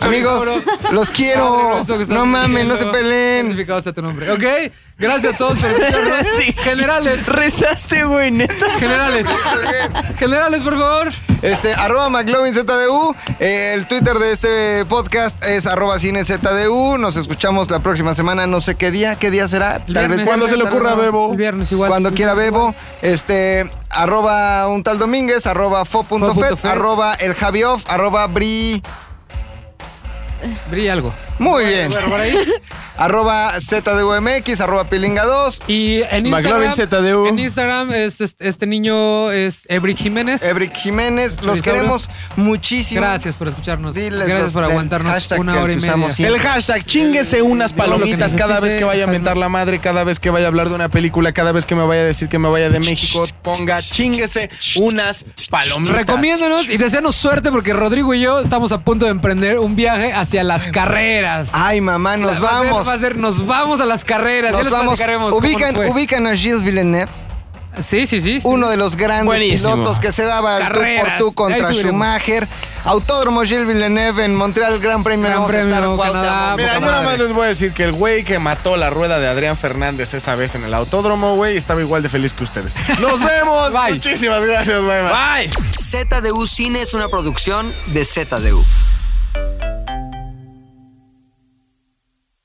Amigos, los quiero. No mames, no se peleen. Identificado sea tu nombre. Ok, gracias a todos por escucharnos. Generales, Rezaste, güey, neta. generales. Generales, por favor. Este, arroba McLovinZDU. Eh, el Twitter de este podcast es arroba cinezdu. Nos escuchamos la próxima semana. No sé qué día. ¿Qué día será? Tal vez. Cuando se le ocurra a. Bebo. El viernes igual. Cuando quiera Bebo, este, arroba un tal Domínguez, arroba fo.fet, Fo.fet. arroba el Javioff, arroba Bri. Brilla algo. Muy bien. Bueno, por ahí. Arroba ZDUMX, arroba Pilinga2, Y en McLovin Instagram, ZDU. en Instagram es este, este niño es Ebrick Jiménez. Ebrick Jiménez. Los Chorizo. queremos muchísimo. Gracias por escucharnos. Diles Gracias los- por el aguantarnos hashtag una que hora y media. usamos siempre. El hashtag, chinguese unas palomitas cada vez que vaya a mentar la madre, cada vez que vaya a hablar de una película, cada vez que me vaya a decir que me vaya de México, ponga chinguese unas palomitas. Recomiéndanos y deseanos suerte porque Rodrigo y yo estamos a punto de emprender un viaje hacia las carreras. Ay, mamá, nos Va a ser- vamos. va a ser, nos vamos a las carreras. Nos vamos. Ubican, ubican a Gilles Villeneuve, Sí, sí, sí. sí. uno de los grandes Buenísimo. pilotos que se daba el tú por Carreras. tú contra. Schumacher. Autódromo Gilles Villeneuve en Montreal, Gran Premio. Gran Vamos a Premio, estar, guau, te Canadá, Mira, yo nada más les voy a decir que el güey que mató la rueda de Adrián Fernández esa vez en el autódromo, güey, estaba igual de feliz que ustedes. Nos vemos. Bye. Muchísimas gracias, bye, bye. Bye. ZDU Cine es una producción de ZDU.